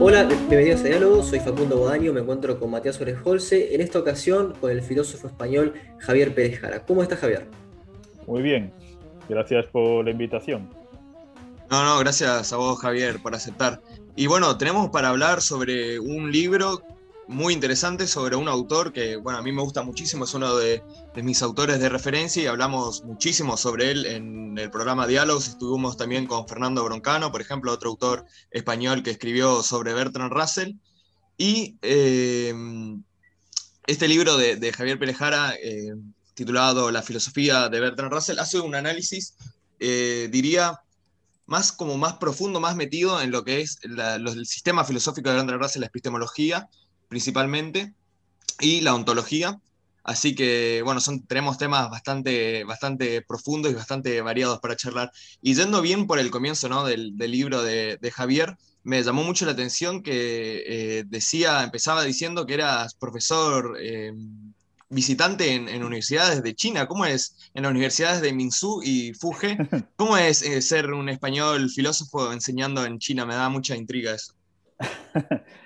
Hola, bienvenidos a Diálogo, soy Facundo Bodaño, me encuentro con Matías Orejolce, en esta ocasión con el filósofo español Javier Pérez Jara. ¿Cómo está Javier? Muy bien, gracias por la invitación. No, no, gracias a vos Javier por aceptar. Y bueno, tenemos para hablar sobre un libro muy interesante sobre un autor que, bueno, a mí me gusta muchísimo, es uno de, mis autores de referencia y hablamos muchísimo sobre él en el programa Diálogos. Estuvimos también con Fernando Broncano, por ejemplo, otro autor español que escribió sobre Bertrand Russell. Y eh, este libro de, Javier Perejara, eh, titulado La filosofía de Bertrand Russell, hace un análisis, eh, diría, más como más profundo, más metido en lo que es el sistema filosófico de Bertrand Russell, la epistemología, principalmente, y la ontología. Así que, bueno, son, tenemos temas bastante, bastante profundos y bastante variados para charlar. Y yendo bien por el comienzo ¿no? del, libro de, Javier, me llamó mucho la atención que eh, decía, empezaba diciendo que eras profesor eh, visitante en, universidades de China. ¿Cómo es en las universidades de Minsu y Fuge? ¿Cómo es eh, ser un español filósofo enseñando en China? Me da mucha intriga eso.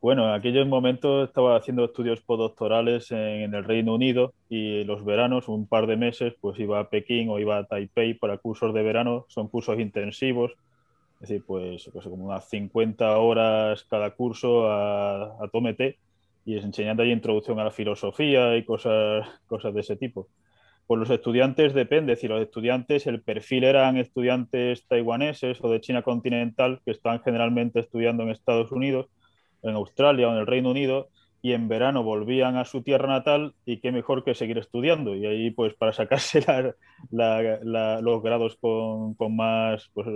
Bueno, en aquellos momentos estaba haciendo estudios postdoctorales en, el Reino Unido y los veranos, un par de meses, pues iba a Pekín o iba a Taipei para cursos de verano. Son cursos intensivos, es decir, pues, pues como unas 50 horas cada curso a, a tomete y enseñando ahí introducción a la filosofía y cosas, cosas de ese tipo. Pues los estudiantes depende, es decir, los estudiantes, el perfil eran estudiantes taiwaneses o de China continental que están generalmente estudiando en Estados Unidos en Australia o en el Reino Unido y en verano volvían a su tierra natal y qué mejor que seguir estudiando. Y ahí, pues, para sacarse los grados con, con más... Pues,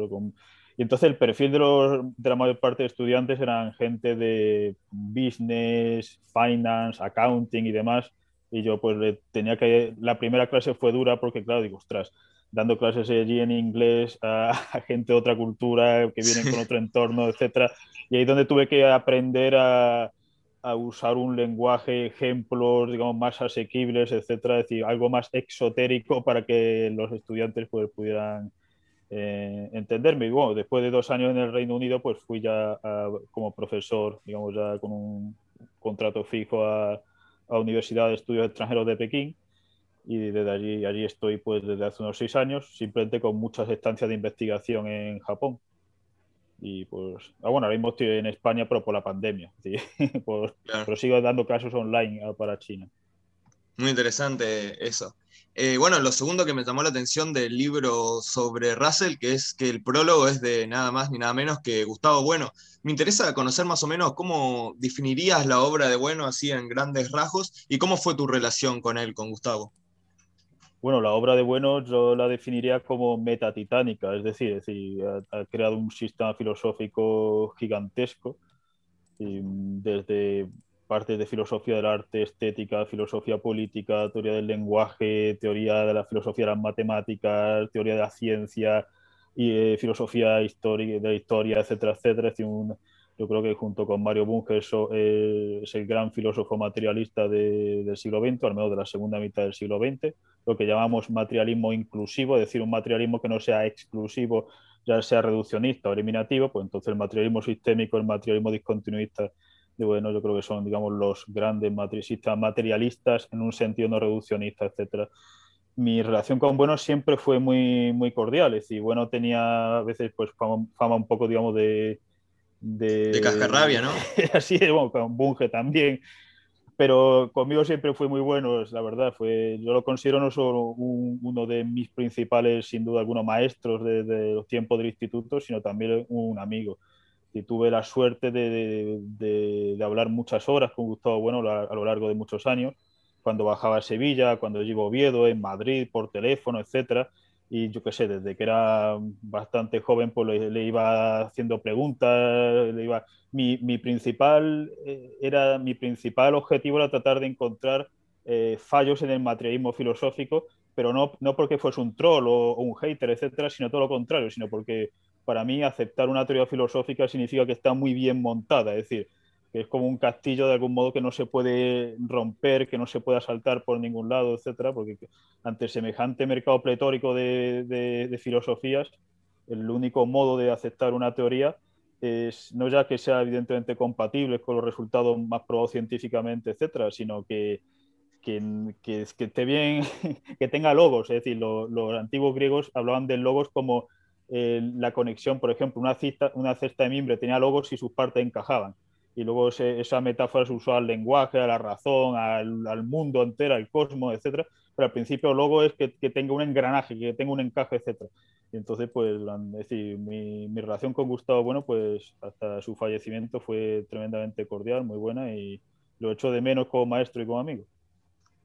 Y entonces el perfil de, los, de la mayor parte de estudiantes eran gente de business, finance, accounting y demás. Y yo, pues, tenía que... La primera clase fue dura porque, claro, digo, ostras, dando clases allí en inglés a, gente de otra cultura que vienen con otro entorno, etcétera. Y ahí donde tuve que aprender a, a, usar un lenguaje, ejemplos, digamos, más asequibles, etcétera, es decir, algo más exotérico para que los estudiantes pues, pudieran eh, entenderme. Y bueno, después de dos años en el Reino Unido, pues fui ya como profesor, digamos, ya con un contrato fijo a, a Universidad de Estudios Extranjeros de Pekín y desde allí, allí estoy pues desde hace unos seis años, simplemente con muchas estancias de investigación en Japón. Y pues, ah, bueno, ahora mismo estoy en España, pero por la pandemia, ¿sí? pues, pero sigo dando casos online ah, para China. Muy interesante eso. Eh, bueno, lo segundo que me llamó la atención del libro sobre Russell, que es que el prólogo es de nada más ni nada menos que Gustavo Bueno. Me interesa conocer más o menos cómo definirías la obra de Bueno así en grandes rasgos y cómo fue tu relación con él, con Gustavo. Bueno, la obra de Bueno yo la definiría como metatitánica, es decir, es decir ha, creado un sistema filosófico gigantesco, y desde partes de filosofía del arte, estética, filosofía política, teoría del lenguaje, teoría de la filosofía de las matemáticas, teoría de la ciencia, y eh, filosofía histórica, de la historia, etcétera, etcétera. Es decir, un, yo creo que junto con Mario Bunge eh, es el gran filósofo materialista del siglo XX, al menos de la segunda mitad del siglo XX, lo que llamamos materialismo inclusivo, es decir, un materialismo que no sea exclusivo, ya sea reduccionista o eliminativo, pues entonces el materialismo sistémico, el materialismo discontinuista, bueno, yo creo que son, digamos, los grandes materialistas, materialistas en un sentido no reduccionista, etcétera mi relación con Bueno siempre fue muy, muy cordial. Es decir, Bueno tenía a veces pues, fama un poco, digamos, de, de, de cascarrabia, ¿no? Así es, bueno, con Bunge también. Pero conmigo siempre fue muy bueno, la verdad. Fue, yo lo considero no solo uno de mis principales, sin duda alguno, maestros de, los tiempos del instituto, sino también un amigo. Y tuve la suerte de, de, hablar muchas horas con Gustavo Bueno a, lo largo de muchos años, cuando bajaba a Sevilla, cuando llevo Oviedo, en Madrid, por teléfono, etcétera y yo qué sé, desde que era bastante joven, pues le, iba haciendo preguntas, le iba... Mi, mi, principal, eh, era, mi principal objetivo era tratar de encontrar eh, fallos en el materialismo filosófico, pero no, no porque fuese un troll o, o, un hater, etcétera, sino todo lo contrario, sino porque para mí aceptar una teoría filosófica significa que está muy bien montada, es decir, que es como un castillo de algún modo que no se puede romper, que no se puede asaltar por ningún lado, etcétera, porque ante semejante mercado pletórico de, de, filosofías, el único modo de aceptar una teoría es no ya que sea evidentemente compatible con los resultados más probados científicamente, etcétera, sino que, que, que, esté bien, que tenga logos. Es decir, los antiguos griegos hablaban de logos como eh, la conexión, por ejemplo, una, cista, una cesta de mimbre tenía logos y sus partes encajaban. Y luego esa metáfora se usó al lenguaje, a la razón, al, mundo entero, al cosmos, etcétera. Pero al principio, logo es que, que tenga un engranaje, que tenga un encaje, etcétera. Y entonces, pues, es decir, mi, mi, relación con Gustavo Bueno, pues hasta su fallecimiento fue tremendamente cordial, muy buena y lo echo de menos como maestro y como amigo.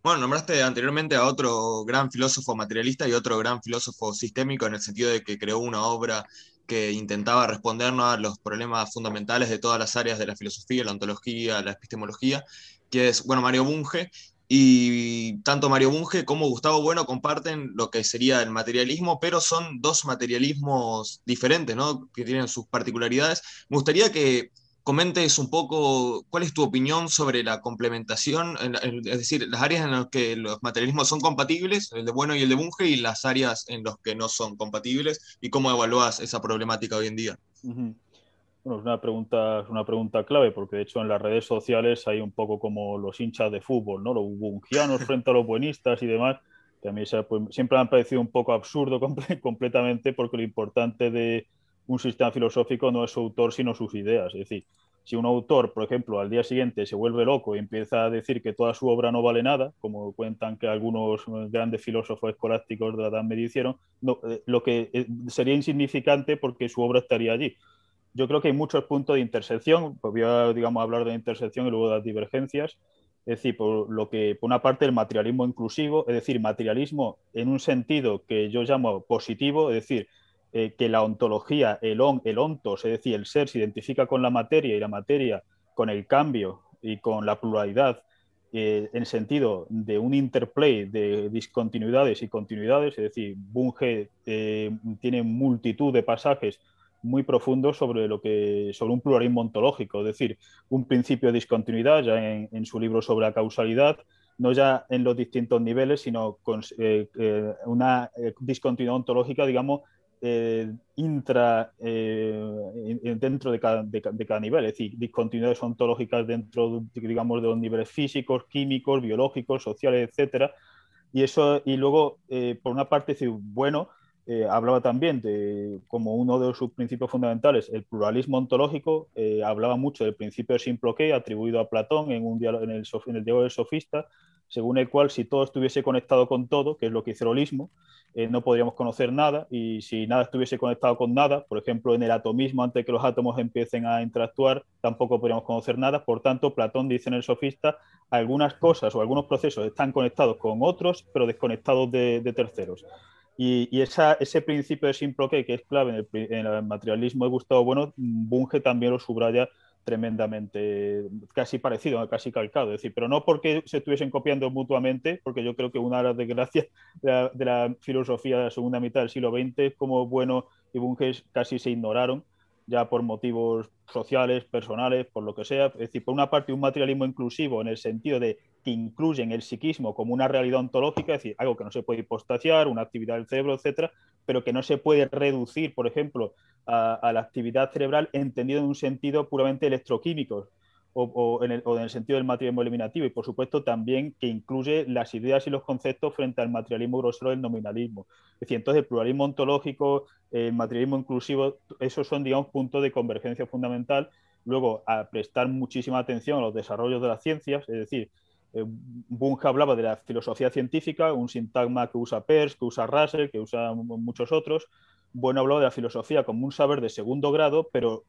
Bueno, nombraste anteriormente a otro gran filósofo materialista y otro gran filósofo sistémico en el sentido de que creó una obra que intentaba respondernos a los problemas fundamentales de todas las áreas de la filosofía, la ontología, la epistemología, que es, bueno, Mario Bunge, y tanto Mario Bunge como Gustavo Bueno comparten lo que sería el materialismo, pero son dos materialismos diferentes, ¿no? Que tienen sus particularidades. Me gustaría que comentes un poco cuál es tu opinión sobre la complementación, es decir, las áreas en las que los materialismos son compatibles, el de Bueno y el de Bunge, y las áreas en las que no son compatibles, y cómo evalúas esa problemática hoy en día. Bueno, es una pregunta, es una pregunta clave, porque de hecho en las redes sociales hay un poco como los hinchas de fútbol, ¿no? Los bungianos frente a los buenistas y demás, que a mí pues, siempre me han parecido un poco absurdo completamente, porque lo importante de un sistema filosófico no es su autor, sino sus ideas. Es decir, si un autor, por ejemplo, al día siguiente se vuelve loco y empieza a decir que toda su obra no vale nada, como cuentan que algunos grandes filósofos escolásticos de la Edad Media hicieron, eh, lo que eh, sería insignificante porque su obra estaría allí yo creo que hay muchos puntos de intersección, pues voy a digamos, hablar de intersección y luego de las divergencias. Es decir, por lo que, por una parte, el materialismo inclusivo, es decir, materialismo en un sentido que yo llamo positivo, es decir, eh, que la ontología, el, on, el ontos, es decir, el ser se identifica con la materia y la materia con el cambio y con la pluralidad eh, en sentido de un interplay de discontinuidades y continuidades, es decir, Bunge eh, tiene multitud de pasajes muy profundo sobre, lo que, sobre un pluralismo ontológico, es decir, un principio de discontinuidad, ya en, su libro sobre la causalidad, no ya en los distintos niveles, sino con eh, una discontinuidad ontológica, digamos, intra, dentro de cada, de, cada, nivel, es decir, discontinuidades ontológicas dentro, digamos, de los niveles físicos, químicos, biológicos, sociales, etcétera. Y eso, y luego, por una parte, decir, bueno, eh, hablaba también de, como uno de sus principios fundamentales, el pluralismo ontológico, eh, hablaba mucho del principio de Simploqué, atribuido a Platón en, un diálogo, en, el, en el diálogo del sofista, según el cual si todo estuviese conectado con todo, que es lo que dice el holismo, eh, no podríamos conocer nada, y si nada estuviese conectado con nada, por ejemplo, en el atomismo, antes que los átomos empiecen a interactuar, tampoco podríamos conocer nada. Por tanto, Platón dice en el sofista, algunas cosas o algunos procesos están conectados con otros, pero desconectados de, terceros. Y, ese principio de simple que es clave en el, materialismo de Gustavo Bueno, Bunge también lo subraya tremendamente, casi parecido, casi calcado. Es decir, pero no porque se estuviesen copiando mutuamente, porque yo creo que una de las desgracias de la, filosofía de la segunda mitad del siglo XX como Bueno y Bunge casi se ignoraron ya por motivos sociales, personales, por lo que sea. Es decir, por una parte, un materialismo inclusivo en el sentido de que incluyen el psiquismo como una realidad ontológica, es decir, algo que no se puede hipostasiar, una actividad del cerebro, etcétera, pero que no se puede reducir, por ejemplo, a, la actividad cerebral entendida en un sentido puramente electroquímico. O, en el, o, en el, sentido del materialismo eliminativo y por supuesto también que incluye las ideas y los conceptos frente al materialismo grosero del nominalismo. Es decir, entonces el pluralismo ontológico, el materialismo inclusivo, esos son, digamos, puntos de convergencia fundamental. Luego, a prestar muchísima atención a los desarrollos de las ciencias, es decir, eh, Bunge hablaba de la filosofía científica, un sintagma que usa Peirce, que usa Russell, que usa muchos otros. Bueno hablaba de la filosofía como un saber de segundo grado, pero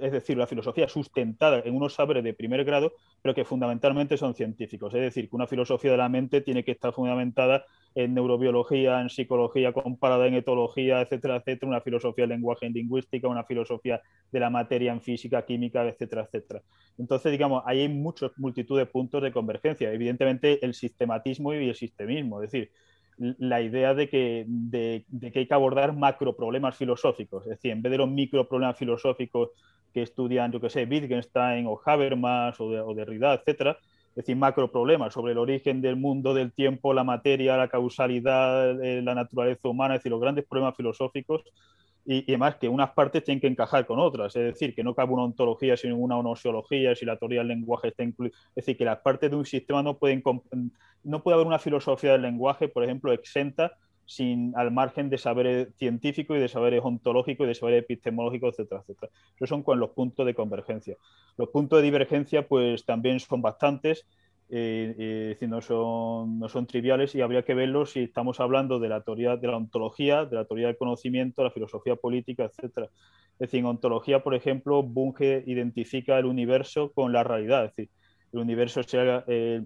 es decir, la filosofía sustentada en unos saberes de primer grado, pero que fundamentalmente son científicos. Es decir, que una filosofía de la mente tiene que estar fundamentada en neurobiología, en psicología comparada, en etología, etcétera, etcétera, una filosofía de lenguaje en lingüística, una filosofía de la materia en física, química, etcétera, etcétera. Entonces, digamos, ahí hay muchos, multitud de puntos de convergencia. Evidentemente, el sistematismo y el sistemismo, es decir, la idea de que, de, que hay que abordar macro problemas filosóficos, es decir, en vez de los micro problemas filosóficos que estudian, yo que sé, Wittgenstein o Habermas o, de, o Derrida, etcétera, es decir, macro problemas sobre el origen del mundo, del tiempo, la materia, la causalidad, eh, la naturaleza humana, es decir, los grandes problemas filosóficos, y, además que unas partes tienen que encajar con otras, es decir, que no cabe una ontología sin una onosiología, si la teoría del lenguaje está incluida, es decir, que las partes de un sistema no pueden, no puede haber una filosofía del lenguaje, por ejemplo, exenta sin al margen de saberes científicos y de saberes ontológicos y de saberes epistemológicos, etcétera, etcétera. Esos son con los puntos de convergencia. Los puntos de divergencia, pues también son bastantes eh, eh no, son, no son triviales y habría que verlos si estamos hablando de la teoría de la ontología, de la teoría del conocimiento, la filosofía política, etc. Es decir, en ontología, por ejemplo, Bunge identifica el universo con la realidad, es decir, el universo se haga, eh,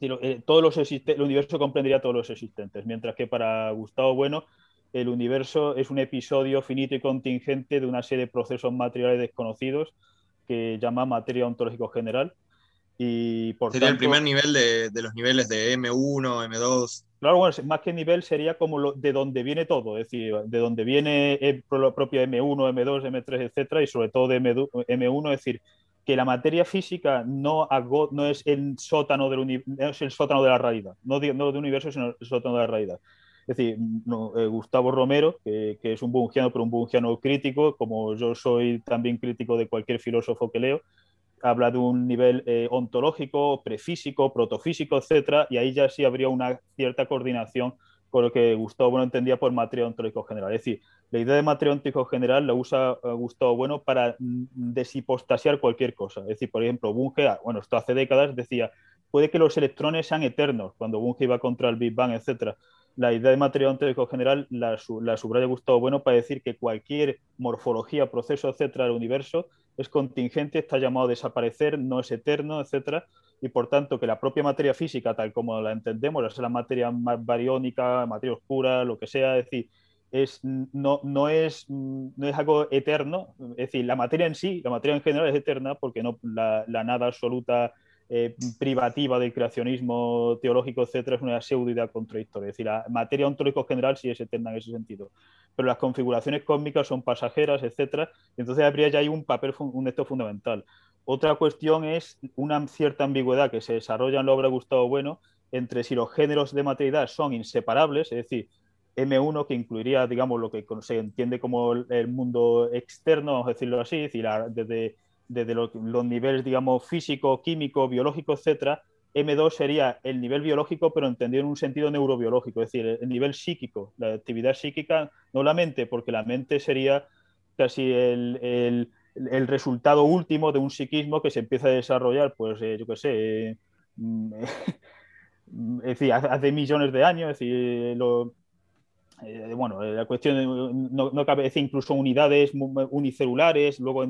eh, todos los el universo comprendería todos los existentes, mientras que para Gustavo Bueno el universo es un episodio finito y contingente de una serie de procesos materiales desconocidos que llama materia ontológico general y por sería el primer nivel de, los niveles de M1, M2. Claro, bueno, más que nivel sería como lo, de donde viene todo, es decir, de donde viene el, propio M1, M2, M3, etcétera, y sobre todo de M1, es decir, que la materia física no, no es el sótano del es el sótano de la realidad, no de, no de universo, sino el sótano de la realidad. Es decir, eh, Gustavo Romero, que, que, es un bungiano, pero un bungiano crítico, como yo soy también crítico de cualquier filósofo que leo, habla de un nivel eh, ontológico, prefísico, protofísico, etcétera, y ahí ya sí habría una cierta coordinación con lo que Gustavo Bueno entendía por materia ontológico general. Es decir, la idea de materia ontológico general la usa eh, Gustavo Bueno para mm, deshipostasiar cualquier cosa. Es decir, por ejemplo, Bunge, ah, bueno, esto hace décadas, decía, puede que los electrones sean eternos, cuando Bunge iba contra el Big Bang, etcétera. La idea de materia ontológico general la, la subraya Gustavo Bueno para decir que cualquier morfología, proceso, etcétera, del universo es contingente, está llamado a desaparecer, no es eterno, etcétera, y por tanto que la propia materia física, tal como la entendemos, es la materia más bariónica, materia oscura, lo que sea, es decir, es, no, no, es, no es algo eterno, es decir, la materia en sí, la materia en general es eterna porque no, la, la nada absoluta eh, privativa del creacionismo teológico, etcétera, es una pseudoidea contradictoria. Es decir, la materia ontológica general sí es eterna en ese sentido, pero las configuraciones cósmicas son pasajeras, etcétera, entonces habría ya ahí un papel, un esto fundamental. Otra cuestión es una cierta ambigüedad que se desarrolla en la obra de Gustavo Bueno entre si los géneros de materialidad son inseparables, es decir, M1 que incluiría, digamos, lo que se entiende como el mundo externo, vamos a decirlo así, es decir, desde desde los, niveles, digamos, físico, químico, biológico, etcétera, M2 sería el nivel biológico, pero entendido en un sentido neurobiológico, es decir, el nivel psíquico, la actividad psíquica, no la mente, porque la mente sería casi el, el, resultado último de un psiquismo que se empieza a desarrollar, pues, eh, yo qué sé, eh, es hace millones de años, es decir, eh, bueno, la cuestión no, no cabe decir incluso unidades unicelulares, luego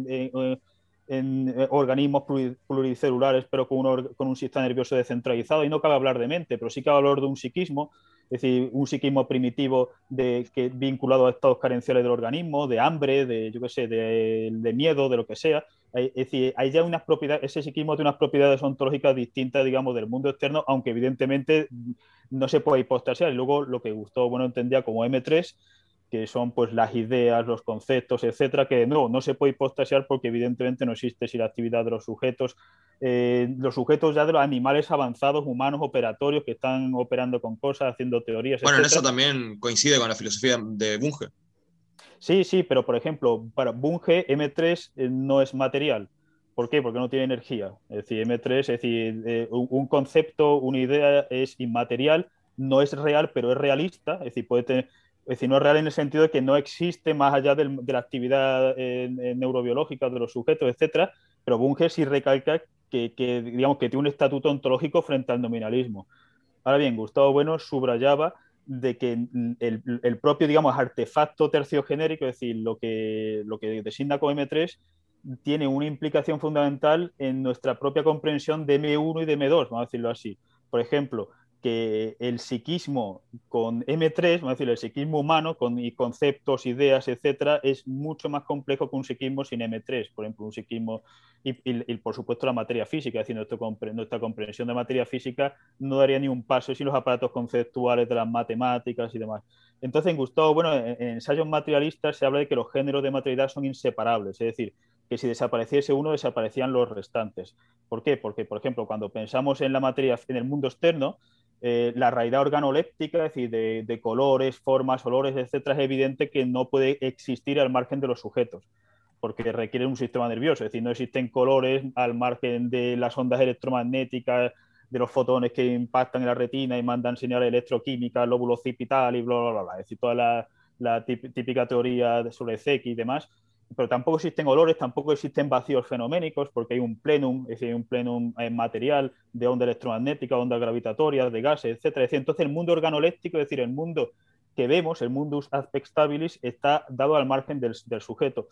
en eh, organismos pluricelulares, pero con un, sistema nervioso descentralizado. Y no cabe hablar de mente, pero sí cabe hablar de un psiquismo, es decir, un psiquismo primitivo de, que, vinculado a estados carenciales del organismo, de hambre, de, yo qué sé, de, miedo, de lo que sea. Es decir, hay ya unas propiedades, ese psiquismo tiene unas propiedades ontológicas distintas, digamos, del mundo externo, aunque evidentemente no se puede hipostasiar. Y luego lo que Gustavo bueno entendía como M3 que son pues las ideas, los conceptos, etcétera, que no, no se puede hipostasiar porque evidentemente no existe si la actividad de los sujetos, eh, los sujetos ya de los animales avanzados, humanos, operatorios, que están operando con cosas, haciendo teorías. Bueno, en eso también coincide con la filosofía de Bunge. Sí, sí, pero por ejemplo, para Bunge, M3 eh, no es material. ¿Por qué? Porque no tiene energía. Es decir, M3, es decir, eh, un concepto, una idea es inmaterial, no es real, pero es realista, es decir, puede tener, es decir, no es real en el sentido de que no existe más allá de la actividad eh, eh, neurobiológica de los sujetos, etcétera, pero Bunge sí recalca que, digamos, que tiene un estatuto ontológico frente al nominalismo. Ahora bien, Gustavo Bueno subrayaba de que el, propio, digamos, artefacto terciogenérico, es decir, lo que, lo que designa como M3, tiene una implicación fundamental en nuestra propia comprensión de M1 y de M2, vamos a decirlo así. Por ejemplo, que el psiquismo con M3, vamos a decir, el psiquismo humano con conceptos, ideas, etcétera, es mucho más complejo que un psiquismo sin M3. Por ejemplo, un psiquismo y, por supuesto la materia física, es decir, nuestra, comprensión de materia física no daría ni un paso sin los aparatos conceptuales de las matemáticas y demás. Entonces, en Gustavo, bueno, en, en ensayos materialistas se habla de que los géneros de materialidad son inseparables, es decir, que si desapareciese uno, desaparecían los restantes. ¿Por qué? Porque, por ejemplo, cuando pensamos en la materia, en el mundo externo, eh, la realidad organoléptica, es decir, de, colores, formas, olores, etcétera, es evidente que no puede existir al margen de los sujetos, porque requiere un sistema nervioso, es decir, no existen colores al margen de las ondas electromagnéticas, de los fotones que impactan en la retina y mandan señales electroquímicas, lóbulo occipital y bla, bla, bla, bla. Es decir, toda la, típica teoría sobre CX y demás, pero tampoco existen olores, tampoco existen vacíos fenoménicos, porque hay un plenum, es decir, un plenum en material de onda electromagnética, ondas gravitatorias, de gases, etcétera. entonces el mundo organoléptico, es decir, el mundo que vemos, el mundus aspect stabilis, está dado al margen del, sujeto.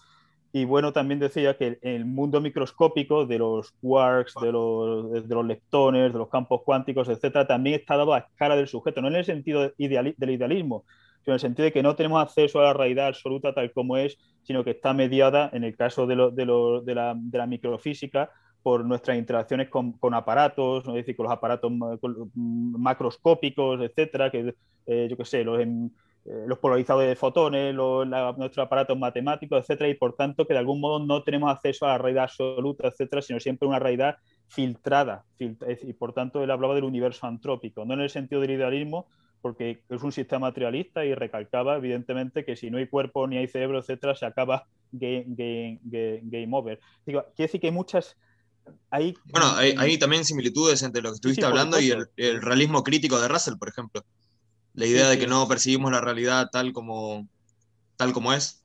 Y bueno, también decía que el mundo microscópico de los quarks, de los, de los leptones, de los campos cuánticos, etcétera, también está dado a escala del sujeto, no en el sentido del idealismo, en el sentido de que no tenemos acceso a la realidad absoluta tal como es, sino que está mediada, en el caso de, de, la, microfísica, por nuestras interacciones con, aparatos, ¿no? es decir, con los aparatos macroscópicos, etcétera, que eh, yo qué sé, los, eh, los polarizadores de fotones, nuestros aparatos matemáticos, etcétera, y por tanto que de algún modo no tenemos acceso a la realidad absoluta, etcétera, sino siempre una realidad filtrada. y por tanto, él hablaba del universo antrópico, no en el sentido del idealismo, porque es un sistema materialista y recalcaba evidentemente que si no hay cuerpo ni hay cerebro, etcétera, se acaba game, game, over. Digo, quiere decir que hay muchas... Hay, bueno, hay, también similitudes entre lo que estuviste hablando y el, realismo crítico de Russell, por ejemplo. La idea de que no percibimos la realidad tal como, tal como es.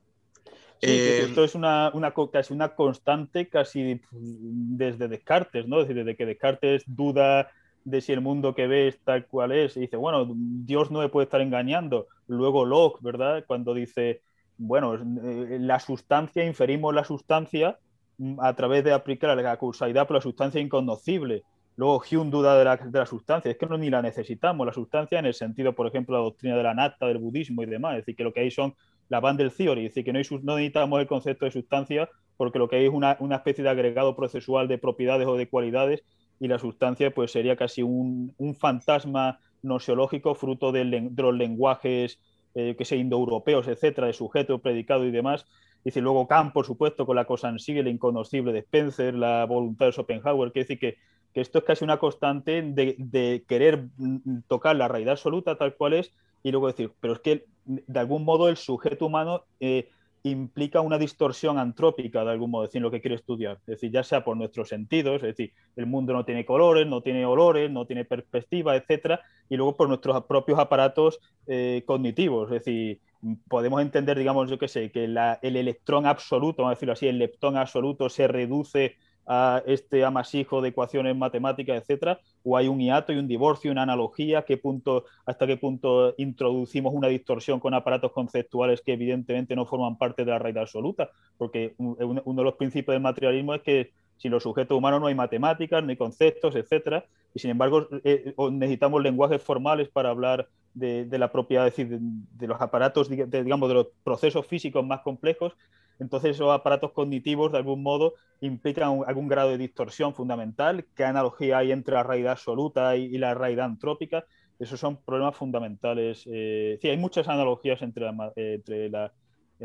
Eh, esto es una, una, casi una constante casi desde Descartes, ¿no? Es decir, desde que Descartes duda de si el mundo que ves tal cual es, y dice, bueno, Dios no me puede estar engañando. Luego Locke, ¿verdad? Cuando dice, bueno, eh, la sustancia, inferimos la sustancia mm, a través de aplicar la causalidad por la sustancia inconocible. Luego Hume duda de la, de la, sustancia, es que no ni la necesitamos, la sustancia en el sentido, por ejemplo, la doctrina de la nata, del budismo y demás, es decir, que lo que hay son la Bandel Theory, es decir, que no, hay, no necesitamos el concepto de sustancia porque lo que hay es una, una especie de agregado procesual de propiedades o de cualidades y la sustancia pues sería casi un, un fantasma noseológico fruto de, los lenguajes eh, que sé, indoeuropeos, etcétera, de sujeto, predicado y demás. Dice luego Kant, por supuesto, con la cosa en sí, el inconocible de Spencer, la voluntad de Schopenhauer, que dice que, que esto es casi una constante de, de, querer mm, tocar la realidad absoluta tal cual es y luego decir, pero es que de algún modo el sujeto humano eh, implica una distorsión antrópica de algún modo, es decir, lo que quiere estudiar. Es decir, ya sea por nuestros sentidos, es decir, el mundo no tiene colores, no tiene olores, no tiene perspectiva, etcétera, y luego por nuestros propios aparatos eh, cognitivos. Es decir, podemos entender, digamos, yo qué sé, que el electrón absoluto, vamos a decirlo así, el leptón absoluto se reduce a este amasijo de ecuaciones matemáticas, etcétera, o hay un hiato y un divorcio, una analogía, qué punto, hasta qué punto introducimos una distorsión con aparatos conceptuales que evidentemente no forman parte de la realidad absoluta, porque uno de los principios del materialismo es que sin los sujetos humanos no hay matemáticas, ni conceptos, etcétera, y sin embargo eh, necesitamos lenguajes formales para hablar de, la propiedad, es decir, de, los aparatos, digamos, de los procesos físicos más complejos, entonces esos aparatos cognitivos de algún modo implican algún grado de distorsión fundamental, qué analogía hay entre la realidad absoluta y, la realidad antrópica, esos son problemas fundamentales. Eh, sí, hay muchas analogías entre la, entre la,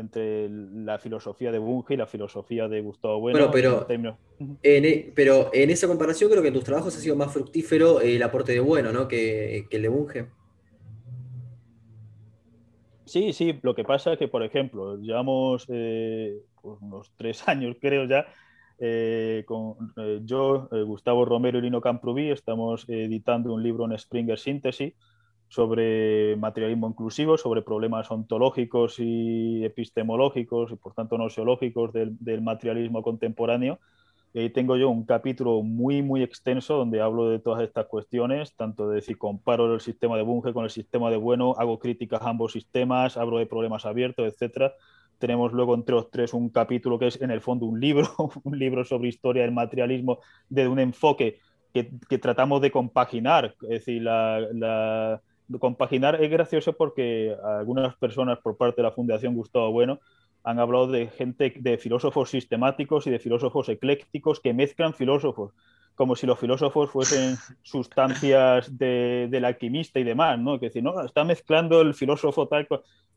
entre la filosofía de Bunge y la filosofía de Gustavo Bueno. pero, en, e, pero en esa comparación creo que en tus trabajos ha sido más fructífero el aporte de Bueno ¿no? que, que el de Bunge. Sí, sí, lo que pasa es que, por ejemplo, llevamos eh, pues unos tres años, creo ya, eh, con eh, yo, Gustavo Romero y Lino Camprubí, estamos editando un libro en Springer Síntesis sobre materialismo inclusivo, sobre problemas ontológicos y epistemológicos y por tanto noseológicos del, del materialismo contemporáneo y ahí tengo yo un capítulo muy, muy extenso donde hablo de todas estas cuestiones, tanto de si comparo el sistema de Bunge con el sistema de Bueno, hago críticas a ambos sistemas, hablo de problemas abiertos, etcétera. Tenemos luego entre los tres un capítulo que es en el fondo un libro, un libro sobre historia del materialismo desde un enfoque que, que tratamos de compaginar. Es decir, la, la, compaginar es gracioso porque algunas personas por parte de la Fundación Gustavo Bueno han hablado de gente, de filósofos sistemáticos y de filósofos eclécticos que mezclan filósofos, como si los filósofos fuesen sustancias de, del alquimista y demás, ¿no? Que decir, no, está mezclando el filósofo tal,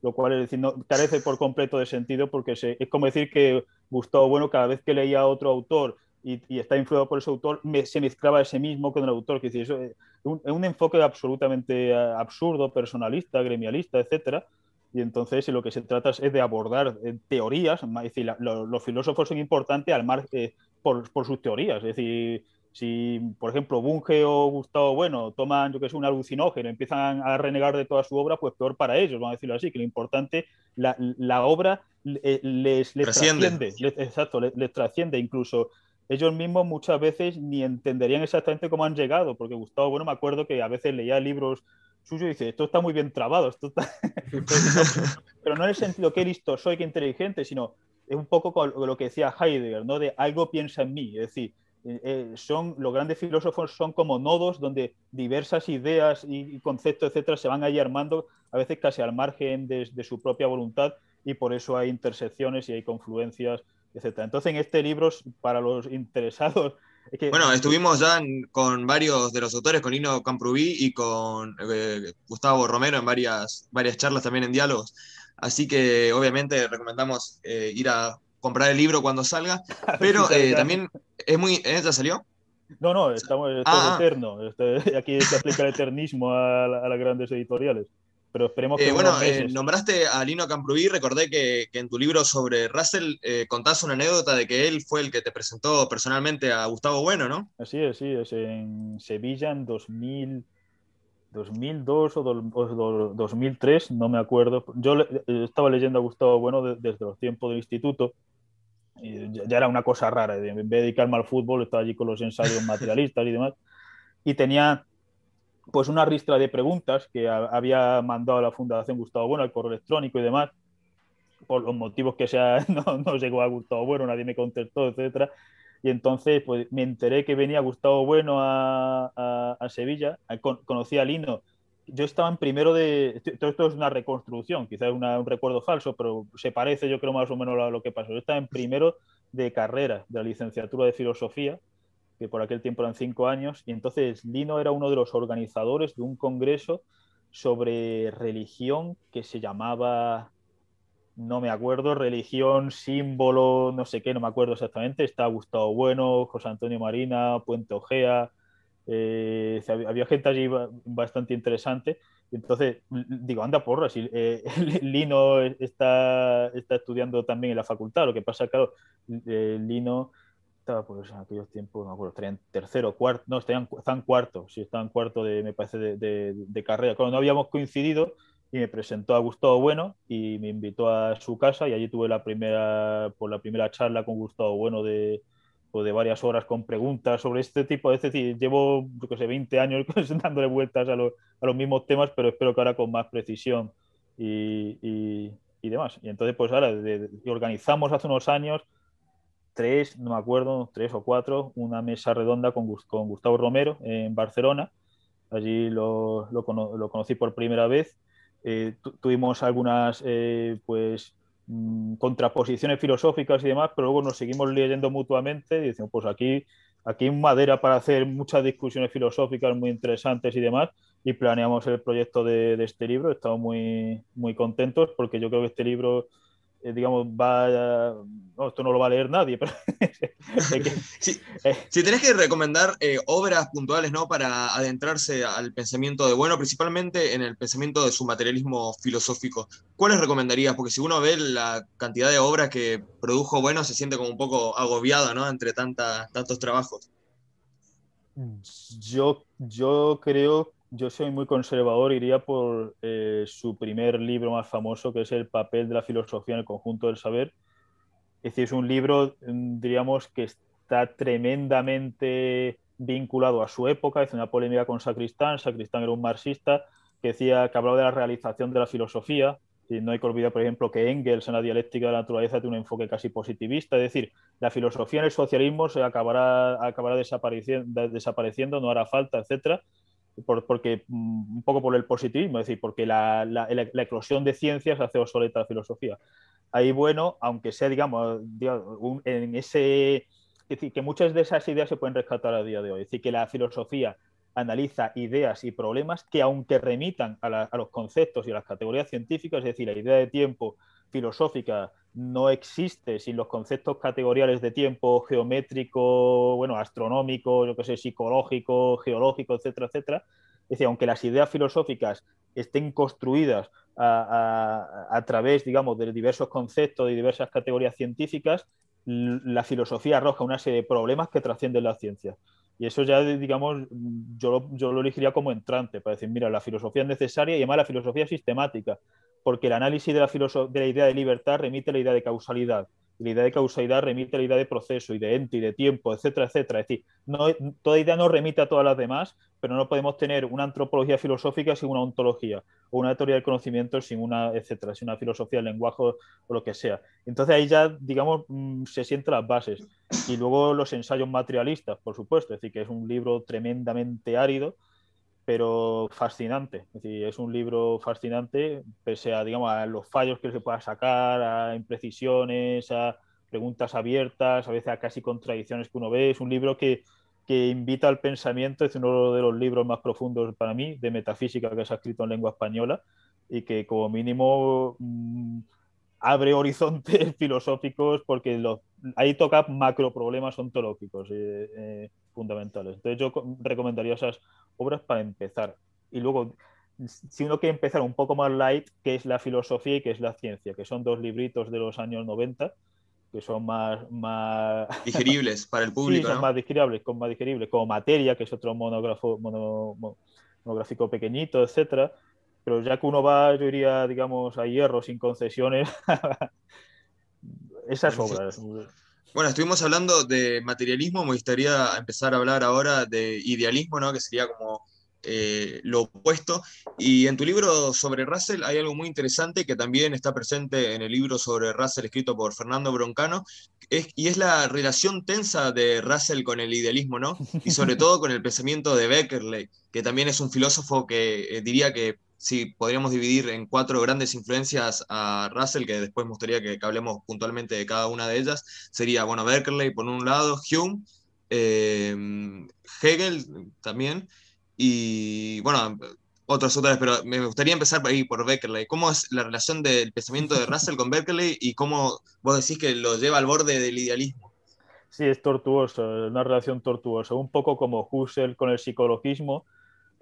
lo cual es decir, no, carece por completo de sentido porque es como decir que Gustavo Bueno cada vez que leía a otro autor y, está influido por ese autor, se mezclaba ese mismo con el autor. Que es un, un, enfoque absolutamente eh, absurdo, personalista, gremialista, etcétera. Y entonces lo que se trata es de abordar eh, teorías, es decir, los filósofos son importantes al mar, eh, por, por, sus teorías. Es decir, si, por ejemplo, Bunge o Gustavo Bueno toman, yo que sé, un alucinógeno y empiezan a renegar de toda su obra, pues peor para ellos, vamos a decirlo así, que lo importante, la, la obra les, les trasciende, exacto, les trasciende incluso ellos mismos muchas veces ni entenderían exactamente cómo han llegado, porque Gustavo, bueno, me acuerdo que a veces leía libros suyos y dice, esto está muy bien trabado, esto está... pero no en el sentido que listo soy, que inteligente, sino es un poco lo que decía Heidegger, ¿no? De algo piensa en mí, es decir, eh, eh, son, los grandes filósofos son como nodos donde diversas ideas y, conceptos, etcétera, se van ahí armando, a veces casi al margen de, de su propia voluntad, y por eso hay intersecciones y hay confluencias entonces, en este libro, para los interesados... bueno, estuvimos ya con varios de los autores, con Lino Camprubí y con eh, Gustavo Romero en varias, varias charlas también en diálogos. Así que obviamente recomendamos eh, ir a comprar el libro cuando salga, pero eh, también es muy... ¿Ya salió? No, no, estamos, ah, ah. eterno. Este, aquí se aplica el eternismo a las grandes editoriales pero esperemos que... Eh, bueno, eh, nombraste a Lino Camprubí, recordé que, en tu libro sobre Russell eh, contás una anécdota de que él fue el que te presentó personalmente a Gustavo Bueno, ¿no? Así es, sí, es en Sevilla en 2000, 2002 o, 2003, no me acuerdo. Yo estaba leyendo a Gustavo Bueno desde los tiempos del instituto. Y ya, era una cosa rara, en vez de dedicarme al fútbol, estaba allí con los ensayos materialistas y demás. Y tenía pues una ristra de preguntas que había mandado a la Fundación Gustavo Bueno, al correo electrónico y demás, por los motivos que sea, no, no llegó a Gustavo Bueno, nadie me contestó, etcétera. Y entonces pues, me enteré que venía Gustavo Bueno a, Sevilla, conocí a Lino. Yo estaba en primero de... Todo esto es una reconstrucción, quizás es un recuerdo falso, pero se parece yo creo más o menos a lo que pasó. Yo estaba en primero de carrera de la licenciatura de filosofía que por aquel tiempo eran cinco años, y entonces Lino era uno de los organizadores de un congreso sobre religión que se llamaba, no me acuerdo, religión, símbolo, no sé qué, no me acuerdo exactamente, está Gustavo Bueno, José Antonio Marina, Puente Ojea, eh, había gente allí bastante interesante. Entonces, digo, anda porra, si eh, Lino está, está estudiando también en la facultad, lo que pasa, claro, eh, Lino pues en aquellos tiempos, no me acuerdo, estarían tercero, cuarto, no, estaban, estaban cuarto, sí, estaban cuarto de, me parece, de, de, carrera. Cuando no habíamos coincidido y me presentó a Gustavo Bueno y me invitó a su casa y allí tuve la primera, por la primera charla con Gustavo Bueno de, pues de varias horas con preguntas sobre este tipo. Es decir, llevo, yo que sé, 20 años dándole vueltas a, a los mismos temas, pero espero que ahora con más precisión y, y, y demás. Y entonces, pues ahora, organizamos hace unos años tres, no me acuerdo, tres o cuatro, una mesa redonda con, con Gustavo Romero en Barcelona. Allí lo, lo, conocí por primera vez. Eh, tuvimos algunas eh, pues, mm, contraposiciones filosóficas y demás, pero luego nos seguimos leyendo mutuamente y decimos, pues aquí, aquí hay madera para hacer muchas discusiones filosóficas muy interesantes y demás, y planeamos el proyecto de, de este libro. Estamos muy, muy contentos porque yo creo que este libro eh, digamos, va, esto no lo va a leer nadie, pero... Eh. si tenés que recomendar eh, obras puntuales, ¿no? Para adentrarse al pensamiento de Bueno, principalmente en el pensamiento de su materialismo filosófico, ¿cuáles recomendarías? Porque si uno ve la cantidad de obras que produjo Bueno, se siente como un poco agobiado, ¿no? Entre tanta, tantos trabajos. Yo, yo creo yo soy muy conservador, iría por eh, su primer libro más famoso, que es El papel de la filosofía en el conjunto del saber. Es decir, es un libro, mm, diríamos, que está tremendamente vinculado a su época, es una polémica con Sacristán. Sacristán era un marxista que decía que hablaba de la realización de la filosofía. Y no hay que olvidar, por ejemplo, que Engels en la dialéctica de la naturaleza tiene un enfoque casi positivista, es decir, la filosofía en el socialismo se acabará, acabará desapareciendo, desapareciendo, no hará falta, etcétera porque mm, un poco por el positivismo, es decir, porque la, la, la, eclosión de ciencias hace obsoleta la filosofía. Ahí, bueno, aunque sea, digamos, en ese... Es decir, que muchas de esas ideas se pueden rescatar a día de hoy. Es decir, que la filosofía analiza ideas y problemas que, aunque remitan a, a los conceptos y a las categorías científicas, es decir, la idea de tiempo filosófica no existe sin los conceptos categoriales de tiempo geométrico, bueno, astronómico, yo que sé, psicológico, geológico, etcétera, etcétera. Es decir, aunque las ideas filosóficas estén construidas a, través, digamos, de diversos conceptos y diversas categorías científicas, la filosofía arroja una serie de problemas que trascienden la ciencia. Y eso ya, digamos, yo lo, yo lo elegiría como entrante, para decir, mira, la filosofía es necesaria y además la filosofía sistemática, porque el análisis de la, de la idea de libertad remite a la idea de causalidad la idea de causalidad remite a la idea de proceso y de ente y de tiempo, etcétera, etcétera. Es decir, no, toda idea no remite a todas las demás, pero no podemos tener una antropología filosófica sin una ontología, o una teoría del conocimiento sin una, etcétera, sin una filosofía del lenguaje o lo que sea. Entonces ahí ya, digamos, mm, se sienten las bases. Y luego los ensayos materialistas, por supuesto, es decir, que es un libro tremendamente árido, pero fascinante. Es decir, es un libro fascinante, pese a, digamos, a los fallos que se pueda sacar, a imprecisiones, a preguntas abiertas, a veces a casi contradicciones que uno ve. Es un libro que, que invita al pensamiento, es uno de los libros más profundos para mí de metafísica que se ha escrito en lengua española y que como mínimo mm, abre horizontes filosóficos porque los, ahí toca macro problemas ontológicos eh, eh, fundamentales. Entonces yo recomendaría esas obras para empezar. Y luego, si uno quiere empezar un poco más light, que es la filosofía y que es la ciencia, que son dos libritos de los años 90 que son más, más... digeribles para el público. Sí, son más digeribles, como más digeribles, como materia, que es otro monógrafo, monográfico pequeñito, etcétera pero ya que uno va, yo diría, digamos, a hierro sin concesiones, esas obras. Bueno, estuvimos hablando de materialismo, me gustaría empezar a hablar ahora de idealismo, ¿no? que sería como eh, lo opuesto. Y en tu libro sobre Russell hay algo muy interesante que también está presente en el libro sobre Russell escrito por Fernando Broncano, y es la relación tensa de Russell con el idealismo, ¿no? Y sobre todo con el pensamiento de Beckerley, que también es un filósofo que eh, diría que si podríamos dividir en cuatro grandes influencias a Russell, que después me gustaría que, hablemos puntualmente de cada una de ellas, sería, bueno, Berkeley por un lado, Hume, eh, Hegel también, y bueno, otros autores, pero me gustaría empezar por ahí por Berkeley. ¿Cómo es la relación del pensamiento de Russell con Berkeley y cómo vos decís que lo lleva al borde del idealismo? Sí, es tortuoso, una relación tortuosa, un poco como Husserl con el psicologismo,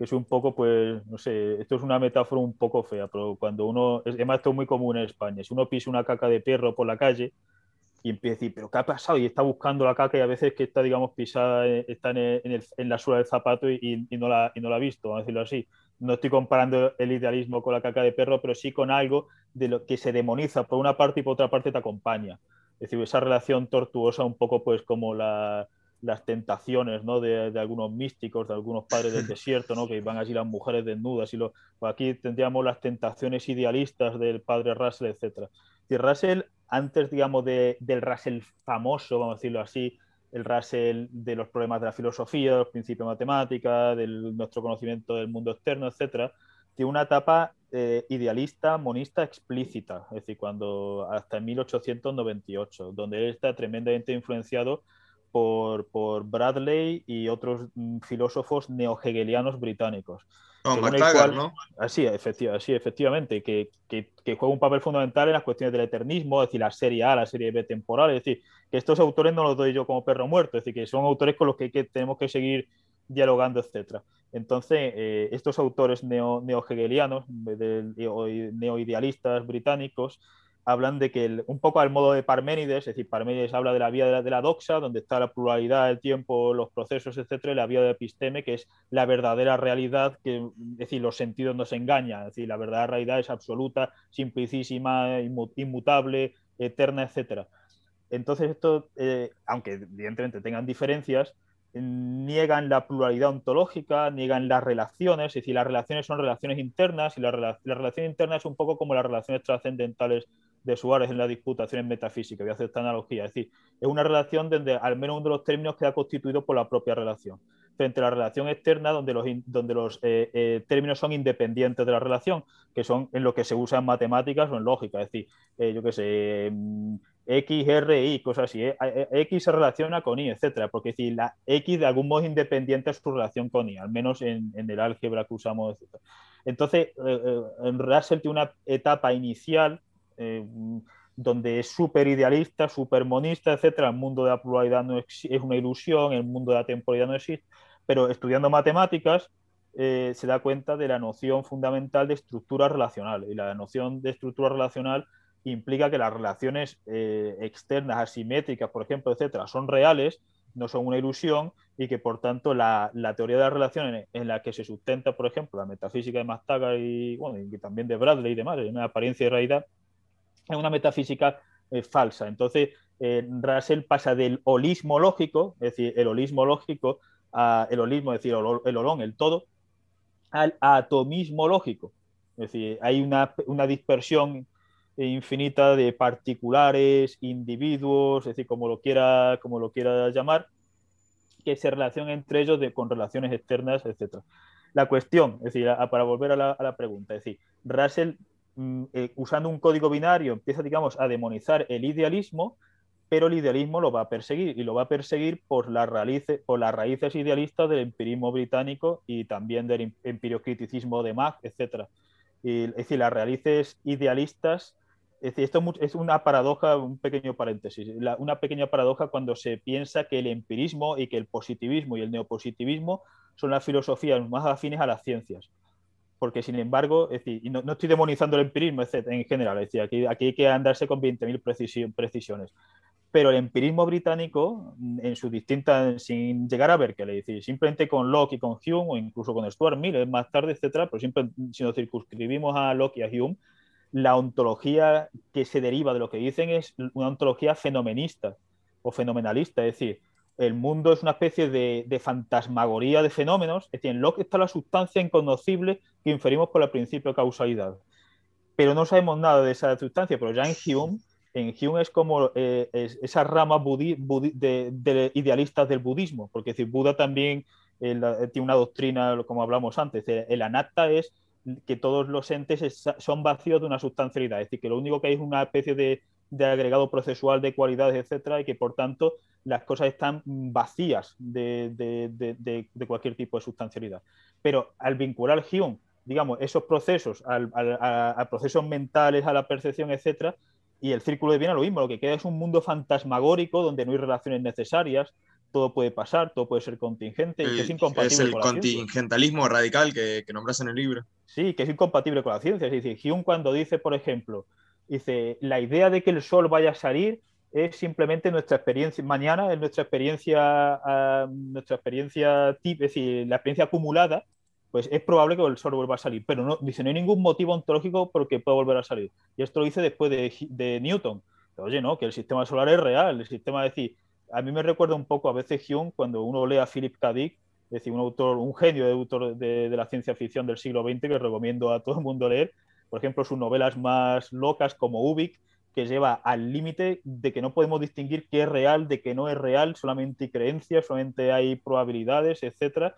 que es un poco, pues, no sé, esto es una metáfora un poco fea, pero cuando uno, es, además esto es muy común en España, si uno pisa una caca de perro por la calle y empieza a decir, pero ¿qué ha pasado? Y está buscando la caca y a veces que está, digamos, pisada, eh, está en, en, en la suela del zapato y, y, no la, y no la ha visto, vamos a decirlo así. No estoy comparando el idealismo con la caca de perro, pero sí con algo de lo que se demoniza por una parte y por otra parte te acompaña. Es decir, esa relación tortuosa un poco pues como la, las tentaciones ¿no? de, algunos místicos, de algunos padres del desierto, ¿no? que van allí las mujeres desnudas. Y lo, pues aquí tendríamos las tentaciones idealistas del padre Russell, etc. Y Russell, antes digamos de, del Russell famoso, vamos a decirlo así, el Russell de los problemas de la filosofía, los principios de matemática, de nuestro conocimiento del mundo externo, etc., tiene una etapa eh, idealista, monista explícita, es decir, cuando hasta 1898, donde él está tremendamente influenciado por, por Bradley y otros mm, filósofos neohegelianos británicos. Oh, McTaggart, ¿no? Así, efectivamente, que, que, que, juega un papel fundamental en las cuestiones del eternismo, es decir, la serie A, la serie B temporal, es decir, que estos autores no los doy yo como perro muerto, es decir, que son autores con los que, tenemos que seguir dialogando, etc. Entonces, eh, estos autores neo, neohegelianos, neoidealistas británicos, hablan de que un poco al modo de Parménides, es decir, Parménides habla de la vía de la, doxa, donde está la pluralidad, el tiempo, los procesos, etcétera, y la vía de episteme, que es la verdadera realidad, que es decir, los sentidos nos engañan, es decir, la verdadera realidad es absoluta, simplicísima, inmutable, eterna, etcétera. Entonces, esto, eh, aunque evidentemente tengan diferencias, niegan la pluralidad ontológica, niegan las relaciones, es decir, las relaciones son relaciones internas y la, la relación interna es un poco como las relaciones trascendentales de Suárez en la disputación en metafísica, voy a hacer esta analogía, es decir, es una relación donde al menos uno de los términos queda constituido por la propia relación, frente a la relación externa donde los, donde los eh, eh, términos son independientes de la relación, que son en lo que se usa en matemáticas o en lógica, es decir, eh, yo qué sé, mm, X, R, Y, cosas así, X se relaciona con Y, etcétera, porque si la X de algún modo es independiente de su relación con Y, al menos en, en el álgebra que usamos, etcétera. Entonces, Russell tiene una etapa inicial eh, donde es súper idealista, súper monista, etcétera. El mundo de la pluralidad no es, una ilusión, el mundo de la temporalidad no existe, pero estudiando matemáticas eh, se da cuenta de la noción fundamental de estructura relacional. Y la noción de estructura relacional implica que las relaciones eh, externas, asimétricas, por ejemplo, etcétera, son reales, no son una ilusión y que por tanto la, teoría de las relaciones en la que se sustenta, por ejemplo, la metafísica de Mastaga y, bueno, y también de Bradley y demás, una apariencia de realidad, es una metafísica eh, falsa. Entonces, eh, Russell pasa del holismo lógico, es decir, el holismo lógico, a el holismo, es decir, el holón, el todo, al atomismo lógico. Es decir, hay una, una dispersión infinita de particulares, individuos, es decir, como lo quiera, como lo quiera llamar, que se relacionan entre ellos de, con relaciones externas, etc. La cuestión, es decir, para volver a la, a la, pregunta, es decir, Russell, eh, usando un código binario, empieza, digamos, a demonizar el idealismo, pero el idealismo lo va a perseguir y lo va a perseguir por las, raíces, por las raíces idealistas del empirismo británico y también del empiriocriticismo de Mach, etc. es decir, las raíces idealistas es decir, esto es una paradoja, un pequeño paréntesis, una pequeña paradoja cuando se piensa que el empirismo y que el positivismo y el neopositivismo son las filosofías más afines a las ciencias. Porque, sin embargo, es decir, y no, estoy demonizando el empirismo en general, es decir, aquí, aquí hay que andarse con 20.000 precisiones. Pero el empirismo británico, en sus distintas, sin llegar a ver es decir, simplemente con Locke y con Hume, o incluso con Stuart Mill más tarde, etcétera, pero siempre si nos circunscribimos a Locke y a Hume, la ontología que se deriva de lo que dicen es una ontología fenomenista o fenomenalista, es decir, el mundo es una especie de, fantasmagoría de fenómenos, es decir, en Locke está la sustancia inconocible que inferimos por el principio de causalidad. Pero no sabemos nada de esa sustancia, pero ya en Hume, en Hume es como eh, esa rama de, idealistas del budismo, porque decir, Buda también eh, tiene una doctrina, como hablamos antes, el anatta es que todos los entes son vacíos de una sustancialidad, es decir, que lo único que hay es una especie de, agregado procesual de cualidades, etcétera, y que por tanto las cosas están vacías de, cualquier tipo de sustancialidad. Pero al vincular Hume, digamos, esos procesos a, procesos mentales, a la percepción, etcétera, y el círculo de Viena lo mismo, lo que queda es un mundo fantasmagórico donde no hay relaciones necesarias, todo puede pasar, todo puede ser contingente, y que es incompatible es el contingentalismo radical que, que, nombras en el libro. Sí, que es incompatible con la ciencia. Es decir, Hume cuando dice, por ejemplo, dice, la idea de que el sol vaya a salir es simplemente nuestra experiencia, mañana es nuestra experiencia, ah, nuestra experiencia es decir, la experiencia acumulada, pues es probable que el sol vuelva a salir, pero no, dice, no hay ningún motivo ontológico por que pueda volver a salir. Y esto lo dice después de, de Newton. Oye, no, que el sistema solar es real, el sistema, es decir, a mí me recuerda un poco a veces Hume cuando uno lee a Philip K. Dick, es decir, un autor, un genio de autor de, la ciencia ficción del siglo XX que recomiendo a todo el mundo leer. Por ejemplo, sus novelas más locas como Ubik, que lleva al límite de que no podemos distinguir qué es real de qué no es real, solamente hay creencias, solamente hay probabilidades, etc.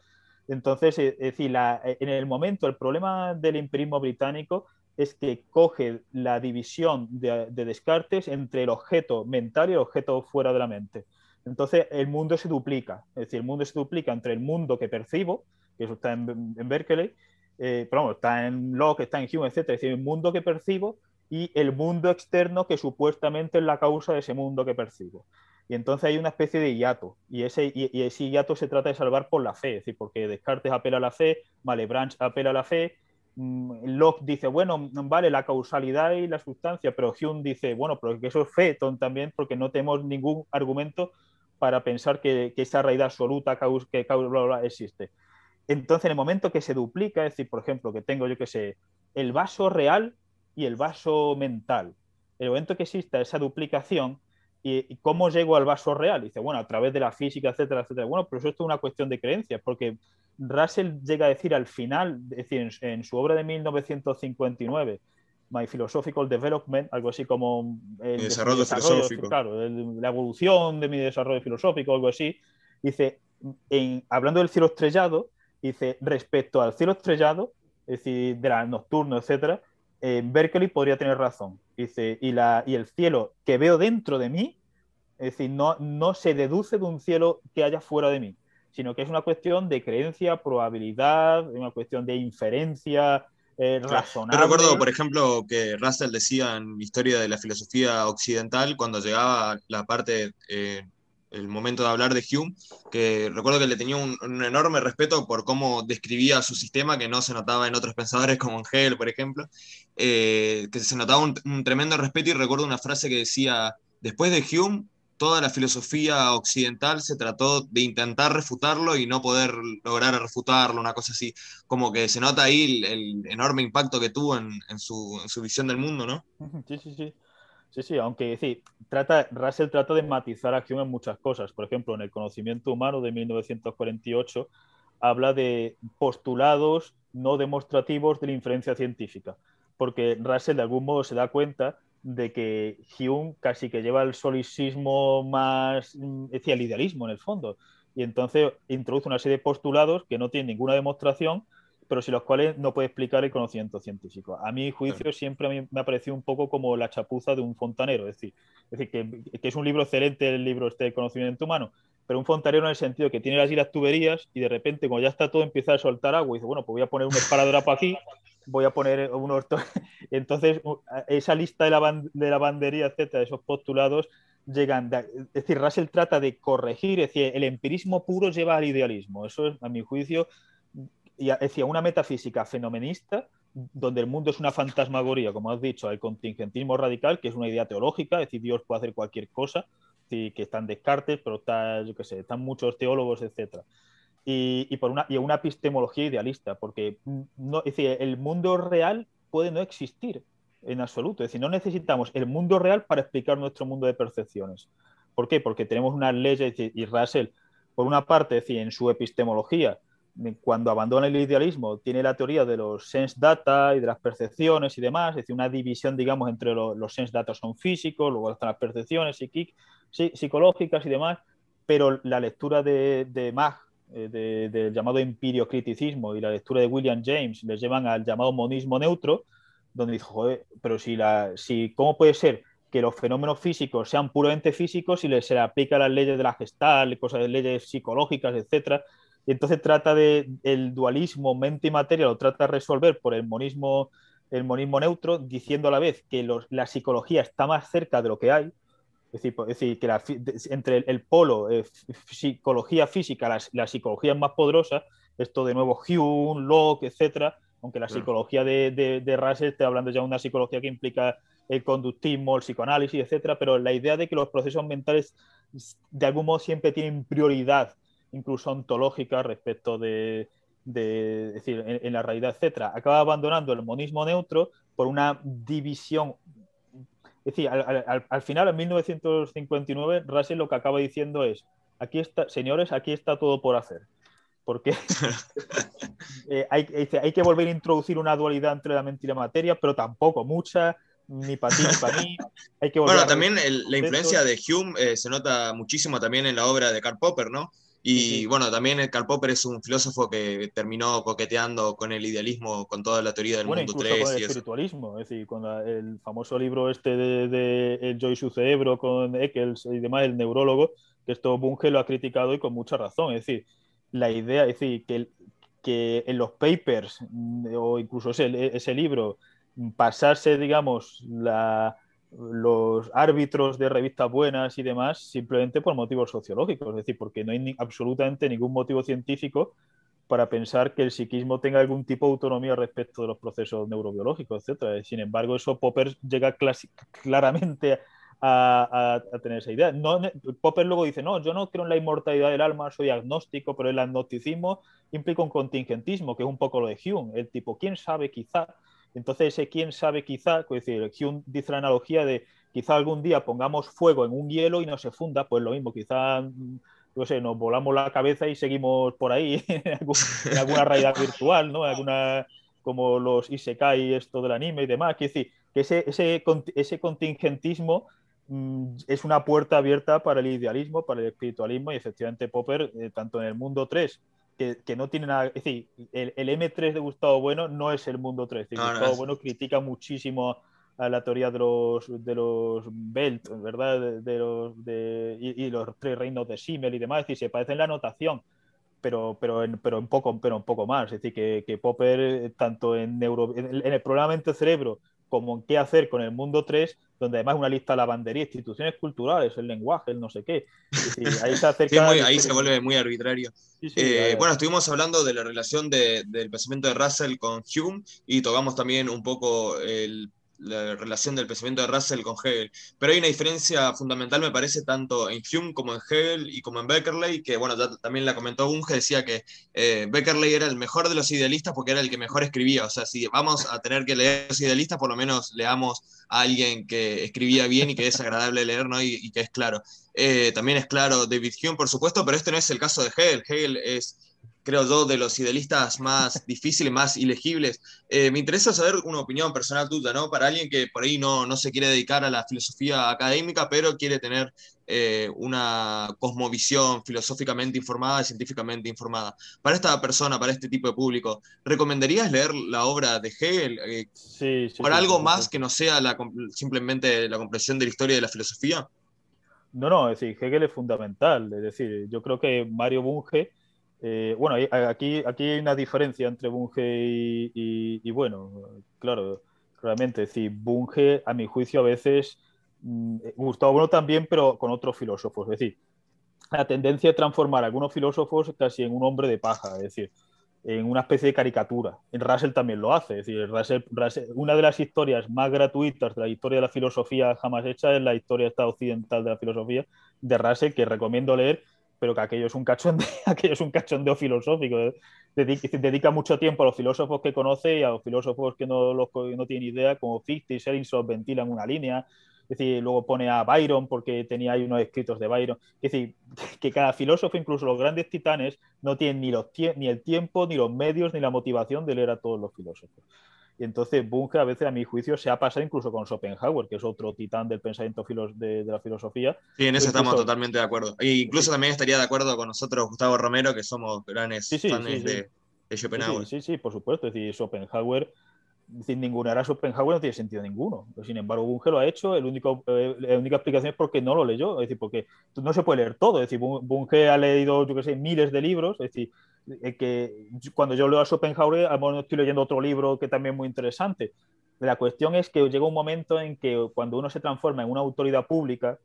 Entonces, es decir, en el momento, el problema del empirismo británico es que coge la división de, de Descartes entre el objeto mental y el objeto fuera de la mente. Entonces el mundo se duplica, es decir, el mundo se duplica entre el mundo que percibo, que eso está en, Berkeley, eh, pero está en Locke, está en Hume, etc. Es decir, el mundo que percibo y el mundo externo que supuestamente es la causa de ese mundo que percibo. Y entonces hay una especie de hiato, y ese, y, ese hiato se trata de salvar por la fe, es decir, porque Descartes apela a la fe, Malebranche apela a la fe, mm, Locke dice, bueno, vale, la causalidad y la sustancia, pero Hume dice, bueno, pero que eso es fe también, porque no tenemos ningún argumento para pensar que, esa realidad absoluta que existe. Entonces, en el momento que se duplica, es decir, por ejemplo, que tengo yo que sé, el vaso real y el vaso mental, en el momento que exista esa duplicación, ¿y, cómo llego al vaso real? dice, bueno, a través de la física, etcétera, etcétera. Bueno, pero eso es una cuestión de creencias, porque Russell llega a decir al final, es decir, en su obra de 1959, My Philosophical Development, algo así como el desarrollo, filosófico. Claro, la evolución de mi desarrollo filosófico, algo así. Dice, en, hablando del cielo estrellado, dice, respecto al cielo estrellado, es decir, de la nocturno, etcétera, Berkeley podría tener razón. Dice, y, la, y el cielo que veo dentro de mí, es decir, no, no se deduce de un cielo que haya fuera de mí, sino que es una cuestión de creencia, probabilidad, una cuestión de inferencia, eh, razonable. Yo recuerdo, por ejemplo, que Russell decía en Historia de la Filosofía Occidental, cuando llegaba la parte, eh, el momento de hablar de Hume, que recuerdo que le tenía un, enorme respeto por cómo describía su sistema, que no se notaba en otros pensadores como Hegel, por ejemplo, eh, que se notaba un tremendo respeto y recuerdo una frase que decía, después de Hume, toda la filosofía occidental se trató de intentar refutarlo y no poder lograr refutarlo, una cosa así, como que se nota ahí el, enorme impacto que tuvo en, su, visión del mundo, ¿no? Sí, sí, sí. Sí, sí, aunque sí, trata, Russell trata de matizar acción en muchas cosas. Por ejemplo, en el conocimiento humano de 1948 habla de postulados no demostrativos de la inferencia científica, porque Russell de algún modo se da cuenta de que Hume casi que lleva el solicismo más, mm, decía, el idealismo en el fondo. Y entonces introduce una serie de postulados que no tienen ninguna demostración, pero sin los cuales no puede explicar el conocimiento científico. A mi juicio siempre me ha parecido un poco como la chapuza de un fontanero, es decir, es decir que, que, es un libro excelente el libro este de conocimiento humano, pero un fontanero en el sentido que tiene las tuberías y de repente cuando ya está todo empieza a soltar agua y dice, bueno, pues voy a poner un esparadrapo aquí voy a poner unos... Entonces, esa lista de la, de lavandería, etcétera, esos postulados, llegan... es decir, Russell trata de corregir, es decir, el empirismo puro lleva al idealismo. Eso es, a mi juicio, y, decir, una metafísica fenomenista donde el mundo es una fantasmagoría, como has dicho, el contingentismo radical, que es una idea teológica, es decir, Dios puede hacer cualquier cosa, que están Descartes, pero está, yo qué sé, están muchos teólogos, etcétera y, por una, y una epistemología idealista, porque no, es decir, el mundo real puede no existir en absoluto. Es decir, no necesitamos el mundo real para explicar nuestro mundo de percepciones. ¿Por qué? Porque tenemos unas leyes, y Russell, por una parte, es decir, en su epistemología, cuando abandona el idealismo, tiene la teoría de los sense data y de las percepciones y demás, es decir, una división, digamos, entre los sense data son físicos, luego están las percepciones psicológicas y demás, pero la lectura de, de Mach eh, del llamado empirio criticismo y la lectura de William James les llevan al llamado monismo neutro, donde dijo, joder, pero si, la, si ¿cómo puede ser que los fenómenos físicos sean puramente físicos y se le aplica las leyes de la gestal, cosas de leyes psicológicas, etcétera? Y entonces trata de el dualismo mente y materia, lo trata de resolver por el monismo, el monismo neutro, diciendo a la vez que la psicología está más cerca de lo que hay, es decir, que entre el, polo eh, psicología física, la, psicología más poderosa, esto de nuevo Hume, Locke, etcétera, aunque la psicología de, de, de Russell esté hablando ya de una psicología que implica el conductismo, el psicoanálisis, etcétera, pero la idea de que los procesos mentales de algún modo siempre tienen prioridad, incluso ontológica, respecto de, decir, en, en, la realidad, etcétera, acaba abandonando el monismo neutro por una división es decir, al, final, en 1959, Russell lo que acaba diciendo es, aquí está, señores, aquí está todo por hacer. Porque eh, hay, que volver a introducir una dualidad entre la mente y la materia, pero tampoco mucha, ni para ti ni para mí. bueno, también la influencia de Hume eh, se nota muchísimo también en la obra de Karl Popper, ¿no? Y bueno, también Karl Popper es un filósofo que terminó coqueteando con el idealismo, con toda la teoría del mundo 3. Con el espiritualismo, es decir, con el famoso libro este de, El yo y su cerebro, con Eccles y demás, el neurólogo, que esto Bunge lo ha criticado y con mucha razón. Es decir, la idea, es decir, que, que en los papers mm, o incluso ese, ese libro pasarse, digamos, la, los árbitros de revistas buenas y demás simplemente por motivos sociológicos, es decir, porque no hay absolutamente ningún motivo científico para pensar que el psiquismo tenga algún tipo de autonomía respecto de los procesos neurobiológicos, etc. Sin embargo, eso Popper llega claramente a, tener esa idea. No, Popper luego dice, no, yo no creo en la inmortalidad del alma, soy agnóstico, pero el agnosticismo implica un contingentismo, que es un poco lo de Hume, el tipo, quién sabe, quizá entonces, ese quién sabe quizá, es decir, Hume dice la analogía de quizá algún día pongamos fuego en un hielo y no se funda, pues lo mismo, quizá no sé, nos volamos la cabeza y seguimos por ahí en, alguna realidad virtual, ¿no? Alguna, como los Isekai, esto del anime y demás. Es decir, que ese, ese, ese contingentismo mm, es una puerta abierta para el idealismo, para el espiritualismo y efectivamente Popper, eh, tanto en el mundo 3 que, no tiene nada. Es decir, el, M3 de Gustavo Bueno no es el mundo 3. Gustavo Bueno critica muchísimo a la teoría de los, de los Belt, ¿verdad? De, los, de, y, los tres reinos de Simmel y demás. Es decir, se parece en la notación. pero, pero, en, pero, un poco, pero un poco más. Es decir, que, que Popper, eh, tanto en, neuro, en, el programa Mente Cerebro como en qué hacer con el mundo 3, donde además una lista de lavandería, instituciones culturales, el lenguaje, el no sé qué. ahí se, acerca ahí se vuelve muy arbitrario. Eh, bueno, estuvimos hablando de la relación de, del pensamiento de Russell con Hume y tocamos también un poco el la relación del pensamiento de Russell con Hegel. Pero hay una diferencia fundamental, me parece, tanto en Hume como en Hegel y como en Beckerley, que bueno, ya también la comentó Bunge, decía que eh, Beckerley era el mejor de los idealistas porque era el que mejor escribía. O sea, si vamos a tener que leer los idealistas, por lo menos leamos a alguien que escribía bien y que es agradable leer, ¿no? Y, que es claro. Eh, también es claro David Hume, por supuesto, pero este no es el caso de Hegel. Hegel es creo yo, de los idealistas más difíciles, más ilegibles. Eh, me interesa saber una opinión personal tuya, ¿no? Para alguien que por ahí no, no se quiere dedicar a la filosofía académica, pero quiere tener eh, una cosmovisión filosóficamente informada y científicamente informada. Para esta persona, para este tipo de público, ¿recomendarías leer la obra de Hegel? Eh, sí, sí, ¿Por algo más que no sea la, simplemente la comprensión de la historia de la filosofía? No, no, es decir, Hegel es fundamental. Es decir, yo creo que Mario Bunge eh, bueno, aquí, aquí hay una diferencia entre Bunge y, bueno, claro, claramente, es Bunge, a mi juicio, a veces, mm, Gustavo Bueno también, pero con otros filósofos, es decir, la tendencia es transformar a algunos filósofos casi en un hombre de paja, es decir, en una especie de caricatura. En Russell también lo hace, es decir, una de las historias más gratuitas de la historia de la filosofía jamás hecha es la historia esta occidental de la filosofía de Russell, que recomiendo leer pero que aquello es un cachondeo, aquello es un cachondeo filosófico. ¿eh? Dedica, mucho tiempo a los filósofos que conoce y a los filósofos que no, los, no tienen idea, como Fichte y Schellingsdorf ventilan una línea. Es decir, luego pone a Byron porque tenía ahí unos escritos de Byron. Es decir, que cada filósofo, incluso los grandes titanes, no tienen ni, los, ni el tiempo, ni los medios, ni la motivación de leer a todos los filósofos. Y entonces Bunge a veces, a mi juicio, se ha pasado incluso con Schopenhauer, que es otro titán del pensamiento de, la filosofía. Sí, en eso estamos totalmente de acuerdo. E incluso también estaría de acuerdo con nosotros, Gustavo Romero, que somos grandes sí, fans de, Schopenhauer. Sí, sí, por supuesto. Es decir, Schopenhauer, sin ninguna era Schopenhauer no tiene sentido ninguno. Sin embargo, Bunge lo ha hecho. El único, eh, la única explicación es porque no lo leyó. Es decir, porque no se puede leer todo. Es decir, Bunge ha leído, yo qué sé, miles de libros. Es decir, que cuando yo leo a Schopenhauer, a lo mejor estoy leyendo otro libro que también es muy interesante. La cuestión es que llega un momento en que cuando uno se transforma en una autoridad pública,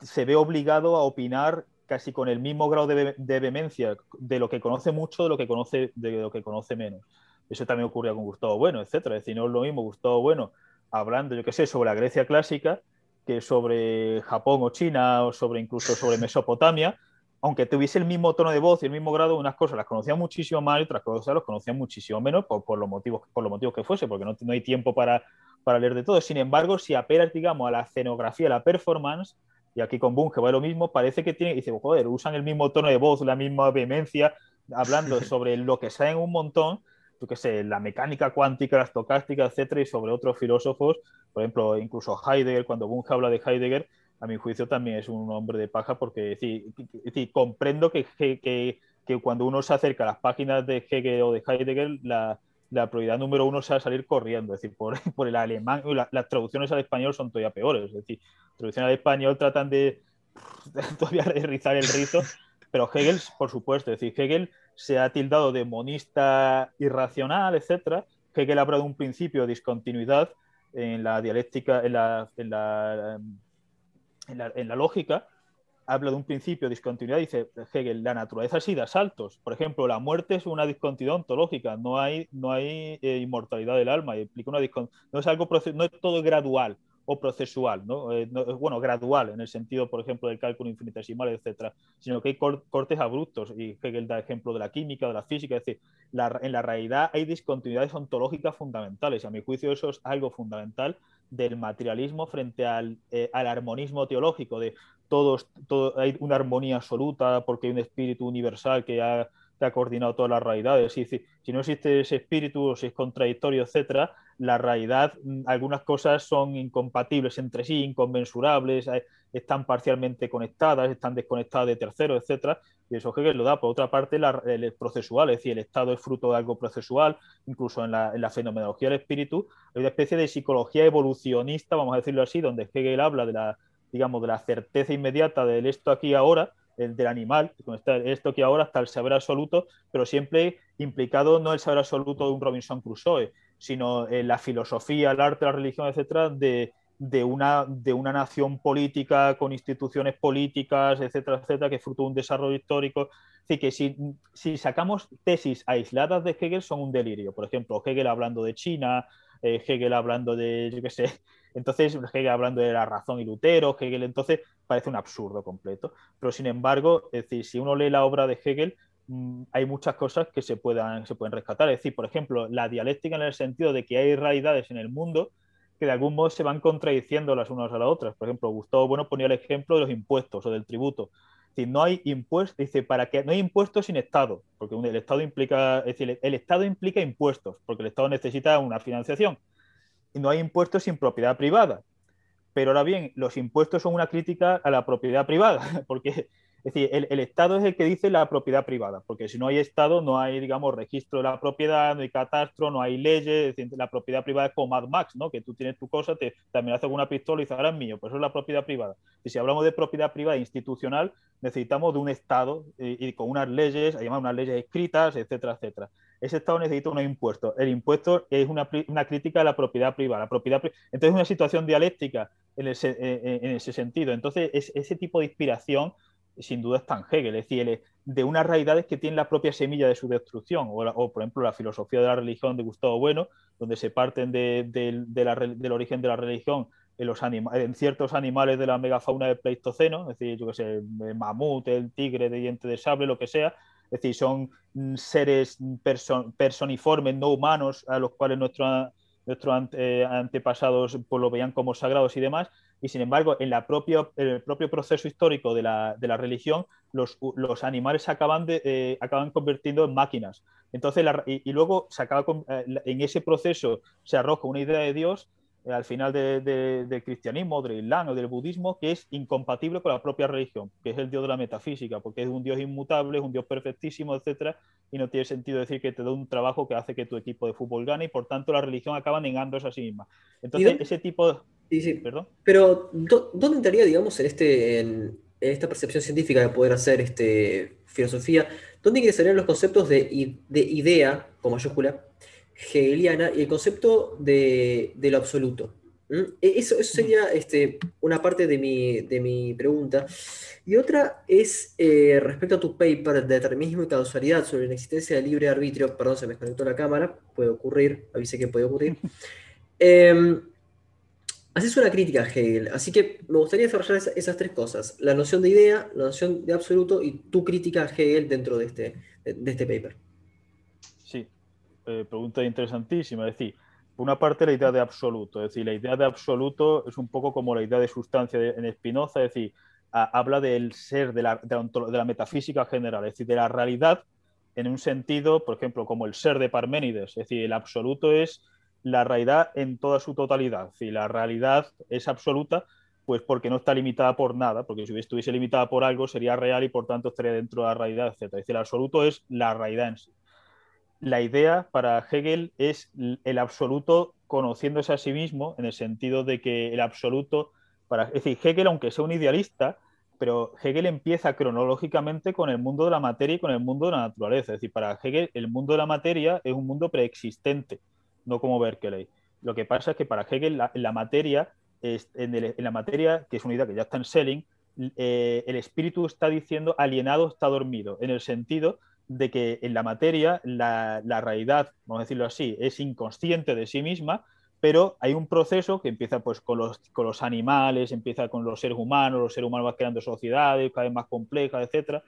se ve obligado a opinar casi con el mismo grado de, vehemencia de lo que conoce mucho de lo que conoce, de lo que conoce menos. Eso también ocurría con Gustavo Bueno, etcétera. Es decir, no es lo mismo Gustavo Bueno hablando, yo qué sé, sobre la Grecia clásica que sobre Japón o China o sobre incluso sobre Mesopotamia, aunque tuviese el mismo tono de voz y el mismo grado, unas cosas las conocía muchísimo más y otras cosas las conocía muchísimo menos por, los, motivos, por los motivos que fuese, porque no, no hay tiempo para, para, leer de todo. Sin embargo, si apelas, digamos, a la escenografía, a la performance, y aquí con Bunge va lo mismo, parece que tiene, dice, joder, usan el mismo tono de voz, la misma vehemencia, hablando sobre lo que saben un montón, tú qué sé, la mecánica cuántica, la estocástica, etcétera, y sobre otros filósofos, por ejemplo, incluso Heidegger, cuando Bunge habla de Heidegger, a mi juicio también es un hombre de paja porque sí, comprendo que, que, que, cuando uno se acerca a las páginas de Hegel o de Heidegger, la, la prioridad número uno sea salir corriendo, es decir, por, por el alemán, las traducciones al español son todavía peores, es decir, traducciones al español tratan de todavía rizar el rito, pero Hegel, por supuesto, es decir, Hegel se ha tildado de monista irracional, etcétera. Hegel habla de un principio de discontinuidad en la dialéctica, en la, en la en la, lógica, habla de un principio de discontinuidad, dice Hegel, la naturaleza sí da saltos. Por ejemplo, la muerte es una discontinuidad ontológica, no hay, no hay eh, inmortalidad del alma, implica una no es algo no es todo gradual o procesual, ¿no? Eh, bueno, gradual en el sentido, por ejemplo, del cálculo infinitesimal, etcétera, sino que hay cortes abruptos y Hegel da ejemplo de la química, de la física, es decir, en la realidad hay discontinuidades ontológicas fundamentales y a mi juicio eso es algo fundamental del materialismo frente al, eh, al armonismo teológico, de todos, todo, hay una armonía absoluta porque hay un espíritu universal que ha, ha coordinado todas las realidades. Si, si, no existe ese espíritu o si es contradictorio, etcétera, la realidad, mm, algunas cosas son incompatibles entre sí, inconmensurables, están parcialmente conectadas, están desconectadas de terceros, etcétera, y eso Hegel lo da. Por otra parte, la, el procesual, es decir, el estado es fruto de algo procesual, incluso en la, en la, fenomenología del espíritu, hay una especie de psicología evolucionista, vamos a decirlo así, donde Hegel habla de la, digamos, de la certeza inmediata del esto aquí ahora, del animal, esto que ahora está el saber absoluto, pero siempre implicado no el saber absoluto de un Robinson Crusoe, sino en la filosofía, el arte, la religión, etcétera, de, de una, de una nación política con instituciones políticas, etcétera, etcétera, que fruto de un desarrollo histórico. Así que si, si, sacamos tesis aisladas de Hegel son un delirio. Por ejemplo, Hegel hablando de China, eh, Hegel hablando de, yo qué sé, entonces Hegel hablando de la razón y Lutero, Hegel entonces parece un absurdo completo. Pero sin embargo, decir, si uno lee la obra de Hegel, mm, hay muchas cosas que se pueden rescatar. Es decir, por ejemplo, la dialéctica en el sentido de que hay realidades en el mundo que de algún modo se van contradiciendo las unas a las otras. Por ejemplo, Gustavo Bueno ponía el ejemplo de los impuestos o del tributo. Es decir, no hay impuestos, dice, para que no hay impuestos sin Estado, porque el Estado implica, es decir, el Estado implica impuestos, porque el Estado necesita una financiación. No hay impuestos sin propiedad privada. Pero ahora bien, los impuestos son una crítica a la propiedad privada, porque es decir, el, Estado es el que dice la propiedad privada, porque si no hay Estado, no hay, digamos, registro de la propiedad, no hay catastro, no hay leyes, es decir, la propiedad privada es como Mad Max, ¿no? Que tú tienes tu cosa, te, amenazas con una pistola y dices, ahora es mío, pues eso es la propiedad privada. Y si hablamos de propiedad privada institucional, necesitamos de un Estado y, con unas leyes, además unas leyes escritas, etcétera, etcétera. Ese Estado necesita unos impuestos. El impuesto es una, una crítica a la propiedad privada. La propiedad, entonces es una situación dialéctica en ese, en, ese sentido. Entonces, es, ese tipo de inspiración sin duda está en Hegel, es decir, de unas realidades que tienen la propia semilla de su destrucción, o, por ejemplo la filosofía de la religión de Gustavo Bueno, donde se parten de, del origen de la religión en, los en ciertos animales de la megafauna del Pleistoceno, es decir, yo que sé, el mamut, el tigre de diente de sable, lo que sea, es decir, son mm, seres personiformes, no humanos, a los cuales nuestros eh, antepasados pues, lo veían como sagrados y demás, y sin embargo, en, la propia, el propio proceso histórico de la, de la religión, los, los, animales acaban, de, eh, acaban convirtiendo en máquinas. Entonces, y, luego se acaba eh, en ese proceso se arroja una idea de Dios al final del cristianismo, del islam o del budismo, que es incompatible con la propia religión, que es el Dios de la metafísica, porque es un Dios inmutable, es un Dios perfectísimo, etcétera, y no tiene sentido decir que te da un trabajo que hace que tu equipo de fútbol gane, y por tanto la religión acaba negándose a sí misma. Entonces, ese tipo de Sí, sí. ¿Perdón? Pero, ¿dónde entraría, digamos, en, este, en, esta percepción científica de poder hacer este, filosofía? ¿Dónde ingresarían los conceptos de, de idea, con mayúscula, hegeliana, y el concepto de, de lo absoluto? ¿Mm? E, eso, eso, sería este, una parte de mi, de mi, pregunta. Y otra es eh, respecto a tu paper de determinismo y causalidad sobre la existencia del libre arbitrio. Perdón, se me desconectó la cámara. Puede ocurrir, avisé que puede ocurrir. Eh, Haces una crítica a Hegel, así que me gustaría desarrollar esas, tres cosas, la noción de idea, la noción de absoluto y tu crítica a Hegel dentro de este, de, este paper. Eh, pregunta interesantísima, es decir, por una parte la idea de absoluto, es decir, la idea de absoluto es un poco como la idea de sustancia en Spinoza, es decir, habla del ser, de la, de la metafísica general, es decir, de la realidad en un sentido, por ejemplo, como el ser de Parménides, es decir, el absoluto es la realidad en toda su totalidad. Si la realidad es absoluta, pues porque no está limitada por nada, porque si estuviese limitada por algo sería real y por tanto estaría dentro de la realidad, etc. Es decir, el absoluto es la realidad en sí. La idea para Hegel es el absoluto conociéndose a sí mismo, en el sentido de que el absoluto, para, es decir, Hegel, aunque sea un idealista, pero Hegel empieza cronológicamente con el mundo de la materia y con el mundo de la naturaleza. Es decir, para Hegel el mundo de la materia es un mundo preexistente no como Berkeley. Lo que pasa es que para Hegel la, materia, es, en, la materia, que es una idea que ya está en Selling, eh, el espíritu está diciendo alienado está dormido, en el sentido de que en la materia la, realidad, vamos a decirlo así, es inconsciente de sí misma, pero hay un proceso que empieza pues con los, con los animales, empieza con los seres humanos, los seres humanos van creando sociedades cada vez más complejas, etc.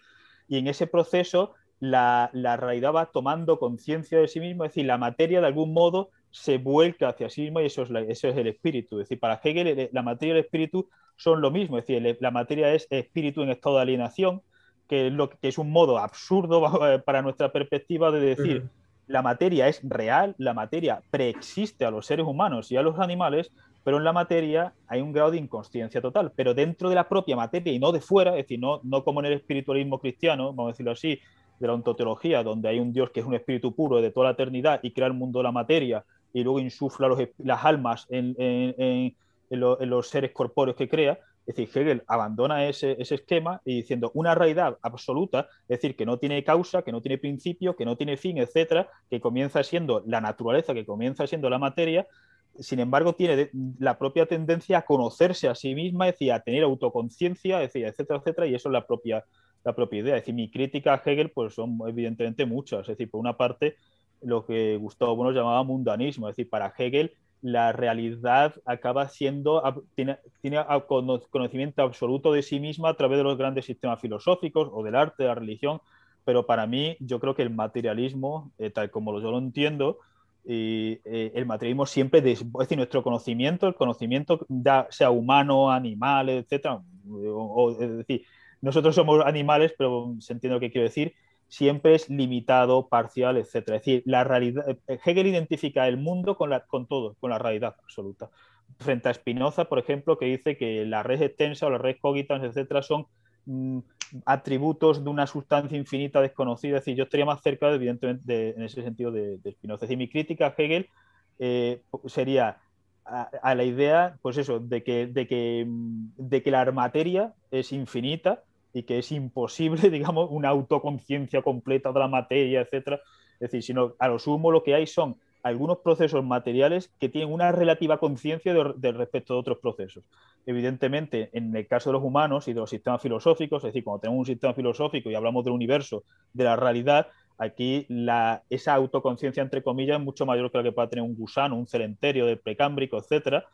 Y en ese proceso la, realidad va tomando conciencia de sí mismo, es decir, la materia de algún modo se vuelca hacia sí misma y eso es, eso es el espíritu. Es decir, para Hegel la materia y el espíritu son lo mismo, es decir, la materia es espíritu en estado de alienación, que es, lo, que es un modo absurdo para nuestra perspectiva de decir, la materia es real, la materia preexiste a los seres humanos y a los animales, pero en la materia hay un grado de inconsciencia total, pero dentro de la propia materia y no de fuera, es decir, no, no como en el espiritualismo cristiano, vamos a decirlo así, de la ontoteología, donde hay un Dios que es un espíritu puro de toda la eternidad y crea el mundo de la materia y luego insufla las almas en, los seres corpóreos que crea, Es decir, Hegel abandona ese, esquema y diciendo una realidad absoluta, es decir, que no tiene causa, que no tiene principio, que no tiene fin, etcétera, que comienza siendo la naturaleza, que comienza siendo la materia, sin embargo, tiene la propia tendencia a conocerse a sí misma, es decir, a tener autoconciencia, etcétera, etcétera, y eso es la propia, la propia idea. Es decir, mi crítica a Hegel, pues son evidentemente muchas. Es decir, por una parte, lo que Gustavo Bueno llamaba mundanismo, es decir, para Hegel la realidad acaba siendo, tiene, tiene conocimiento absoluto de sí misma a través de los grandes sistemas filosóficos o del arte, de la religión, pero para mí yo creo que el materialismo, eh, tal como yo lo entiendo, y, eh, el materialismo siempre, es decir, nuestro conocimiento, el conocimiento sea humano, animal, etcétera, es decir, nosotros somos animales, pero se entiende lo que quiero decir, siempre es limitado, parcial, etc. Es decir, la realidad, eh, Hegel identifica el mundo con, la, con todo, con la realidad absoluta. Frente a Spinoza, por ejemplo, que dice que la red extensa o la red cogitans, etcétera, son mm, atributos de una sustancia infinita desconocida. Es decir, yo estaría más cerca, evidentemente, en ese sentido de, Spinoza. Es decir, mi crítica a Hegel eh, sería a, la idea, pues eso, de que, de que, mm, de que la materia es infinita y que es imposible, digamos, una autoconciencia completa de la materia, etcétera. Es decir, sino a lo sumo lo que hay son algunos procesos materiales que tienen una relativa conciencia de, respecto de otros procesos. Evidentemente, en el caso de los humanos y de los sistemas filosóficos, es decir, cuando tenemos un sistema filosófico y hablamos del universo, de la realidad, aquí la, esa autoconciencia, entre comillas, es mucho mayor que la que pueda tener un gusano, un celenterio del precámbrico, etcétera,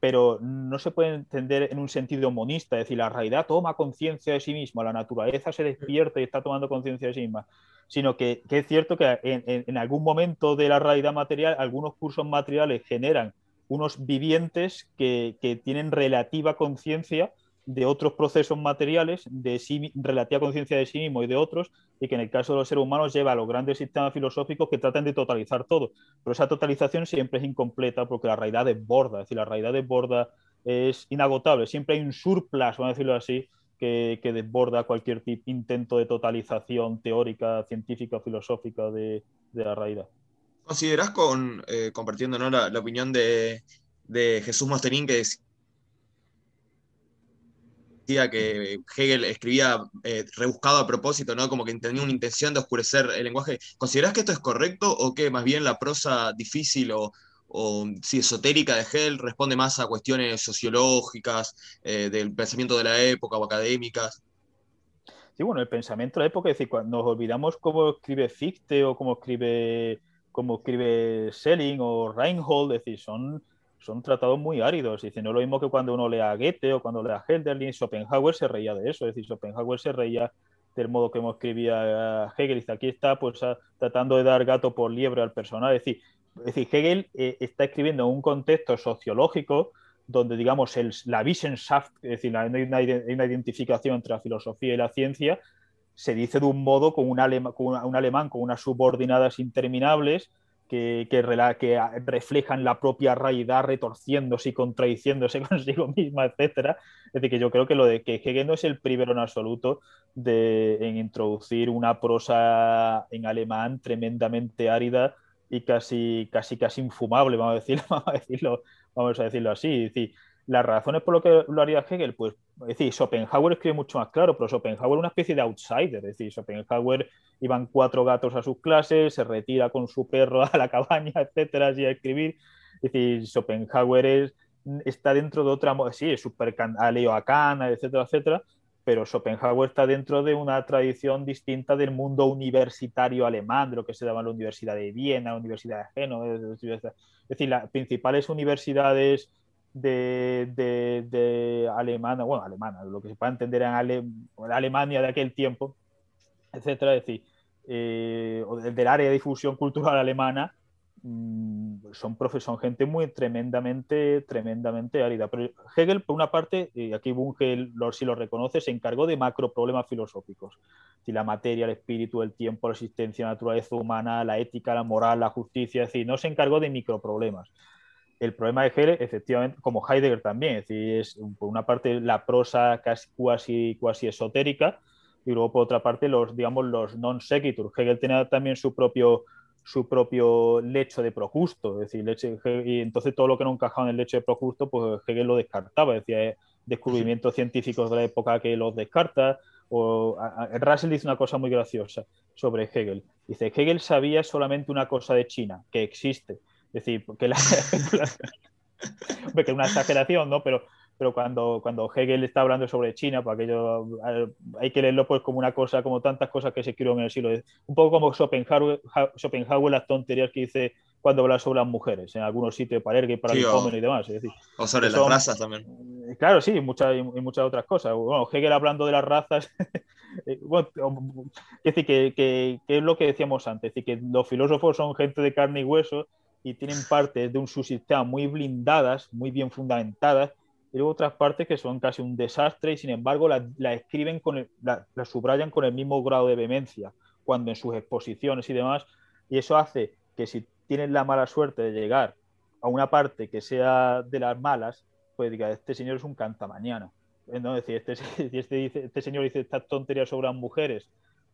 pero no se puede entender en un sentido monista, es decir, la realidad toma conciencia de sí misma, la naturaleza se despierta y está tomando conciencia de sí misma, sino que, es cierto que en, algún momento de la realidad material, algunos cursos materiales generan unos vivientes que, que tienen relativa conciencia de otros procesos materiales, de sí, relativa conciencia de sí mismo y de otros, y que en el caso de los seres humanos lleva a los grandes sistemas filosóficos que tratan de totalizar todo. Pero esa totalización siempre es incompleta porque la realidad desborda, es decir, la realidad desborda, es inagotable, siempre hay un surplus, vamos a decirlo así, que, desborda cualquier tipo, intento de totalización teórica, científica, filosófica de, la realidad. ¿Considerás, con, eh, compartiendo la, opinión de, de Jesús Masterín, que que Hegel escribía eh, rebuscado a propósito, ¿no? Como que tenía una intención de oscurecer el lenguaje. ¿Considerás que esto es correcto o que más bien la prosa difícil o, esotérica de Hegel responde más a cuestiones sociológicas, eh, del pensamiento de la época o académicas? Sí, bueno, el pensamiento de la época, es decir, cuando nos olvidamos cómo escribe Fichte o cómo escribe, cómo escribe Schelling o Reinhold, es decir, son son tratados muy áridos. Dice, no es lo mismo que cuando uno lea a Goethe o cuando lea a Hölderlin, Schopenhauer se reía de eso, es decir, Schopenhauer se reía del modo que escribía Hegel. Dice, aquí está pues tratando de dar gato por liebre al personal. Es decir, es decir Hegel eh, está escribiendo en un contexto sociológico donde, digamos, el, la Wissenschaft, es decir, hay una, hay una, identificación entre la filosofía y la ciencia, se dice de un modo con un, con un alemán con unas subordinadas interminables, que, que, reflejan la propia realidad retorciéndose y contradiciéndose consigo misma, etc. Es decir, que yo creo que lo de que Hegel no es el primero en absoluto de, en introducir una prosa en alemán tremendamente árida y casi, casi, casi infumable, vamos a decirlo, vamos a decirlo, vamos a decirlo así. Es decir, las razones por lo que lo haría Hegel, pues, es decir, Schopenhauer escribe mucho más claro, pero Schopenhauer es una especie de outsider, es decir, Schopenhauer iban cuatro gatos a sus clases, se retira con su perro a la cabaña, etcétera, así a escribir. Es decir, Schopenhauer es, está dentro de otra, sí, es súper aleo a Kant, etcétera, etcétera, pero Schopenhauer está dentro de una tradición distinta del mundo universitario alemán, de lo que se llama la Universidad de Viena, la Universidad de Génova, es decir, las principales universidades de, de, alemana, bueno, alemana, lo que se puede entender en Alemania de aquel tiempo, etcétera, es decir, eh, del área de difusión cultural alemana, mm, son, son gente muy tremendamente, tremendamente árida. Pero Hegel, por una parte, y aquí Bunge si lo reconoce, se encargó de macro problemas filosóficos. Si la materia, el espíritu, el tiempo, la existencia, la naturaleza humana, la ética, la moral, la justicia, es decir, no se encargó de microproblemas el problema de Hegel, efectivamente, como Heidegger también, es decir, es por una parte la prosa casi cuasi, cuasi esotérica y luego por otra parte los, digamos, los non sequitur. Hegel tenía también su propio, su propio lecho de Procusto, es decir, leche, y entonces todo lo que no encajaba en el lecho de Procusto, pues Hegel lo descartaba, decía, descubrimientos científicos de la época que los descarta. O, Russell dice una cosa muy graciosa sobre Hegel. Dice, Hegel sabía solamente una cosa de China, que existe. Es decir, que la... una exageración, ¿no? Pero pero cuando, cuando Hegel está hablando sobre China, para aquello hay que leerlo pues como una cosa, como tantas cosas que se escribieron en el siglo un poco como Schopenhauer, Schopenhauer las tonterías que dice cuando habla sobre las mujeres, en algunos sitios para Ergue, para el joven y demás. Es decir, o sobre las razas también. Eh, claro, sí, y muchas, y muchas otras cosas. Bueno, Hegel hablando de las razas, eh, bueno, es decir, que, que, que, es lo que decíamos antes, es decir, que los filósofos son gente de carne y hueso y tienen partes de un subsistema muy blindadas, muy bien fundamentadas, y otras partes que son casi un desastre y sin embargo la, escriben con la, subrayan con el mismo grado de vehemencia cuando en sus exposiciones y demás y eso hace que si tienen la mala suerte de llegar a una parte que sea de las malas pues diga este señor es un cantamañana ¿no? decir, este, este, este señor dice estas tonterías sobre las mujeres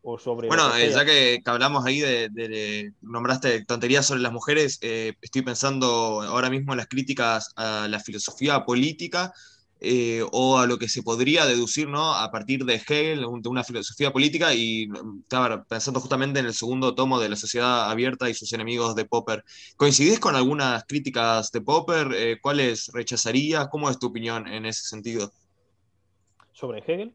bueno, eh, ya que, hablamos ahí de, nombraste tonterías sobre las mujeres, eh, estoy pensando ahora mismo en las críticas a la filosofía política eh, o a lo que se podría deducir ¿no? a partir de Hegel, de una filosofía política, y estaba pensando justamente en el segundo tomo de La Sociedad Abierta y sus enemigos de Popper. ¿Coincidís con algunas críticas de Popper? ¿Cuáles rechazarías? ¿Cómo es tu opinión en ese sentido? ¿Sobre Hegel?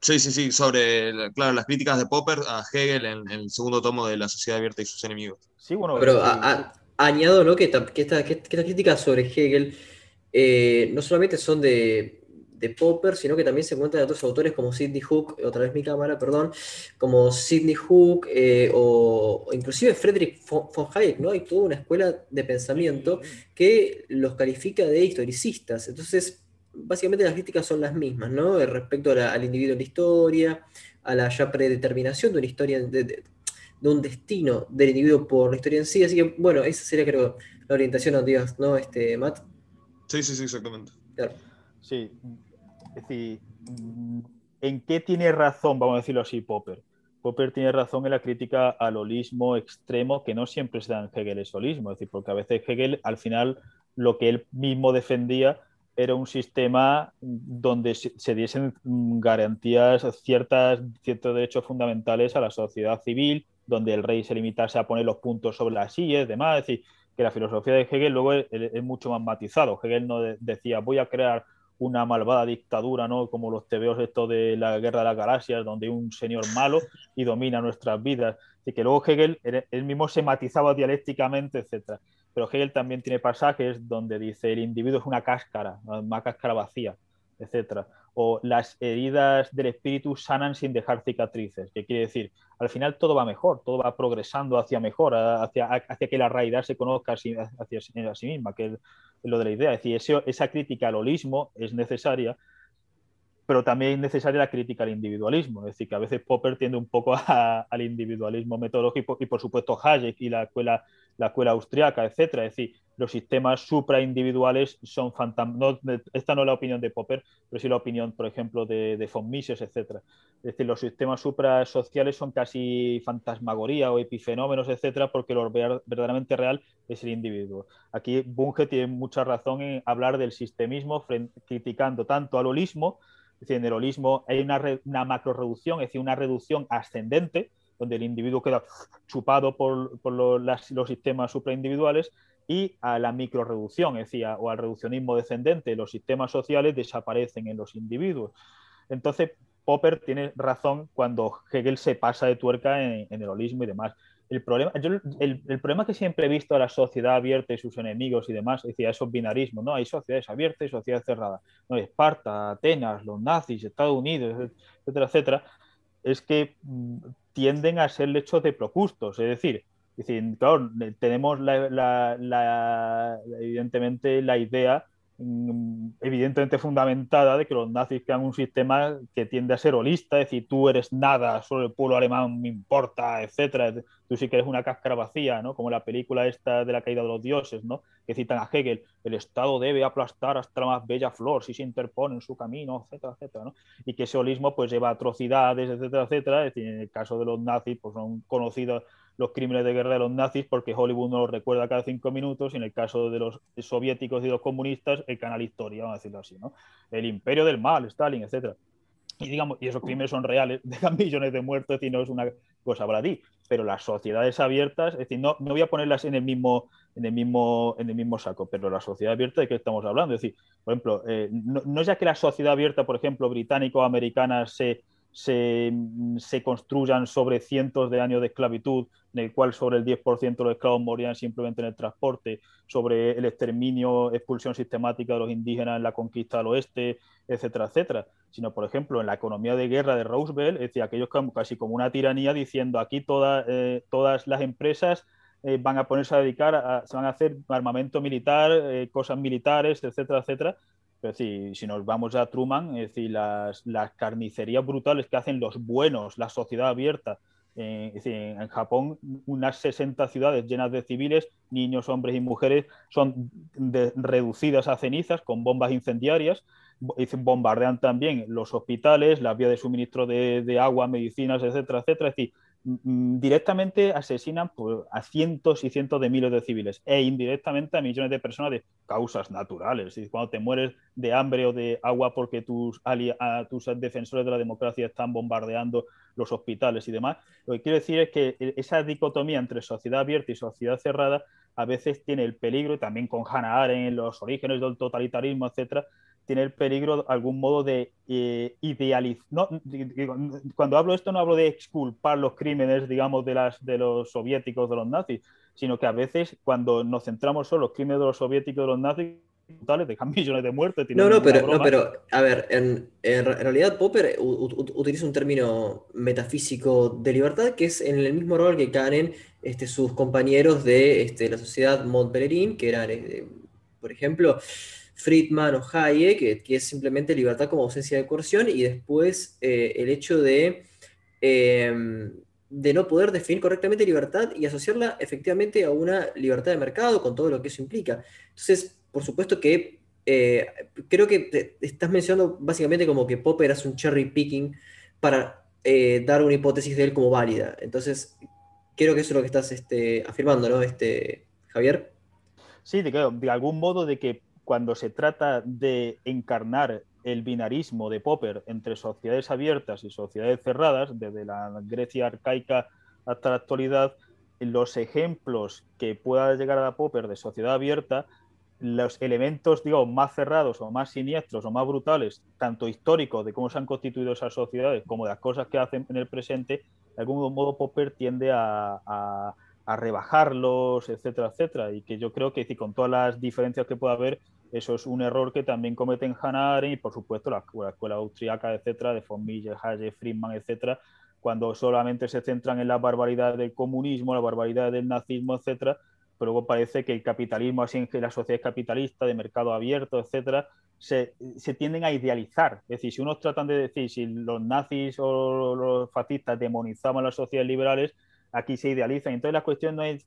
Sí, sí, sí, sobre claro, las críticas de Popper a Hegel en, el segundo tomo de La Sociedad Abierta y sus enemigos. Sí, bueno, pero añado ¿no? que, estas críticas sobre Hegel eh, no solamente son de, Popper, sino que también se encuentran de otros autores como Sidney Hook, otra vez mi cámara, perdón, como Sidney Hook eh, o, inclusive Friedrich von Hayek, ¿no? Hay toda una escuela de pensamiento que los califica de historicistas. Entonces, básicamente las críticas son las mismas, ¿no? Respecto al individuo en la historia, a la ya predeterminación de una historia, de, un destino del individuo por la historia en sí. Así que, bueno, esa sería, creo, la orientación a Dios, ¿no, este, Matt? Sí, sí, sí, exactamente. Sí, es decir, ¿en qué tiene razón, vamos a decirlo así, Popper? Popper tiene razón en la crítica al holismo extremo, que no siempre se da en Hegel es holismo, es decir, porque a veces Hegel, al final, lo que él mismo defendía era un sistema donde se diesen garantías, ciertas, ciertos derechos fundamentales a la sociedad civil, donde el rey se limitase a poner los puntos sobre las sillas demás. Es decir, que la filosofía de Hegel luego es, mucho más matizado. Hegel no decía, voy a crear una malvada dictadura, ¿no? Como los tebeos estos de la guerra de las galaxias, donde hay un señor malo y domina nuestras vidas. Y que luego Hegel él mismo se matizaba dialécticamente, etcétera pero Hegel también tiene pasajes donde dice el individuo es una cáscara, una cáscara vacía, etc. O las heridas del espíritu sanan sin dejar cicatrices, que quiere decir, al final todo va mejor, todo va progresando hacia mejor, hacia, hacia que la realidad se conozca hacia, hacia sí misma, que es lo de la idea. Es decir, esa crítica al holismo es necesaria, pero también es necesaria la crítica al individualismo. Es decir, que a veces Popper tiende un poco al individualismo metodológico y, por supuesto, Hayek y la escuela la escuela austriaca, etcétera. Es decir, los sistemas supraindividuales son fantasmas. esta no es la opinión de Popper, pero sí la opinión, por ejemplo, de, de von Mises, etcétera. Es decir, los sistemas suprasociales son casi fantasmagoría o epifenómenos, etcétera, porque lo verdaderamente real es el individuo. Aquí Bunge tiene mucha razón en hablar del sistemismo, criticando tanto al holismo, es decir, en el holismo hay una, una macro reducción, es decir, una reducción ascendente, donde el individuo queda chupado por, los sistemas supraindividuales, y a la microreducción, es decir, o al reduccionismo descendente, los sistemas sociales desaparecen en los individuos. Entonces, Popper tiene razón cuando Hegel se pasa de tuerca en, el holismo y demás. El problema, el, problema que siempre he visto a la sociedad abierta y sus enemigos y demás, es decir, esos binarismos, ¿no? Hay sociedades abiertas y sociedades cerradas. ¿no? Esparta, Atenas, los nazis, Estados Unidos, etcétera, etcétera, es que mm, tienden a ser hechos de procustos, es decir, claro, tenemos la, evidentemente la idea evidentemente fundamentada de que los nazis crean un sistema que tiende a ser holista, es decir, tú eres nada, solo el pueblo alemán me importa, etcétera. tú sí que eres una cáscara vacía, ¿no? Como la película esta de la caída de los dioses, ¿no? Que citan a Hegel, el Estado debe aplastar hasta la más bella flor si se interpone en su camino, etcétera, etcétera, ¿no? Y que ese holismo pues lleva atrocidades, etcétera, etcétera. Es decir, en el caso de los nazis, pues son conocidos los crímenes de guerra de los nazis porque Hollywood no los recuerda cada cinco minutos y en el caso de los soviéticos y los comunistas el canal historia, vamos a decirlo así, ¿no? El imperio del mal, Stalin, etcétera. Y digamos, y esos crímenes son reales, dejan millones de muertos y no es una cosa para ti. Pero las sociedades abiertas, es decir, no, no voy a ponerlas en el mismo, en el mismo, en el mismo saco, pero la sociedad abierta de qué estamos hablando. Es decir, por ejemplo, eh, no, no, es ya que la sociedad abierta, por ejemplo, británico o americana se se, construyan sobre cientos de años de esclavitud, en el cual sobre el 10% de los esclavos morían simplemente en el transporte, sobre el exterminio, expulsión sistemática de los indígenas en la conquista del oeste, etcétera, etcétera. Sino, por ejemplo, en la economía de guerra de Roosevelt, es decir, aquellos casi como una tiranía diciendo aquí eh, todas las empresas eh, van a ponerse a dedicar, a, se van a hacer armamento militar, eh, cosas militares, etcétera, etcétera es decir, si nos vamos a Truman, es decir, las, las carnicerías brutales que hacen los buenos, la sociedad abierta, eh, en Japón, unas 60 ciudades llenas de civiles, niños, hombres y mujeres, son reducidas a cenizas con bombas incendiarias. Bombardean también los hospitales, las vías de suministro de, de agua, medicinas, etcétera, etcétera. Directamente asesinan pues, a cientos y cientos de miles de civiles e indirectamente a millones de personas de causas naturales. Y cuando te mueres de hambre o de agua porque tus, tus defensores de la democracia están bombardeando los hospitales y demás, lo que quiero decir es que e, esa dicotomía entre sociedad abierta y sociedad cerrada a veces tiene el peligro, y también con Hannah Arendt, los orígenes del totalitarismo, etcétera, tiene el peligro algún modo de eh, idealizar. No, cuando hablo de esto no hablo de exculpar los crímenes, digamos, de, las, de los soviéticos, de los nazis, sino que a veces cuando nos centramos solo en los crímenes de los soviéticos, de los nazis, totales, dejan millones de muertes. No, no pero, no, pero, a ver, en, en realidad Popper utiliza un término metafísico de libertad que es en el mismo rol que Karen, este, sus compañeros de este, la sociedad Montpellerin, que eran, eh, por ejemplo, Friedman o Hayek, que, es simplemente libertad como ausencia de coerción, y después eh, el hecho de, em, de no poder definir correctamente libertad y asociarla efectivamente a una libertad de mercado con todo lo que eso implica. Entonces, por supuesto que eh, creo que estás mencionando básicamente como que Popper hace un cherry picking para eh, dar una hipótesis de él como válida. Entonces, creo que eso es lo que estás este, afirmando, ¿no, este, Javier? Sí, de, de algún modo de que cuando se trata de encarnar el binarismo de Popper entre sociedades abiertas y sociedades cerradas, desde la Grecia arcaica hasta la actualidad, los ejemplos que pueda llegar a Popper de sociedad abierta, los elementos, digo, más cerrados o más siniestros o más brutales, tanto históricos de cómo se han constituido esas sociedades como de las cosas que hacen en el presente, de algún modo Popper tiende a, rebajarlos, etcétera, etcétera. Y que yo creo que con todas las diferencias que pueda haber, eso es un error que también cometen Hannah Arendt y, por supuesto, la, escuela austriaca, etcétera, de von Mises, Hayek, Friedman, etcétera, cuando solamente se centran en la barbaridad del comunismo, la barbaridad del nazismo, etcétera, pero luego parece que el capitalismo, así en que la sociedad capitalista, de mercado abierto, etcétera, se, se, tienden a idealizar. Es decir, si unos tratan de decir si los nazis o los fascistas demonizaban las sociedades liberales, aquí se idealizan. Entonces la cuestión no es,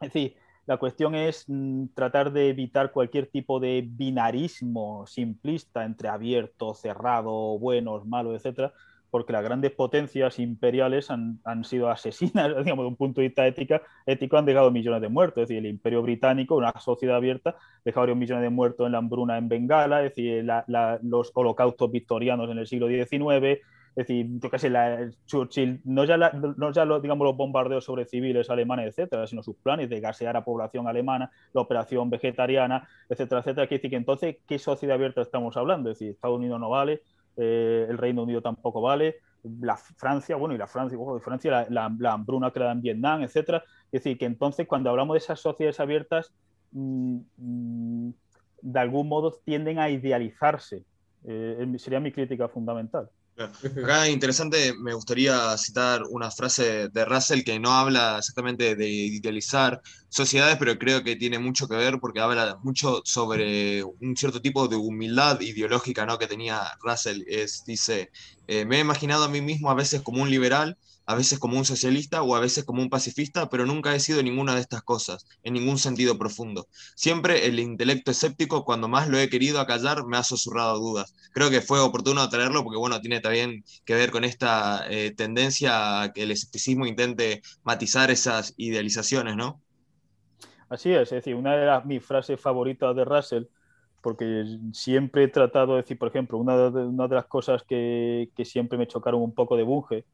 es decir, la cuestión es mm, tratar de evitar cualquier tipo de binarismo simplista entre abierto, cerrado, buenos, malos, etcétera, porque las grandes potencias imperiales han, sido asesinas, digamos, de un punto de vista ética, ético, han dejado millones de muertos. Es decir, el imperio británico, una sociedad abierta, dejó millones de muertos en la hambruna en Bengala, es decir, los holocaustos victorianos en el siglo XIX, es decir, yo qué sé, la, Churchill, no ya, no ya lo, digamos, los bombardeos sobre civiles alemanes, etcétera, sino sus planes de gasear a población alemana, la operación vegetariana, etcétera, etcétera. Quiere decir que entonces, ¿qué sociedad abierta estamos hablando? Es decir, Estados Unidos no vale, eh, el Reino Unido tampoco vale, la Francia, bueno, y la Francia, ojo, Francia, la, la, hambruna creada en Vietnam, etcétera. Es decir, que entonces, cuando hablamos de esas sociedades abiertas, mmm, mmm, de algún modo tienden a idealizarse. Eh, sería mi crítica fundamental. Acá interesante, me gustaría citar una frase de Russell que no habla exactamente de idealizar sociedades, pero creo que tiene mucho que ver porque habla mucho sobre un cierto tipo de humildad ideológica ¿no? que tenía Russell. Es, dice, eh, me he imaginado a mí mismo a veces como un liberal a veces como un socialista o a veces como un pacifista, pero nunca he sido ninguna de estas cosas, en ningún sentido profundo. Siempre el intelecto escéptico, cuando más lo he querido acallar, me ha susurrado dudas. Creo que fue oportuno traerlo porque, bueno, tiene también que ver con esta eh, tendencia a que el escepticismo intente matizar esas idealizaciones, ¿no? Así es, es decir, una de las, mis frases favoritas de Russell porque siempre he tratado de decir, por ejemplo, una de, las cosas que, que, siempre me chocaron un poco de Bunge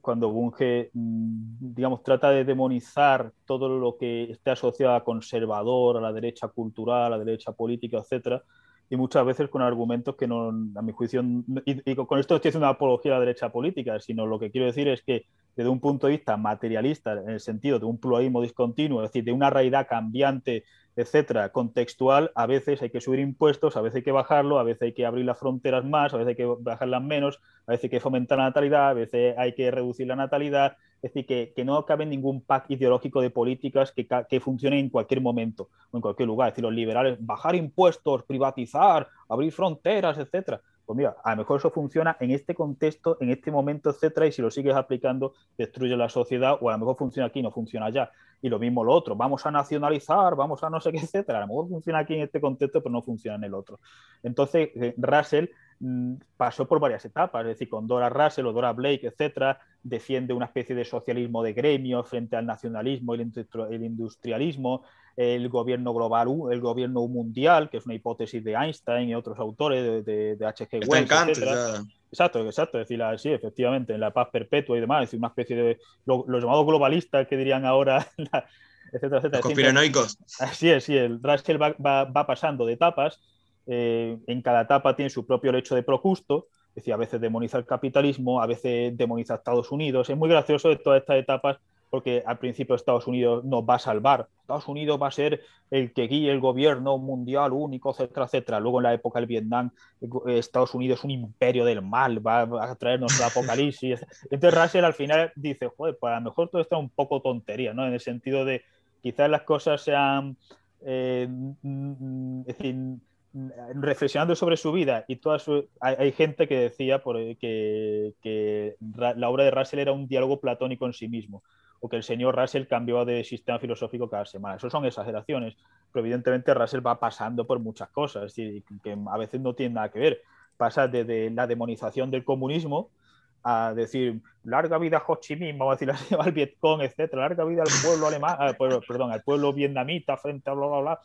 cuando Bunge, mm, digamos, trata de demonizar todo lo que esté asociado a conservador, a la derecha cultural, a la derecha política, etcétera, y muchas veces con argumentos que no, a mi juicio, y, con esto estoy haciendo una apología a la derecha política, sino lo que quiero decir es que desde un punto de vista materialista, en el sentido de un pluralismo discontinuo, es decir, de una realidad cambiante, etcétera, contextual, a veces hay que subir impuestos, a veces hay que bajarlo, a veces hay que abrir las fronteras más, a veces hay que bajarlas menos, a veces hay que fomentar la natalidad, a veces hay que reducir la natalidad, es decir, que, que no cabe ningún pack ideológico de políticas que, que, funcione en cualquier momento o en cualquier lugar. Es decir, los liberales, bajar impuestos, privatizar, abrir fronteras, etcétera. Pues a lo mejor eso funciona en este contexto, en este momento, etcétera, y si lo sigues aplicando, destruye la sociedad, o a lo mejor funciona aquí, no funciona allá. Y lo mismo lo otro, vamos a nacionalizar, vamos a no sé qué, etcétera. A lo mejor funciona aquí en este contexto, pero no funciona en el otro. Entonces, eh, Russell mm, pasó por varias etapas, es decir, con Dora Russell o Dora Blake, etcétera, defiende una especie de socialismo de gremio frente al nacionalismo y el industrialismo, el gobierno global, el gobierno mundial, que es una hipótesis de Einstein y otros autores de, de, H.G. Wells. Exacto, exacto, es decir, sí, efectivamente, en la paz perpetua y demás, es decir, una especie de los lo llamados globalistas que dirían ahora, etcétera, etcétera. Los conspiranoicos. Así es, sí, el Russell va, va, va pasando de etapas, eh, en cada etapa tiene su propio lecho de Procusto, es decir, a veces demoniza el capitalismo, a veces demoniza a Estados Unidos. Es muy gracioso de todas estas etapas porque al principio Estados Unidos nos va a salvar. Estados Unidos va a ser el que guíe el gobierno mundial único, etcétera, etcétera. Luego en la época del Vietnam, Estados Unidos es un imperio del mal, va a traernos el apocalipsis. Entonces Russell al final dice, joder, pues a lo mejor todo esto es un poco tontería, ¿no? En el sentido de quizás las cosas sean, eh, mm, es decir, reflexionando sobre su vida y toda su, hay, gente que decía por, que, que la obra de Russell era un diálogo platónico en sí mismo o que el señor Russell cambió de sistema filosófico cada semana. Eso son exageraciones, pero evidentemente Russell va pasando por muchas cosas, es decir, que a veces no tiene nada que ver. Pasa desde la demonización del comunismo a decir larga vida Ho Chi Minh, vamos a decir así, al Vietcong, etcétera, larga vida al pueblo alemán, ah, perdón, al pueblo vietnamita frente a bla, bla, bla.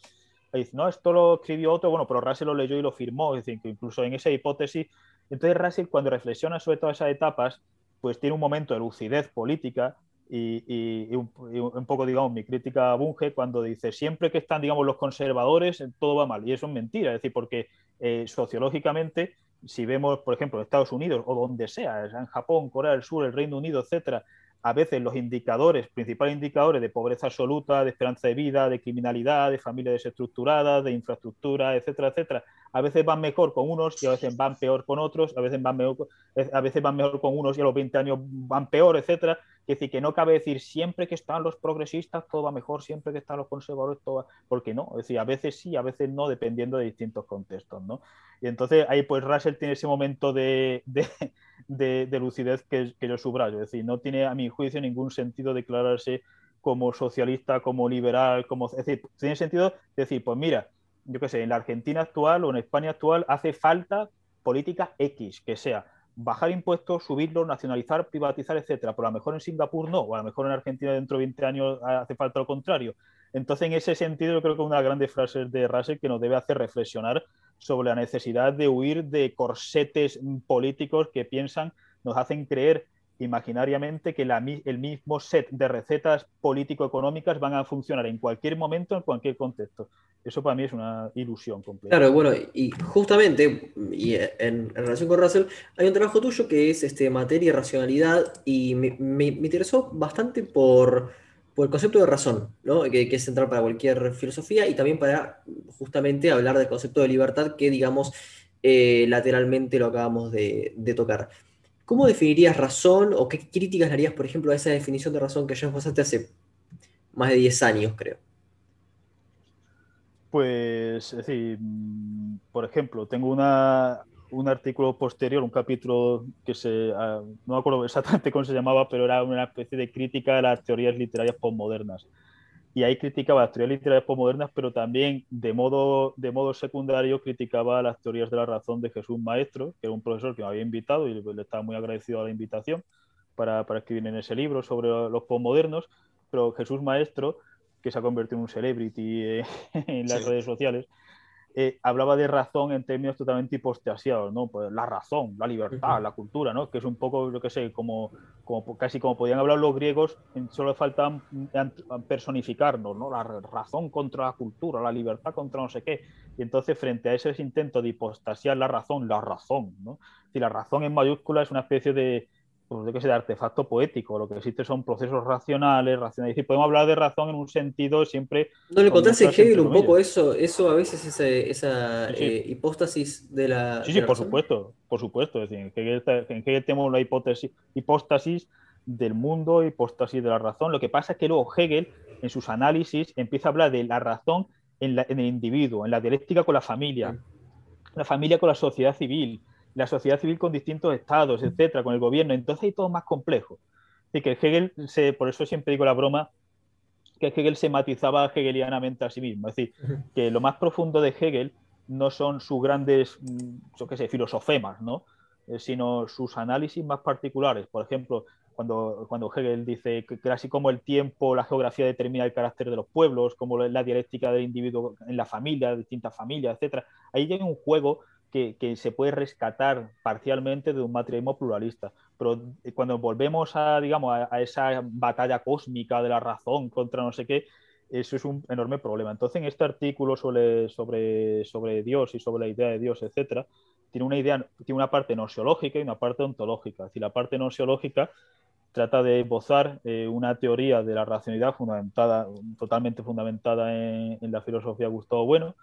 Y dice, no, esto lo escribió otro, bueno, pero Russell lo leyó y lo firmó, es decir, que incluso en esa hipótesis, entonces Russell cuando reflexiona sobre todas esas etapas, pues tiene un momento de lucidez política y, un, poco, digamos, mi crítica a Bunge cuando dice siempre que están, digamos, los conservadores, todo va mal. Y eso es mentira, es decir, porque eh, sociológicamente, si vemos, por ejemplo, Estados Unidos o donde sea, en Japón, Corea del Sur, el Reino Unido, etcétera, a veces los indicadores, principales indicadores de pobreza absoluta, de esperanza de vida, de criminalidad, de familias desestructuradas, de infraestructura, etcétera, etcétera, a veces van mejor con unos y a veces van peor con otros, a veces van mejor, a veces van mejor con unos y a los 20 años van peor, etcétera. Es decir, que no cabe decir siempre que están los progresistas todo va mejor, siempre que están los conservadores todo va... Porque no, es decir, a veces sí, a veces no, dependiendo de distintos contextos, ¿no? Y entonces ahí pues Russell tiene ese momento de, de, lucidez que, que yo subrayo, es decir, no tiene a mi juicio ningún sentido declararse como socialista, como liberal, como... Es decir, tiene sentido decir, pues mira, yo qué sé, en la Argentina actual o en España actual hace falta política X, que sea bajar impuestos, subirlos, nacionalizar, privatizar, etcétera. Pero a lo mejor en Singapur no, o a lo mejor en Argentina dentro de 20 años hace falta lo contrario. Entonces, en ese sentido, yo creo que una de las grandes frases de Russell que nos debe hacer reflexionar sobre la necesidad de huir de corsetes políticos que piensan, nos hacen creer imaginariamente que el mismo set de recetas político-económicas van a funcionar en cualquier momento, en cualquier contexto. Eso para mí es una ilusión completa. Claro, bueno, y justamente, y en, relación con Russell, hay un trabajo tuyo que es este, materia y racionalidad, y me, interesó bastante por, el concepto de razón, ¿no? que, es central para cualquier filosofía, y también para justamente hablar del concepto de libertad que, digamos, eh, lateralmente lo acabamos de tocar. ¿cómo definirías razón o qué críticas harías, por ejemplo, a esa definición de razón que ya pasaste hace más de 10 años, creo? Pues, es decir, mm, por ejemplo, tengo una, un artículo posterior, un capítulo que se, ah, no me acuerdo exactamente cómo se llamaba, pero era una especie de crítica a las teorías literarias postmodernas. Y ahí criticaba las teorías literarias postmodernas, pero también de modo, de modo secundario criticaba las teorías de la razón de Jesús Maestro, que era un profesor que me había invitado y le estaba muy agradecido a la invitación para, para escribir en ese libro sobre los postmodernos. Pero Jesús Maestro, que se ha convertido en un celebrity eh, en las redes sociales, eh, hablaba de razón en términos totalmente hipostasiados, ¿no? Pues la razón, la libertad, la cultura, ¿no? Que es un poco, lo que sé, como, como casi como podían hablar los griegos, solo falta personificarnos, ¿no? La razón contra la cultura, la libertad contra no sé qué. Y entonces, frente a ese intento de hipostasiar la razón, la razón, ¿no? Si la razón en mayúscula es una especie de, pues, de que sea de artefacto poético, lo que existe son procesos racionales, racionales. Y podemos hablar de razón en un sentido siempre. ¿No le encontraste en Hegel un poco eso, eso a veces, esa, eh, hipóstasis de la. Sí, sí, por supuesto, por supuesto. Es decir, en Hegel, tenemos la hipótesis, hipóstasis del mundo, hipóstasis de la razón. Lo que pasa es que luego Hegel, en sus análisis, empieza a hablar de la razón en, en el individuo, en la dialéctica con la familia, la familia con la sociedad civil la sociedad civil con distintos estados, etcétera, con el gobierno. Entonces hay todo más complejo. Así que Hegel, se, por eso siempre digo la broma, que Hegel se matizaba hegelianamente a sí mismo. Es decir, que lo más profundo de Hegel no son sus grandes, mm, yo qué sé, filosofemas, ¿no? Eh, sino sus análisis más particulares. Por ejemplo, cuando, cuando Hegel dice que, así como el tiempo, la geografía determina el carácter de los pueblos, como la, dialéctica del individuo en la familia, distintas familias, etcétera, ahí llega un juego que, se puede rescatar parcialmente de un materialismo pluralista. Pero eh, cuando volvemos a, digamos, a, esa batalla cósmica de la razón contra no sé qué, eso es un enorme problema. Entonces, en este artículo sobre, sobre, sobre Dios y sobre la idea de Dios, etcétera, tiene una idea, tiene una parte y una parte ontológica. Es decir, la parte nociológica trata de esbozar eh, una teoría de la racionalidad fundamentada, totalmente fundamentada en, en la filosofía de Gustavo Bueno,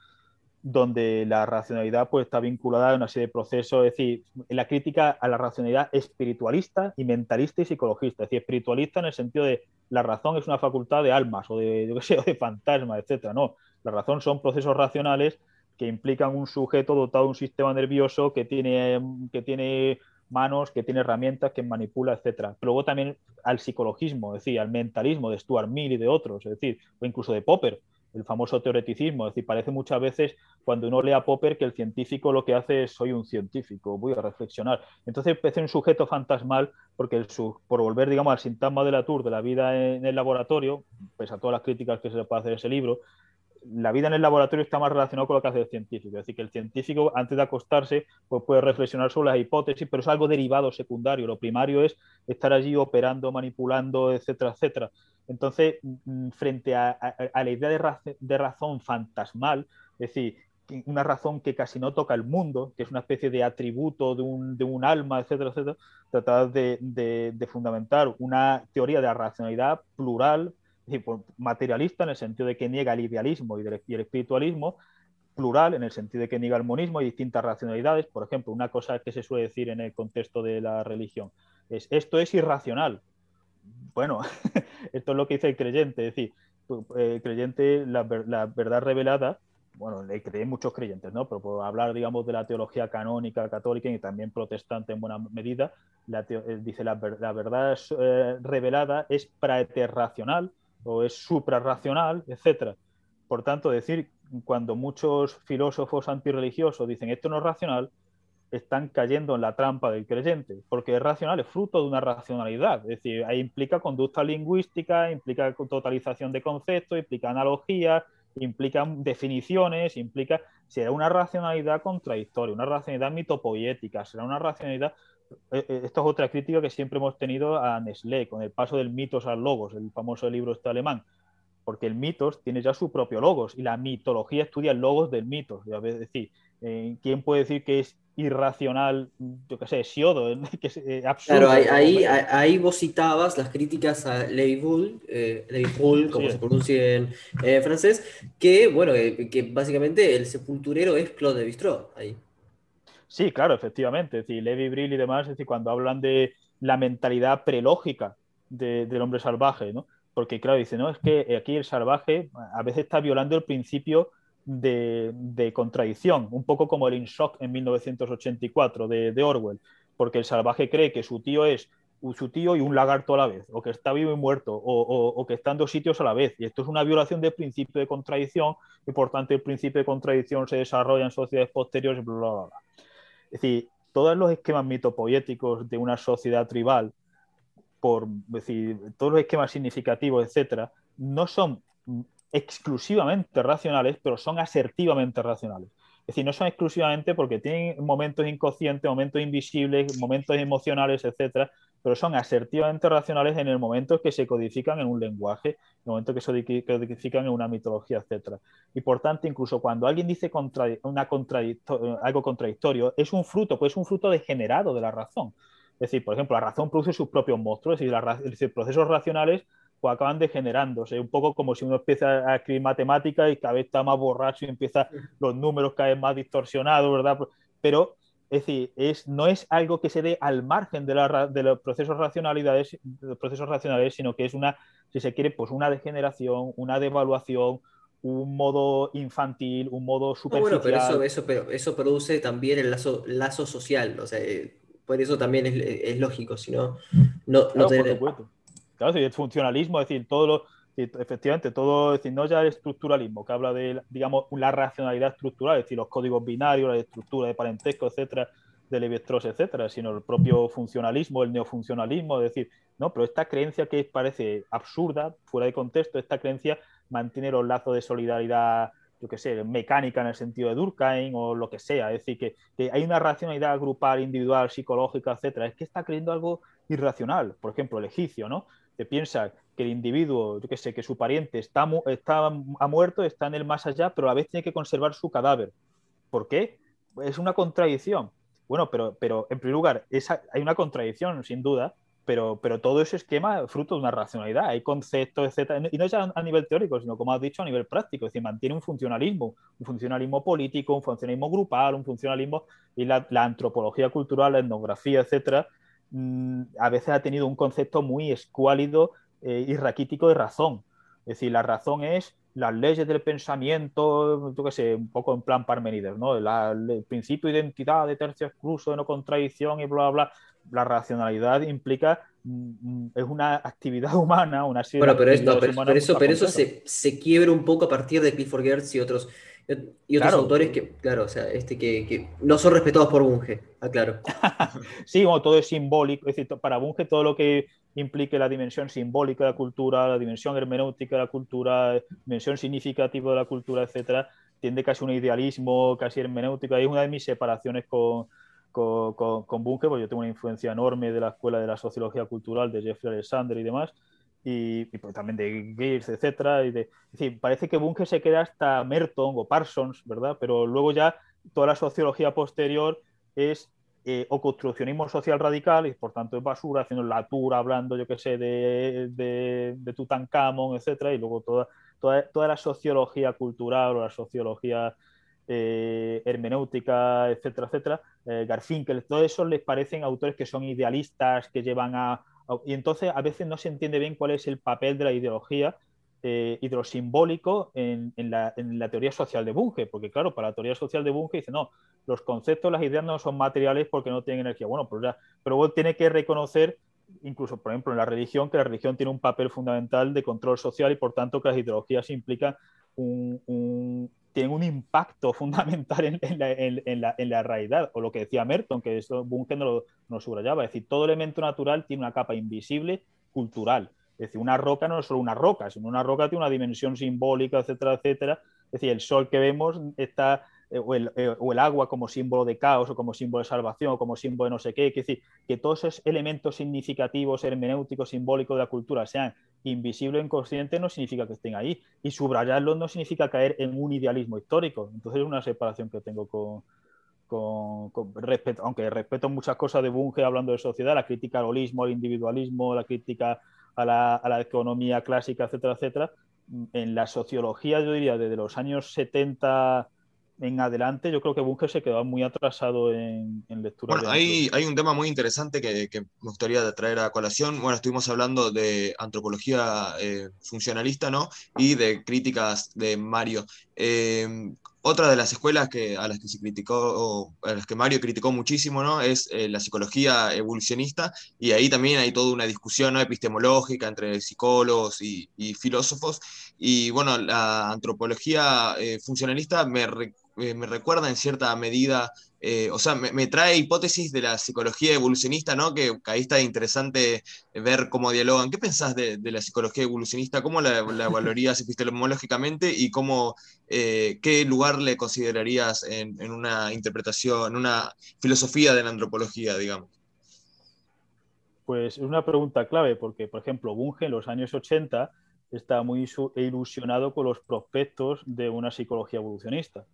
donde la racionalidad pues, está vinculada a una serie de procesos, es decir, la crítica a la racionalidad espiritualista y mentalista y psicologista, es decir, espiritualista en el sentido de la razón es una facultad de almas o de, yo sé, de fantasmas, etcétera. No, la razón son procesos racionales que implican un sujeto dotado de un sistema nervioso que tiene, que tiene manos, que tiene herramientas, que manipula, etcétera. Pero luego también al psicologismo, es decir, al mentalismo de Stuart Mill y de otros, es decir, o incluso de Popper, el famoso teoreticismo. Es decir, parece muchas veces cuando uno lee a Popper que el científico lo que hace es soy un científico, voy a reflexionar. Entonces parece un sujeto fantasmal porque el, por volver, digamos, al sintagma de la tour de la vida en el laboratorio, pese a todas las críticas que se le puede hacer ese libro, la vida en el laboratorio está más relacionada con lo que hace el científico. Es decir, que el científico, antes de acostarse, pues puede reflexionar sobre las hipótesis, pero es algo derivado secundario. Lo primario es estar allí operando, manipulando, etcétera, etcétera. Entonces, mm, frente a, la idea de, razón fantasmal, es decir, una razón que casi no toca el mundo, que es una especie de atributo de un, alma, etcétera, etcétera, tratar de, fundamentar una teoría de la racionalidad plural, materialista en el sentido de que niega el idealismo y, el espiritualismo, plural en el sentido de que niega el monismo y distintas racionalidades. Por ejemplo, una cosa que se suele decir en el contexto de la religión es esto es irracional bueno, esto es lo que dice el creyente, es decir, el creyente, la, verdad revelada, bueno, le creen muchos creyentes, ¿no? Pero por hablar, digamos, de la teología canónica, católica y también protestante en buena medida, eh, dice la, la verdad eh, revelada es praeterracional o es suprarracional, etc. Por tanto, decir, cuando muchos filósofos antirreligiosos dicen esto no es racional, están cayendo en la trampa del creyente, porque es racional, es fruto de una racionalidad, es decir, ahí implica conducta lingüística, implica totalización de conceptos, implica analogías, implica definiciones, implica, será una racionalidad contradictoria, una racionalidad mitopoética, será una racionalidad... Eh, eh, esto es otra crítica que siempre hemos tenido a Nestlé, con el paso del mitos al logos, el famoso libro este alemán porque el mitos tiene ya su propio logos y la mitología estudia el logos del mitos. Es decir, eh, ¿quién puede decir que es irracional, yo qué sé, Siodo, que es eh, absurdo. Claro, ahí, ahí, vos citabas las críticas a Levi Bull, eh, como se pronuncia en francés, que, bueno, que básicamente el sepulturero es Claude de Bistro ahí. Sí, claro, efectivamente. Es Levi Brill y demás, es decir, cuando hablan de la mentalidad prelógica del hombre salvaje, ¿no? Porque, claro, dice, no, es que aquí el salvaje a veces está violando el principio de, contradicción, un poco como el Inshock en 1984 de, Orwell, porque el salvaje cree que su tío es su tío y un lagarto a la vez, o que está vivo y muerto, o, que está en dos sitios a la vez. Y esto es una violación del principio de contradicción, y por tanto el principio de contradicción se desarrolla en sociedades posteriores, bla, bla, bla. Es decir, todos los esquemas mitopoéticos de una sociedad tribal, por decir, todos los esquemas significativos, etcétera, no son exclusivamente racionales, pero son asertivamente racionales. Es decir, no son exclusivamente porque tienen momentos inconscientes, momentos invisibles, momentos emocionales, etcétera, pero son asertivamente racionales en el momento que se codifican en un lenguaje, en el momento que se codifican en una mitología, etcétera. Y por tanto, incluso cuando alguien dice una algo contradictorio, es un fruto, pues es un fruto degenerado de la razón. Es decir, por ejemplo, la razón produce sus propios monstruos, es decir, procesos racionales pues acaban degenerándose, un poco como si uno empieza a escribir matemáticas y cada vez está más borracho y empieza los números cada vez más distorsionados, ¿verdad? Pero, es decir, es, no es algo que se dé al margen de, los procesos racionalidades, los procesos racionales, sino que es una, si se quiere, pues una degeneración, una devaluación, un modo infantil, un modo superficial. bueno, pero eso, pero eso produce también el lazo, lazo social, o sea, eh, por eso también es, lógico, si no, no, no Claro, el funcionalismo, es decir, todo lo, efectivamente, todo, es decir, no ya el estructuralismo, que habla de, digamos, la racionalidad estructural, es decir, los códigos binarios, la estructura de parentesco, etcétera, de levi etcétera, sino el propio funcionalismo, el neofuncionalismo, es decir, no, pero esta creencia que parece absurda, fuera de contexto, esta creencia mantiene los lazos de solidaridad, yo qué sé, mecánica en el sentido de Durkheim o lo que sea, es decir, que, que hay una racionalidad grupal, individual, psicológica, etcétera, es que está creyendo algo irracional, por ejemplo, el egipcio, ¿no? Que piensa que el individuo, yo que sé, que su pariente está, está ha muerto, está en el más allá, pero a la vez tiene que conservar su cadáver. ¿Por qué? Es una contradicción. Bueno, pero, pero en primer lugar, hay una contradicción, sin duda, pero, pero todo ese esquema fruto de una racionalidad. Hay conceptos, etcétera, y no ya a nivel teórico, sino como has dicho, a nivel práctico. Es decir, mantiene un funcionalismo, un funcionalismo político, un funcionalismo grupal, un funcionalismo, y la, la antropología cultural, la etnografía, etcétera, Mm, a veces ha tenido un concepto muy escuálido eh, y raquítico de razón. Es decir, la razón es las leyes del pensamiento, yo qué sé, un poco en plan Parmenides, ¿no? el principio de identidad, de tercio excluso, de no contradicción y bla, bla, bla. La racionalidad implica, mm, es una actividad humana, una serie bueno, pero, pero, eso, pero eso se, se quiebra un poco a partir de Clifford Geertz y otros y otros autores que, claro, o sea, este que, no son respetados por Bunge, aclaro. sí, como todo es simbólico, es decir, para Bunge todo lo que implique la dimensión simbólica de la cultura, la dimensión hermenéutica de la cultura, la dimensión significativa de la cultura, etcétera, tiende casi a un idealismo, casi hermenéutico. Ahí es una de mis separaciones con, con, con, Bunge, porque yo tengo una influencia enorme de la escuela de la sociología cultural de Jeffrey Alexander y demás y, pues, también de Gears, etcétera. Y parece que Bunge se queda hasta Merton o Parsons, ¿verdad? Pero luego ya toda la sociología posterior es eh, o construccionismo social radical y por tanto es basura, haciendo la tura, hablando, yo qué sé, de, de, de Tutankamón, etcétera, y luego toda, toda, toda, la sociología cultural o la sociología eh, hermenéutica, etcétera, etcétera, eh, Garfinkel, todo eso les parecen autores que son idealistas, que llevan a, y entonces a veces no se entiende bien cuál es el papel de la ideología eh, y de lo simbólico en, la, teoría social de Bunge, porque claro, para la teoría social de Bunge dice, no, los conceptos, las ideas no son materiales porque no tienen energía. Bueno, pues ya, pero tiene que reconocer, incluso por ejemplo en la religión, que la religión tiene un papel fundamental de control social y por tanto que las ideologías implican un, tienen un impacto fundamental en, la, realidad, o lo que decía Merton, que eso Bunge no lo, no subrayaba, es decir, todo elemento natural tiene una capa invisible cultural. Es decir, una roca no es solo una roca, sino una roca tiene una dimensión simbólica, etcétera, etcétera. Es decir, el sol que vemos está eh, eh, o el, agua como símbolo de caos o como símbolo de salvación o como símbolo de no sé qué. Es decir, que todos esos elementos significativos, hermenéuticos, simbólicos de la cultura sean invisibles o inconscientes no significa que estén ahí. Y subrayarlos no significa caer en un idealismo histórico. Entonces es una separación que tengo con, con, respeto, aunque respeto muchas cosas de Bunge hablando de sociedad, la crítica al holismo, al individualismo, la crítica a la, a la economía clásica, etcétera, etcétera. En la sociología, yo diría, desde los años 70 en adelante yo creo que Bunge se quedó muy atrasado en, lectura. Bueno, hay, hay, un tema muy interesante que, me gustaría traer a colación. Bueno, estuvimos hablando de antropología eh, funcionalista, ¿no? Y de críticas de Mario. Eh, otra de las escuelas que, a las que se criticó, a las que Mario criticó muchísimo, ¿no? Es eh, la psicología evolucionista, y ahí también hay toda una discusión epistemológica entre psicólogos y, filósofos. Y bueno, la antropología funcionalista me, eh, me recuerda en cierta medida, eh, o sea, me, trae hipótesis de la psicología evolucionista, ¿no? Que, ahí está interesante ver cómo dialogan. ¿Qué pensás de, la psicología evolucionista? ¿Cómo la, la evaluarías epistemológicamente y cómo, eh, qué lugar le considerarías en, en, una interpretación, en una filosofía de la antropología, digamos? Pues es una pregunta clave, porque, por ejemplo, Bunge en los años 80 está muy ilusionado con los prospectos de una psicología evolucionista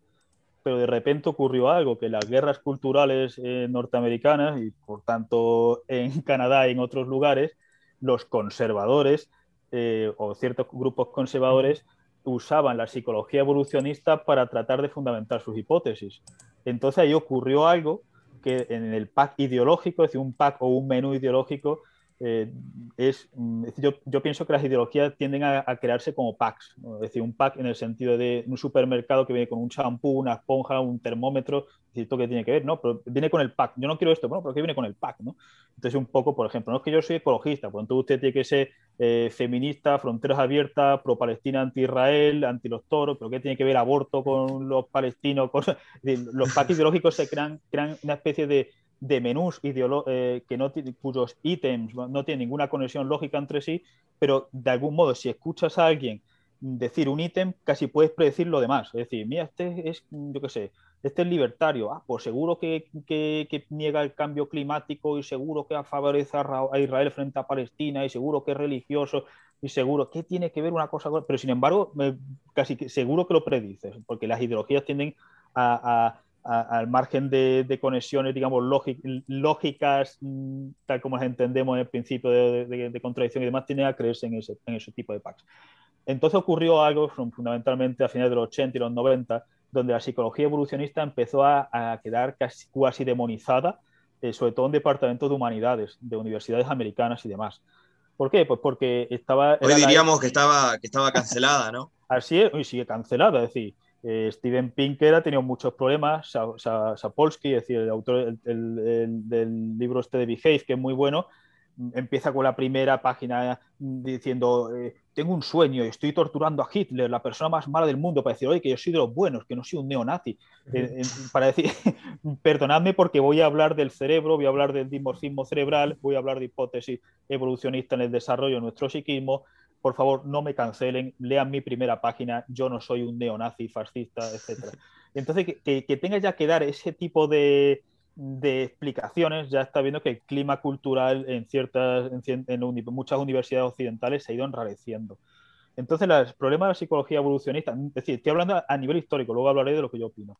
pero de repente ocurrió algo, que las guerras culturales eh, norteamericanas y por tanto en Canadá y en otros lugares, los conservadores eh, o ciertos grupos conservadores usaban la psicología evolucionista para tratar de fundamentar sus hipótesis. Entonces ahí ocurrió algo que en el pack ideológico, es decir, un pack o un menú ideológico, eh, es, mm, yo, yo, pienso que las ideologías tienden a, crearse como packs, es decir, un pack en el sentido de un supermercado que viene con un champú, una esponja, un termómetro, ¿esto qué tiene que ver? No, pero viene con el pack, yo no quiero esto, bueno, pero ¿qué viene con el pack? ¿no? Entonces, un poco, por ejemplo, no es que yo soy ecologista, pues entonces usted tiene que ser eh, feminista, fronteras abiertas, pro-Palestina, anti-Israel, anti los toros, pero ¿qué tiene que ver aborto con los palestinos? Los packs ideológicos se crean, crean una especie de de menús eh, que no cuyos ítems no tienen ninguna conexión lógica entre sí, pero de algún modo, si escuchas a alguien decir un ítem, casi puedes predecir lo demás. Es decir, mira, este es, yo qué sé, este es libertario, ah, pues seguro que, niega el cambio climático y seguro que favorece a Israel frente a Palestina y seguro que es religioso y seguro, ¿qué tiene que ver una cosa con...? Pero sin embargo, casi seguro que lo predices, porque las ideologías tienden a al margen de, conexiones, digamos, lógicas, mm, tal como las entendemos en el principio de, contradicción y demás, tiene a creerse en ese, en ese tipo de packs. Entonces ocurrió algo fundamentalmente a finales de los 80 y los 90, donde la psicología evolucionista empezó a, quedar casi, demonizada, eh, sobre todo en departamentos de humanidades, de universidades americanas y demás. ¿Por qué? Pues porque estaba... Hoy diríamos que, estaba, que estaba cancelada, ¿no? Así es, hoy sigue cancelada, es decir, eh, Steven Pinker ha tenido muchos problemas, Sapolsky, es decir, el autor del libro este de Behave, que es muy bueno, empieza con la primera página diciendo, eh, tengo un sueño y estoy torturando a Hitler, la persona más mala del mundo, para decir, oye, que yo soy de los buenos, que no soy un neonazi. Eh, para decir, perdonadme porque voy a hablar del cerebro, voy a hablar del dimorfismo cerebral, voy a hablar de hipótesis evolucionista en el desarrollo de nuestro psiquismo, por favor, no me cancelen, lean mi primera página, yo no soy un neonazi, fascista, etc. Entonces, que, que, tenga ya que dar ese tipo de, explicaciones, ya está viendo que el clima cultural en, ciertas, en, muchas universidades occidentales se ha ido enrareciendo. Entonces, el problema de la psicología evolucionista, es decir, estoy hablando a nivel histórico, luego hablaré de lo que yo opino,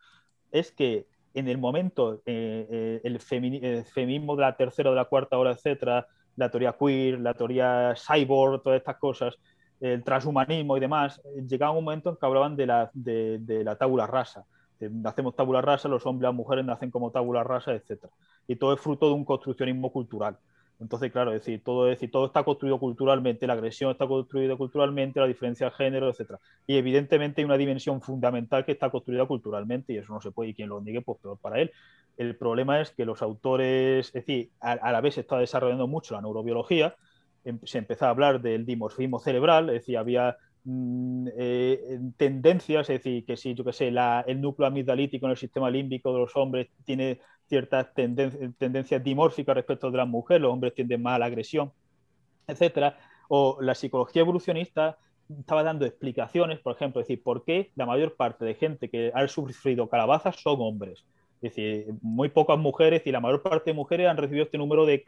es que en el momento, eh, eh, el, feminismo de la tercera o de la cuarta hora, etcétera, la teoría queer, la teoría cyborg, todas estas cosas, el transhumanismo y demás, llegaba un momento en que hablaban de la, de, la tabula rasa. Nacemos tabula rasa, los hombres las mujeres nacen como tabula rasa, etc. Y todo es fruto de un construccionismo cultural. Entonces, claro, es decir, todo, es decir, todo está construido culturalmente, la agresión está construida culturalmente, la diferencia de género, etc. Y evidentemente hay una dimensión fundamental que está construida culturalmente y eso no se puede, y quien lo niegue, pues peor para él. El problema es que los autores, es decir, a, la vez se está desarrollando mucho la neurobiología, em, se empezó a hablar del dimorfismo cerebral, es decir, había eh, tendencias, es decir, que si, yo que sé, el núcleo amigdalítico en el sistema límbico de los hombres tiene ciertas tendencias dimórficas respecto de las mujeres, los hombres tienden más a la agresión, etcétera. O la psicología evolucionista estaba dando explicaciones, por ejemplo, decir, por qué la mayor parte de gente que ha sufrido calabazas son hombres. Es decir, muy pocas mujeres y la mayor parte de mujeres han recibido este número de,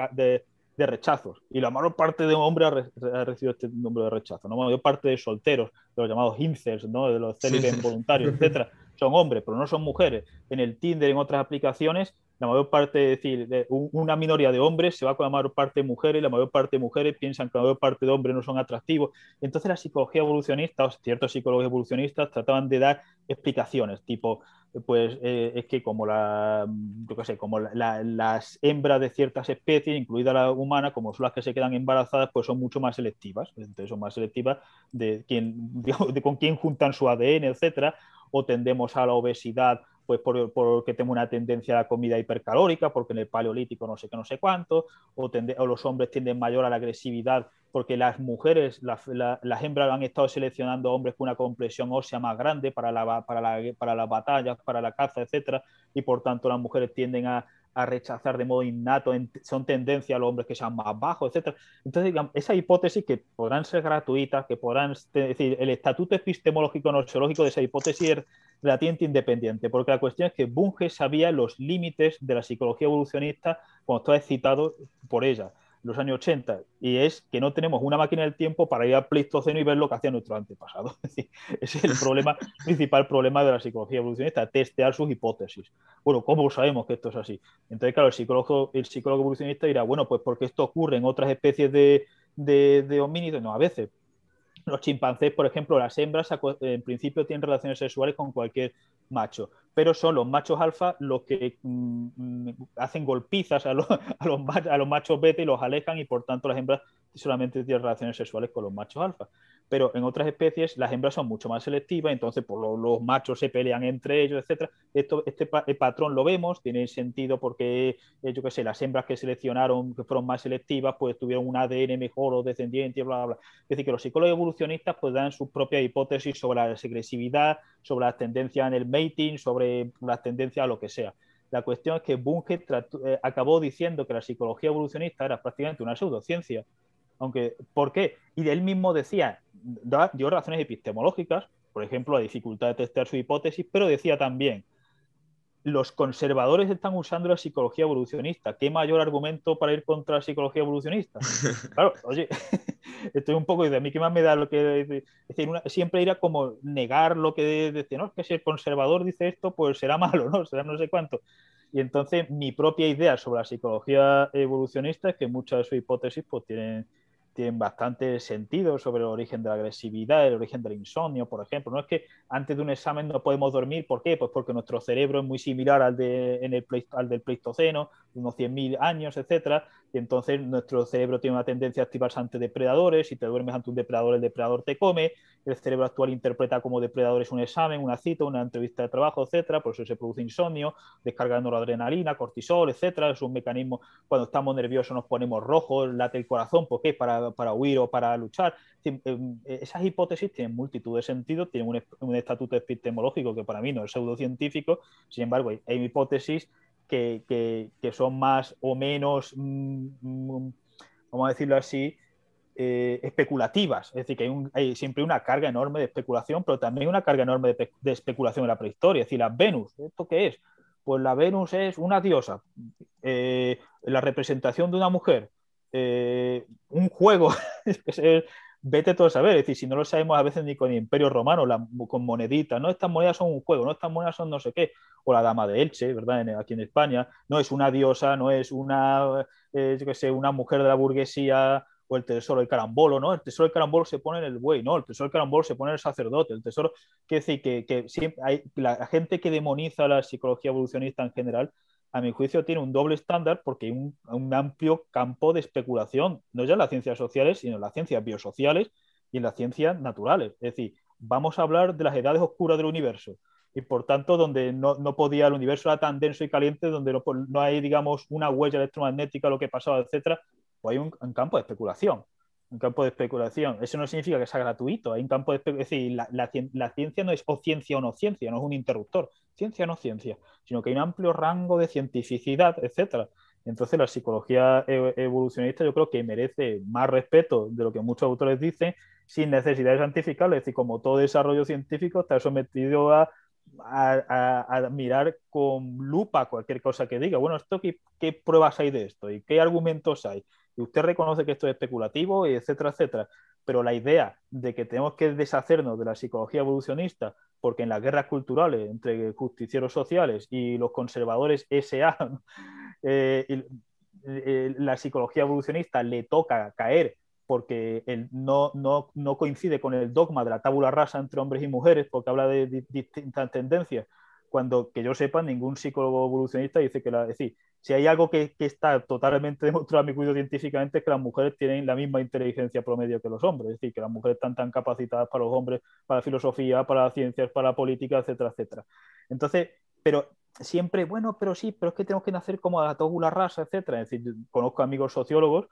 rechazos y la mayor parte de hombres ha, recibido este número de rechazos. ¿no? La mayor parte de solteros, de los llamados incels, ¿no? de los célibes voluntarios, etcétera, son hombres, pero no son mujeres. En el Tinder, en otras aplicaciones, la mayor parte, es decir, de una minoría de hombres se va con la mayor parte de mujeres, la mayor parte de mujeres piensan que la mayor parte de hombres no son atractivos. Entonces la psicología evolucionista, o ciertos psicólogos evolucionistas trataban de dar explicaciones, tipo, pues eh, es que como, las hembras de ciertas especies, incluida la humana, como son las que se quedan embarazadas, pues son mucho más selectivas. Entonces son más selectivas de, de con quién juntan su ADN, etcétera, o tendemos a la obesidad pues porque tengo una tendencia a la comida hipercalórica, porque en el paleolítico no sé qué, no sé cuánto, o, los hombres tienden mayor a la agresividad porque las mujeres, las hembras han estado seleccionando hombres con una compresión ósea más grande para, la, para, para las batallas, para la caza, etcétera, y por tanto las mujeres tienden a, a rechazar de modo innato, son tendencia a los hombres que sean más bajos, etcétera. Entonces, esa hipótesis que podrán ser gratuitas, que podrán, es decir, el estatuto epistemológico nosológico de esa hipótesis es relativamente independiente, porque la cuestión es que Bunge sabía los límites de la psicología evolucionista cuando estaba excitado por ella los años 80, y es que no tenemos una máquina del tiempo para ir al Pleistoceno y ver lo que hacía nuestro antepasado. ese es el problema, principal problema de la psicología evolucionista, testear sus hipótesis. Bueno, ¿cómo sabemos que esto es así? Entonces, claro, el psicólogo, el psicólogo evolucionista dirá, bueno, pues porque esto ocurre en otras especies de, de, de homínidos, no, a veces, los chimpancés, por ejemplo, las hembras en principio tienen relaciones sexuales con cualquier macho, pero son los machos alfa los que mm, mm, hacen golpizas a los, machos beta y los alejan y por tanto las hembras solamente tienen relaciones sexuales con los machos alfa pero en otras especies las hembras son mucho más selectivas, entonces por pues, los machos se pelean entre ellos, etc. Esto, este patrón lo vemos, tiene sentido porque, eh, yo qué sé, las hembras que seleccionaron, que fueron más selectivas, pues tuvieron un ADN mejor o descendiente, bla, bla, bla. Es decir, que los psicólogos evolucionistas pues dan sus propias hipótesis sobre la segresividad, sobre las tendencias en el mating, sobre las tendencias a lo que sea. La cuestión es que Bunge eh, acabó diciendo que la psicología evolucionista era prácticamente una pseudociencia, aunque, ¿por qué? Y él mismo decía, dio razones epistemológicas, por ejemplo, la dificultad de testear su hipótesis, pero decía también, los conservadores están usando la psicología evolucionista. ¿Qué mayor argumento para ir contra la psicología evolucionista? Claro, oye, estoy un poco de a mí qué más me da lo que es decir, siempre irá como negar lo que dice, no, es que si el conservador dice esto, pues será malo, ¿no? Será no sé cuánto. Y entonces mi propia idea sobre la psicología evolucionista es que muchas de sus hipótesis pues tienen tienen bastante sentido sobre el origen de la agresividad, el origen del insomnio, por ejemplo. No es que antes de un examen no podemos dormir, ¿por qué? Pues porque nuestro cerebro es muy similar al, de, en el, al del Pleistoceno, unos 100.000 años, etcétera, y entonces nuestro cerebro tiene una tendencia a activarse ante depredadores, si te duermes ante un depredador, el depredador te come, el cerebro actual interpreta como depredadores un examen, una cita, una entrevista de trabajo, etcétera, por eso se produce insomnio, descargando la adrenalina, cortisol, etcétera, es un mecanismo, cuando estamos nerviosos nos ponemos rojos, late el corazón, ¿por qué? Para, para huir o para luchar. Em, esas hipótesis tienen multitud de sentidos, tienen un, un estatuto epistemológico que para mí no es pseudocientífico, sin embargo hay, hay hipótesis que, son más o menos, mm, mm, vamos a decirlo así, eh, especulativas. Es decir, que hay, siempre una carga enorme de especulación, pero también una carga enorme de, especulación en la prehistoria. Es decir, la Venus, ¿esto qué es? Pues la Venus es una diosa, eh, la representación de una mujer, eh, un juego, vete todo a saber, es decir, si no lo sabemos a veces ni con el Imperio Romano, con moneditas, no, estas monedas son un juego, no, estas monedas son no sé qué, o la Dama de Elche, ¿verdad? aquí en España, no es una diosa, no es una, eh, yo qué una mujer de la burguesía o el tesoro del carambolo, ¿no? El tesoro del carambolo se pone en el buey, ¿no? El tesoro del carambolo se pone en el sacerdote, el tesoro, quiere decir que, que siempre hay, la gente que demoniza la psicología evolucionista en general a mi juicio, tiene un doble estándar porque hay un, amplio campo de especulación, no ya en las ciencias sociales, sino en las ciencias biosociales y en las ciencias naturales. Es decir, vamos a hablar de las edades oscuras del universo y por tanto donde no, podía, el universo era tan denso y caliente, donde no, hay, digamos, una huella electromagnética, lo que pasaba, etcétera, pues hay un campo de especulación un campo de especulación. Eso no significa que sea gratuito, hay un campo de especulación. Es decir, la, ciencia no es o ciencia o no ciencia, no es un interruptor, ciencia o no ciencia, sino que hay un amplio rango de cientificidad, etc. Entonces, la psicología e, evolucionista yo creo que merece más respeto de lo que muchos autores dicen, sin necesidad de santificarlo. Es decir, como todo desarrollo científico está sometido a mirar con lupa cualquier cosa que diga. Bueno, esto qué, pruebas hay de esto y qué argumentos hay. Usted reconoce que esto es especulativo, etcétera, etcétera. Pero la idea de que tenemos que deshacernos de la psicología evolucionista porque en las guerras culturales entre justicieros sociales y los conservadores SA, eh, eh, la psicología evolucionista le toca caer porque no, no, no, coincide con el dogma de la tabula rasa entre hombres y mujeres, porque habla de, distintas tendencias, cuando que yo sepa, ningún psicólogo evolucionista dice que la... Es decir, si hay algo que, que está totalmente demostrado a mi cuidado científicamente es que las mujeres tienen la misma inteligencia promedio que los hombres, es decir, que las mujeres están tan capacitadas para los hombres, para filosofía, para las ciencias, para la política, etcétera, etcétera. Entonces, pero siempre, bueno, pero sí, pero es que tenemos que nacer como a la tabula rasa, etcétera. Es decir, conozco amigos sociólogos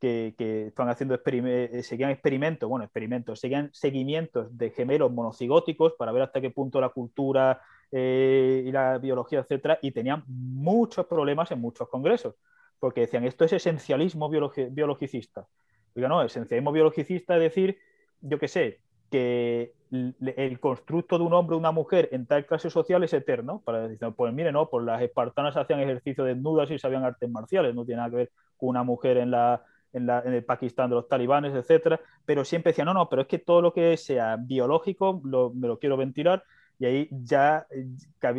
que, están haciendo eh, seguían experimentos, bueno, experimentos, seguían seguimientos de gemelos monocigóticos para ver hasta qué punto la cultura eh, y la biología, etcétera, y tenían muchos problemas en muchos congresos, porque decían, esto es esencialismo biologicista. Digo, no, esencialismo biologicista es decir, yo qué sé, que el constructo de un hombre o una mujer en tal clase social es eterno. Para decir, pues mire, no, pues las espartanas hacían ejercicio desnudas y sabían artes marciales, no tiene nada que ver con una mujer en la, en, el Pakistán de los talibanes, etcétera, pero siempre decía, no, no, pero es que todo lo que sea biológico me lo quiero ventilar y ahí ya eh,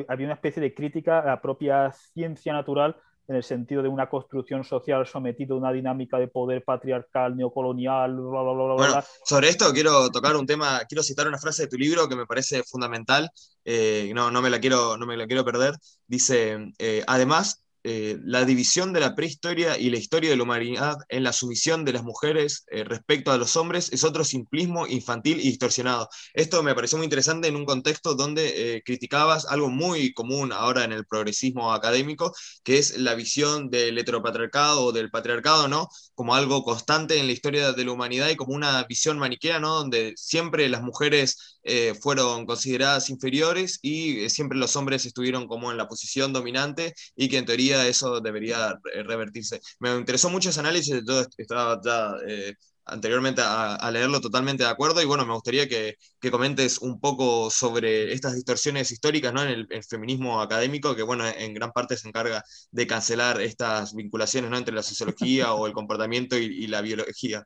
había una especie de crítica a la propia ciencia natural en el sentido de una construcción social sometida a una dinámica de poder patriarcal, neocolonial, bla, bla, bla, Bueno, sobre esto quiero tocar un tema, quiero citar una frase de tu libro que me parece fundamental, eh, no, no, me la quiero, no me la quiero perder. Dice, eh, además, eh, la división de la prehistoria y la historia de la humanidad en la sumisión de las mujeres eh, respecto a los hombres es otro simplismo infantil y distorsionado. Esto me pareció muy interesante en un contexto donde eh, criticabas algo muy común ahora en el progresismo académico, que es la visión del heteropatriarcado o del patriarcado, ¿no? Como algo constante en la historia de la humanidad y como una visión maniquea, ¿no? Donde siempre las mujeres fueron consideradas inferiores y siempre los hombres estuvieron como en la posición dominante y que en teoría eso debería revertirse. Me interesó mucho ese análisis, yo estaba ya eh, anteriormente a, leerlo totalmente de acuerdo y bueno, me gustaría que, comentes un poco sobre estas distorsiones históricas ¿no? en el, feminismo académico que bueno, en gran parte se encarga de cancelar estas vinculaciones ¿no? entre la sociología o el comportamiento y la biología.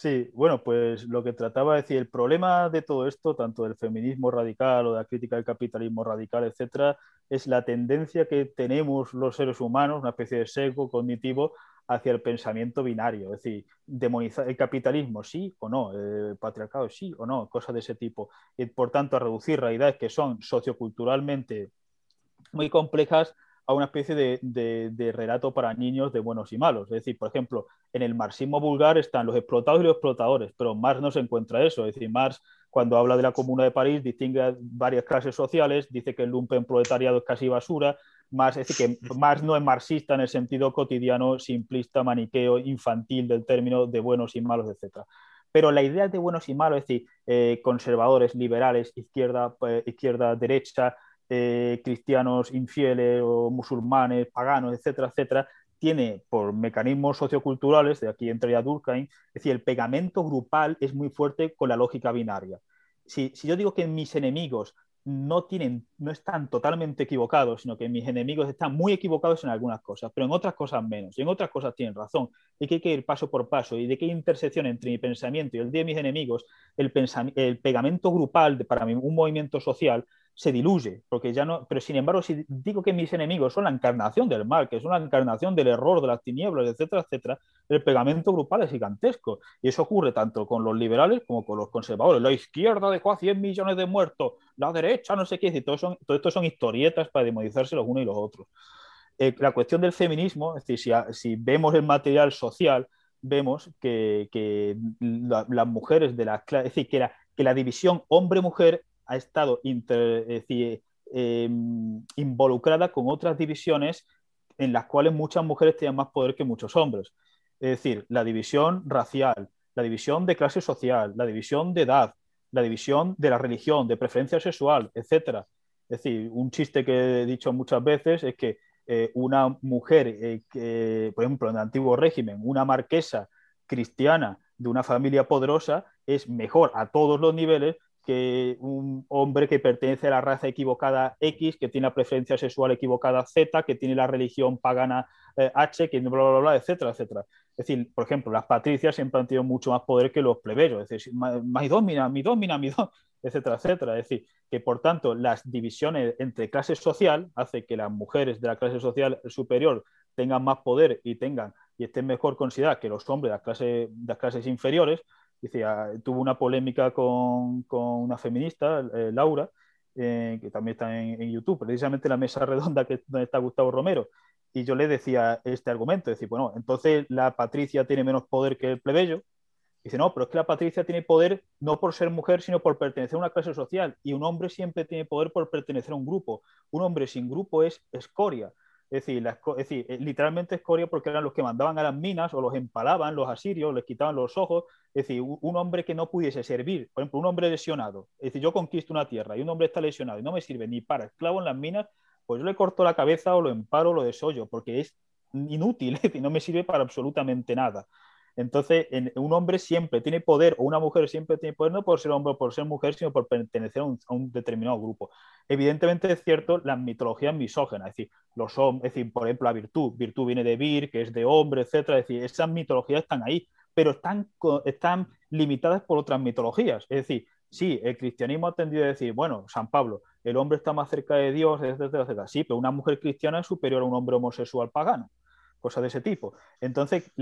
Sí, bueno, pues lo que trataba de decir, el problema de todo esto, tanto del feminismo radical o de la crítica del capitalismo radical, etcétera, es la tendencia que tenemos los seres humanos, una especie de sesgo cognitivo hacia el pensamiento binario, es decir, demonizar el capitalismo sí o no, el patriarcado sí o no, cosas de ese tipo, y por tanto a reducir realidades que son socioculturalmente muy complejas a una especie de, relato para niños de buenos y malos. Es decir, por ejemplo, en el marxismo vulgar están los explotados y los explotadores, pero Marx no se encuentra eso. Es decir, Marx, cuando habla de la Comuna de París, distingue varias clases sociales, dice que el lumpen proletariado es casi basura. Marx, es decir, que Marx no es marxista en el sentido cotidiano, simplista, maniqueo, infantil del término de buenos y malos, etc. Pero la idea de buenos y malos, es decir, eh, conservadores, liberales, izquierda, eh, izquierda, derecha, eh, cristianos infieles o musulmanes, paganos, etcétera, etcétera, tiene por mecanismos socioculturales, de aquí entraría Durkheim, es decir, el pegamento grupal es muy fuerte con la lógica binaria. Si, si yo digo que mis enemigos no, tienen, no están totalmente equivocados, sino que mis enemigos están muy equivocados en algunas cosas, pero en otras cosas menos, y en otras cosas tienen razón, y que hay que ir paso por paso, y de qué intersección entre mi pensamiento y el de mis enemigos, el, el pegamento grupal de, para mí, un movimiento social se diluye, porque ya no, pero sin embargo, si digo que mis enemigos son la encarnación del mal, que son la encarnación del error, de las tinieblas, etcétera, etcétera, el pegamento grupal es gigantesco. Y eso ocurre tanto con los liberales como con los conservadores. La izquierda dejó a 100 millones de muertos, la derecha no sé qué, y todo, son, todo esto son historietas para demonizarse los unos y los otros. Eh, la cuestión del feminismo, es decir, si, si vemos el material social, vemos que, que las mujeres de la clase, es decir, que la, que la división hombre-mujer ha estado em, involucrada con otras divisiones en las cuales muchas mujeres tenían más poder que muchos hombres. Es decir, la división racial, la división de clase social, la división de edad, la división de la religión, de preferencia sexual, etc. Es decir, un chiste que he dicho muchas veces es que eh, una mujer, eh, que, por ejemplo, en el antiguo régimen, una marquesa cristiana de una familia poderosa es mejor a todos los niveles que un hombre que pertenece a la raza equivocada X, que tiene la preferencia sexual equivocada Z, que tiene la religión pagana eh, H, que bla, bla, bla, etcétera, etcétera. Es decir, por ejemplo, las patricias siempre han tenido mucho más poder que los plebeyos, es decir, mi domina, mi domina, mi domina, etcétera, etcétera. Es decir, que por tanto las divisiones entre clases social hace que las mujeres de la clase social superior tengan más poder y tengan y estén mejor consideradas que los hombres de las clases, de las clases inferiores, decía, tuvo una polémica con, con una feminista, eh, Laura, eh, que también está en, YouTube, precisamente la mesa redonda que, donde está Gustavo Romero. Y yo le decía este argumento, decir, bueno, entonces la Patricia tiene menos poder que el plebeyo. Dice, no, pero es que la Patricia tiene poder no por ser mujer, sino por pertenecer a una clase social. Y un hombre siempre tiene poder por pertenecer a un grupo. Un hombre sin grupo es escoria. Es decir, es decir, eh, literalmente escoria porque eran los que mandaban a las minas o los empalaban, los asirios, les quitaban los ojos. Es decir, un hombre que no pudiese servir, por ejemplo, un hombre lesionado. Es decir, yo conquisto una tierra y un hombre está lesionado y no me sirve ni para esclavo en las minas, pues yo le corto la cabeza o lo emparo o lo desollo porque es inútil, es no me sirve para absolutamente nada. Entonces, un hombre siempre tiene poder, o una mujer siempre tiene poder, no por ser hombre o por ser mujer, sino por pertenecer a un, determinado grupo. Evidentemente es cierto las mitologías misógenas, es decir, los es decir, por ejemplo, la virtud, virtud viene de vir, que es de hombre, etcétera, es decir, esas mitologías están ahí, pero están, están limitadas por otras mitologías. Es decir, sí, el cristianismo ha tendido a decir, bueno, San Pablo, el hombre está más cerca de Dios, etcétera, etcétera. Sí, pero una mujer cristiana es superior a un hombre homosexual pagano cosas de ese tipo. Entonces,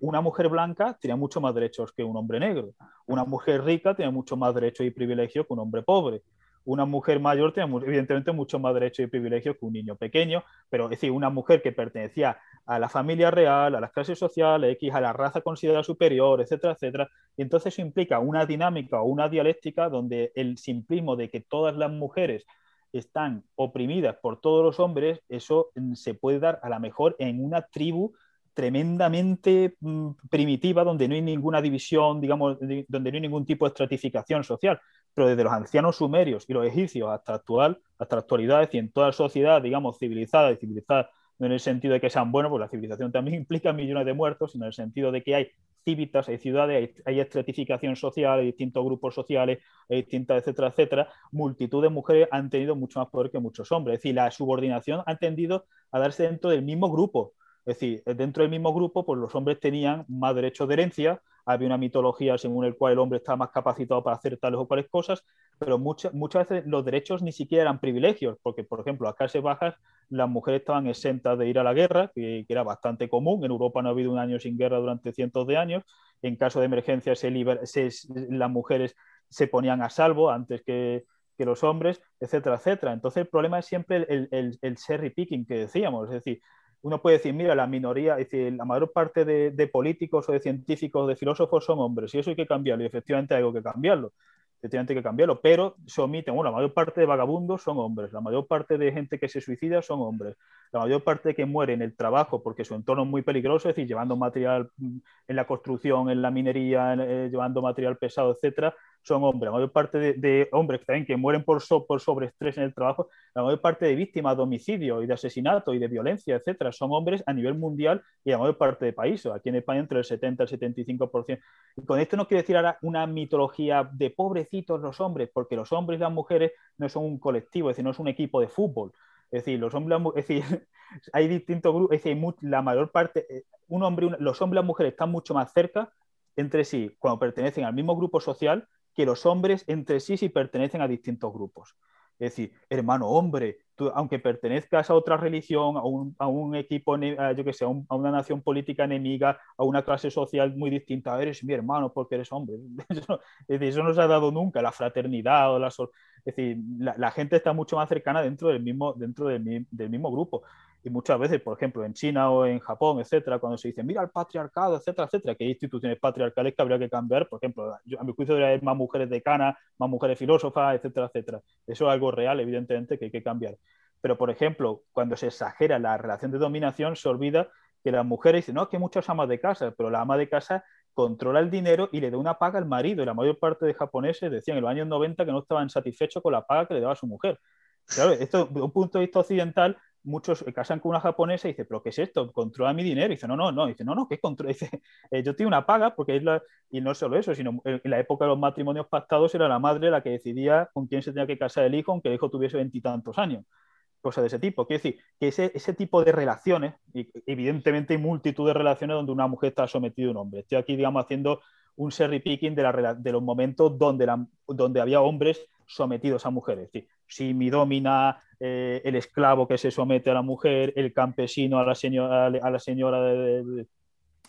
una mujer blanca tiene mucho más derechos que un hombre negro. Una mujer rica tiene mucho más derechos y privilegios que un hombre pobre. Una mujer mayor tiene evidentemente mucho más derechos y privilegios que un niño pequeño, pero es decir, una mujer que pertenecía a la familia real, a las clases sociales, X, a la raza considerada superior, etcétera, etcétera. Y entonces eso implica una dinámica o una dialéctica donde el simplismo de que todas las mujeres están oprimidas por todos los hombres, eso mm, se puede dar a lo mejor en una tribu tremendamente mm, primitiva, donde no hay ninguna división, digamos, donde no hay ningún tipo de estratificación social. Pero desde los ancianos sumerios y los egipcios hasta, actual, hasta la actualidad, y en toda sociedad, digamos, civilizada y civilizada no en el sentido de que sean buenos, pues la civilización también implica millones de muertos, sino en el sentido de que hay cívitas, hay ciudades, hay, estratificación social, hay distintos grupos sociales, hay distintas, etcétera, etcétera. Multitud de mujeres han tenido mucho más poder que muchos hombres. Es decir, la subordinación ha tendido a darse dentro del mismo grupo. Es decir, dentro del mismo grupo, pues los hombres tenían más derechos de herencia, había una mitología según el cual el hombre estaba más capacitado para hacer tales o cuales cosas, pero muchas, muchas veces los derechos ni siquiera eran privilegios, porque, por ejemplo, a clases bajas las mujeres estaban exentas de ir a la guerra, que, era bastante común. En Europa no ha habido un año sin guerra durante cientos de años. En caso de emergencia, se, las mujeres se ponían a salvo antes que, que, los hombres, etcétera, etcétera. Entonces, el problema es siempre el, el, el cherry picking que decíamos, es decir, uno puede decir, mira, la minoría, es decir, la mayor parte de, políticos o de científicos, de filósofos son hombres, y eso hay que cambiarlo, y efectivamente hay que cambiarlo, efectivamente hay que cambiarlo, pero se omiten, bueno, la mayor parte de vagabundos son hombres, la mayor parte de gente que se suicida son hombres, la mayor parte que muere en el trabajo porque su entorno es muy peligroso, es decir, llevando material mm, en la construcción, en la minería, eh, llevando material pesado, etcétera, son hombres. La mayor parte de, hombres también que mueren por, por sobreestrés en el trabajo, la mayor parte de víctimas de homicidio y de asesinato y de violencia, etcétera, son hombres a nivel mundial y la mayor parte de países. Aquí en España entre el 70 y el 75%. Y con esto no quiero decir ahora una mitología de pobrecitos los hombres, porque los hombres y las mujeres no son un colectivo, es decir, no es un equipo de fútbol. Es decir, los hombres, es decir, hay distintos grupos, es decir, la mayor parte, eh, un hombre, los hombres y las mujeres están mucho más cerca entre sí cuando pertenecen al mismo grupo social que los hombres entre sí si pertenecen a distintos grupos. Es decir, hermano hombre, aunque pertenezcas a otra religión, a un, equipo, yo que sé, a, una nación política enemiga, a una clase social muy distinta, eres mi hermano porque eres hombre. Eso, no se ha dado nunca, la fraternidad o la... Es decir, la, gente está mucho más cercana dentro del mismo, dentro del, mismo grupo. Y muchas veces, por ejemplo, en China o en Japón, etcétera, cuando se dice, mira el patriarcado, etcétera, etcétera, que hay instituciones patriarcales que habría que cambiar, por ejemplo, a mi juicio debería haber más mujeres decanas, más mujeres filósofas, etcétera, etcétera. Eso es algo real, evidentemente, que hay que cambiar. Pero, por ejemplo, cuando se exagera la relación de dominación, se olvida que las mujeres dicen, no, que muchas amas de casa, pero la ama de casa controla el dinero y le da una paga al marido. Y la mayor parte de japoneses decían en los años 90 que no estaban satisfechos con la paga que le daba a su mujer. Claro, esto, desde un punto de vista occidental, muchos casan con una japonesa y dice, pero ¿qué es esto? Controla mi dinero. Y dice, no, no, no. dice, no, no, ¿qué controla? Dice, eh, yo tengo una paga porque es la... Y no solo eso, sino en la época de los matrimonios pactados era la madre la que decidía con quién se tenía que casar el hijo, aunque el hijo tuviese veintitantos años. Cosas de ese tipo. Quiero decir, que ese, ese tipo de relaciones, y evidentemente hay multitud de relaciones donde una mujer está sometida a un hombre. Estoy aquí, digamos, haciendo un cherry picking de, la, de los momentos donde, la, donde había hombres sometidos a mujeres. si mi domina eh, el esclavo que se somete a la mujer, el campesino a la señora, a la señora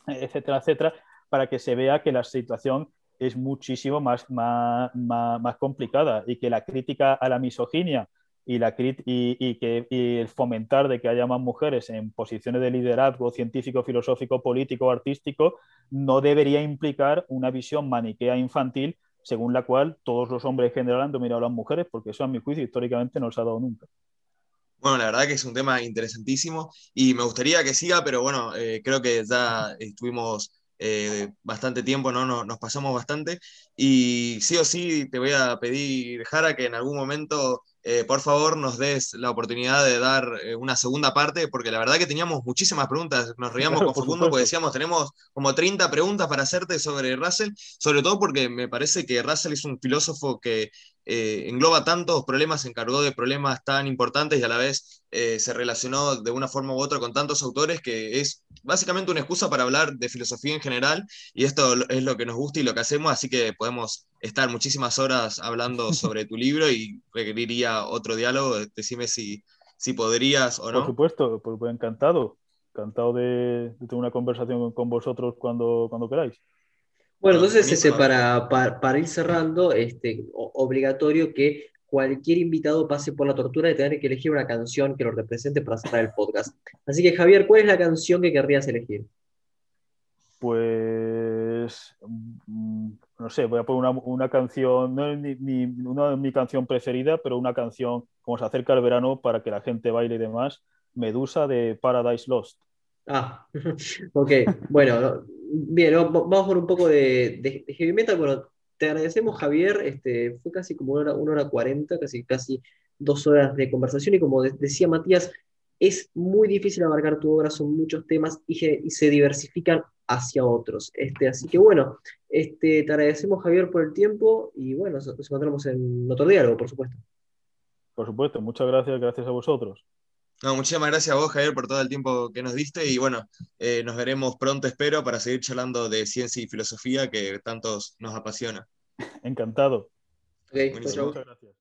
etcétera, etcétera, para que se vea que la situación es muchísimo más, más, más, complicada y que la crítica a la misoginia y, la, y, y que, y fomentar de que haya más mujeres en posiciones de liderazgo científico, filosófico, político, artístico, no debería implicar una visión maniquea infantil según la cual todos los hombres en general han dominado a las mujeres, porque eso a mi juicio históricamente no se ha dado nunca. Bueno, la verdad que es un tema interesantísimo y me gustaría que siga, pero bueno, eh, creo que ya estuvimos eh, bastante tiempo, ¿no? Nos, nos, pasamos bastante y sí o sí te voy a pedir, Jara, que en algún momento eh, por favor nos des la oportunidad de dar eh, una segunda parte, porque la verdad que teníamos muchísimas preguntas, nos reíamos con Facundo porque decíamos, tenemos como 30 preguntas para hacerte sobre Russell, sobre todo porque me parece que Russell es un filósofo que eh, engloba tantos problemas, se encargó de problemas tan importantes y a la vez se relacionó de una forma u otra con tantos autores que es básicamente una excusa para hablar de filosofía en general y esto es lo que nos gusta y lo que hacemos, así que podemos estar muchísimas horas hablando sobre tu libro y requeriría otro diálogo. Decime si, si podrías o no. Por supuesto, pues, pues encantado. Encantado de, tener una conversación con vosotros cuando, cuando queráis. Bueno, entonces ese, para, para, ir cerrando, este, obligatorio que cualquier invitado pase por la tortura de tener que elegir una canción que lo represente para cerrar el podcast. Así que Javier, ¿cuál es la canción que querrías elegir? Pues mm, no sé, voy a poner una, una canción, no es mi canción preferida, pero una canción como se acerca el verano para que la gente baile y demás, Medusa de Paradise Lost. Ah, ok, bueno, bien, vamos por un poco de, de, heavy metal. Bueno, te agradecemos, Javier. Este, fue casi como una hora, cuarenta, casi, casi dos horas de conversación. Y como decía Matías, es muy difícil abarcar tu obra, son muchos temas y se diversifican hacia otros. Este, así que bueno, este, te agradecemos Javier por el tiempo y bueno, nos, encontramos en otro diálogo, por supuesto. Por supuesto, muchas gracias, gracias a vosotros. No, muchísimas gracias a vos, Javier, por todo el tiempo que nos diste y bueno, eh, nos veremos pronto, espero, para seguir charlando de ciencia y filosofía que tantos nos apasiona. Encantado. muchas gracias.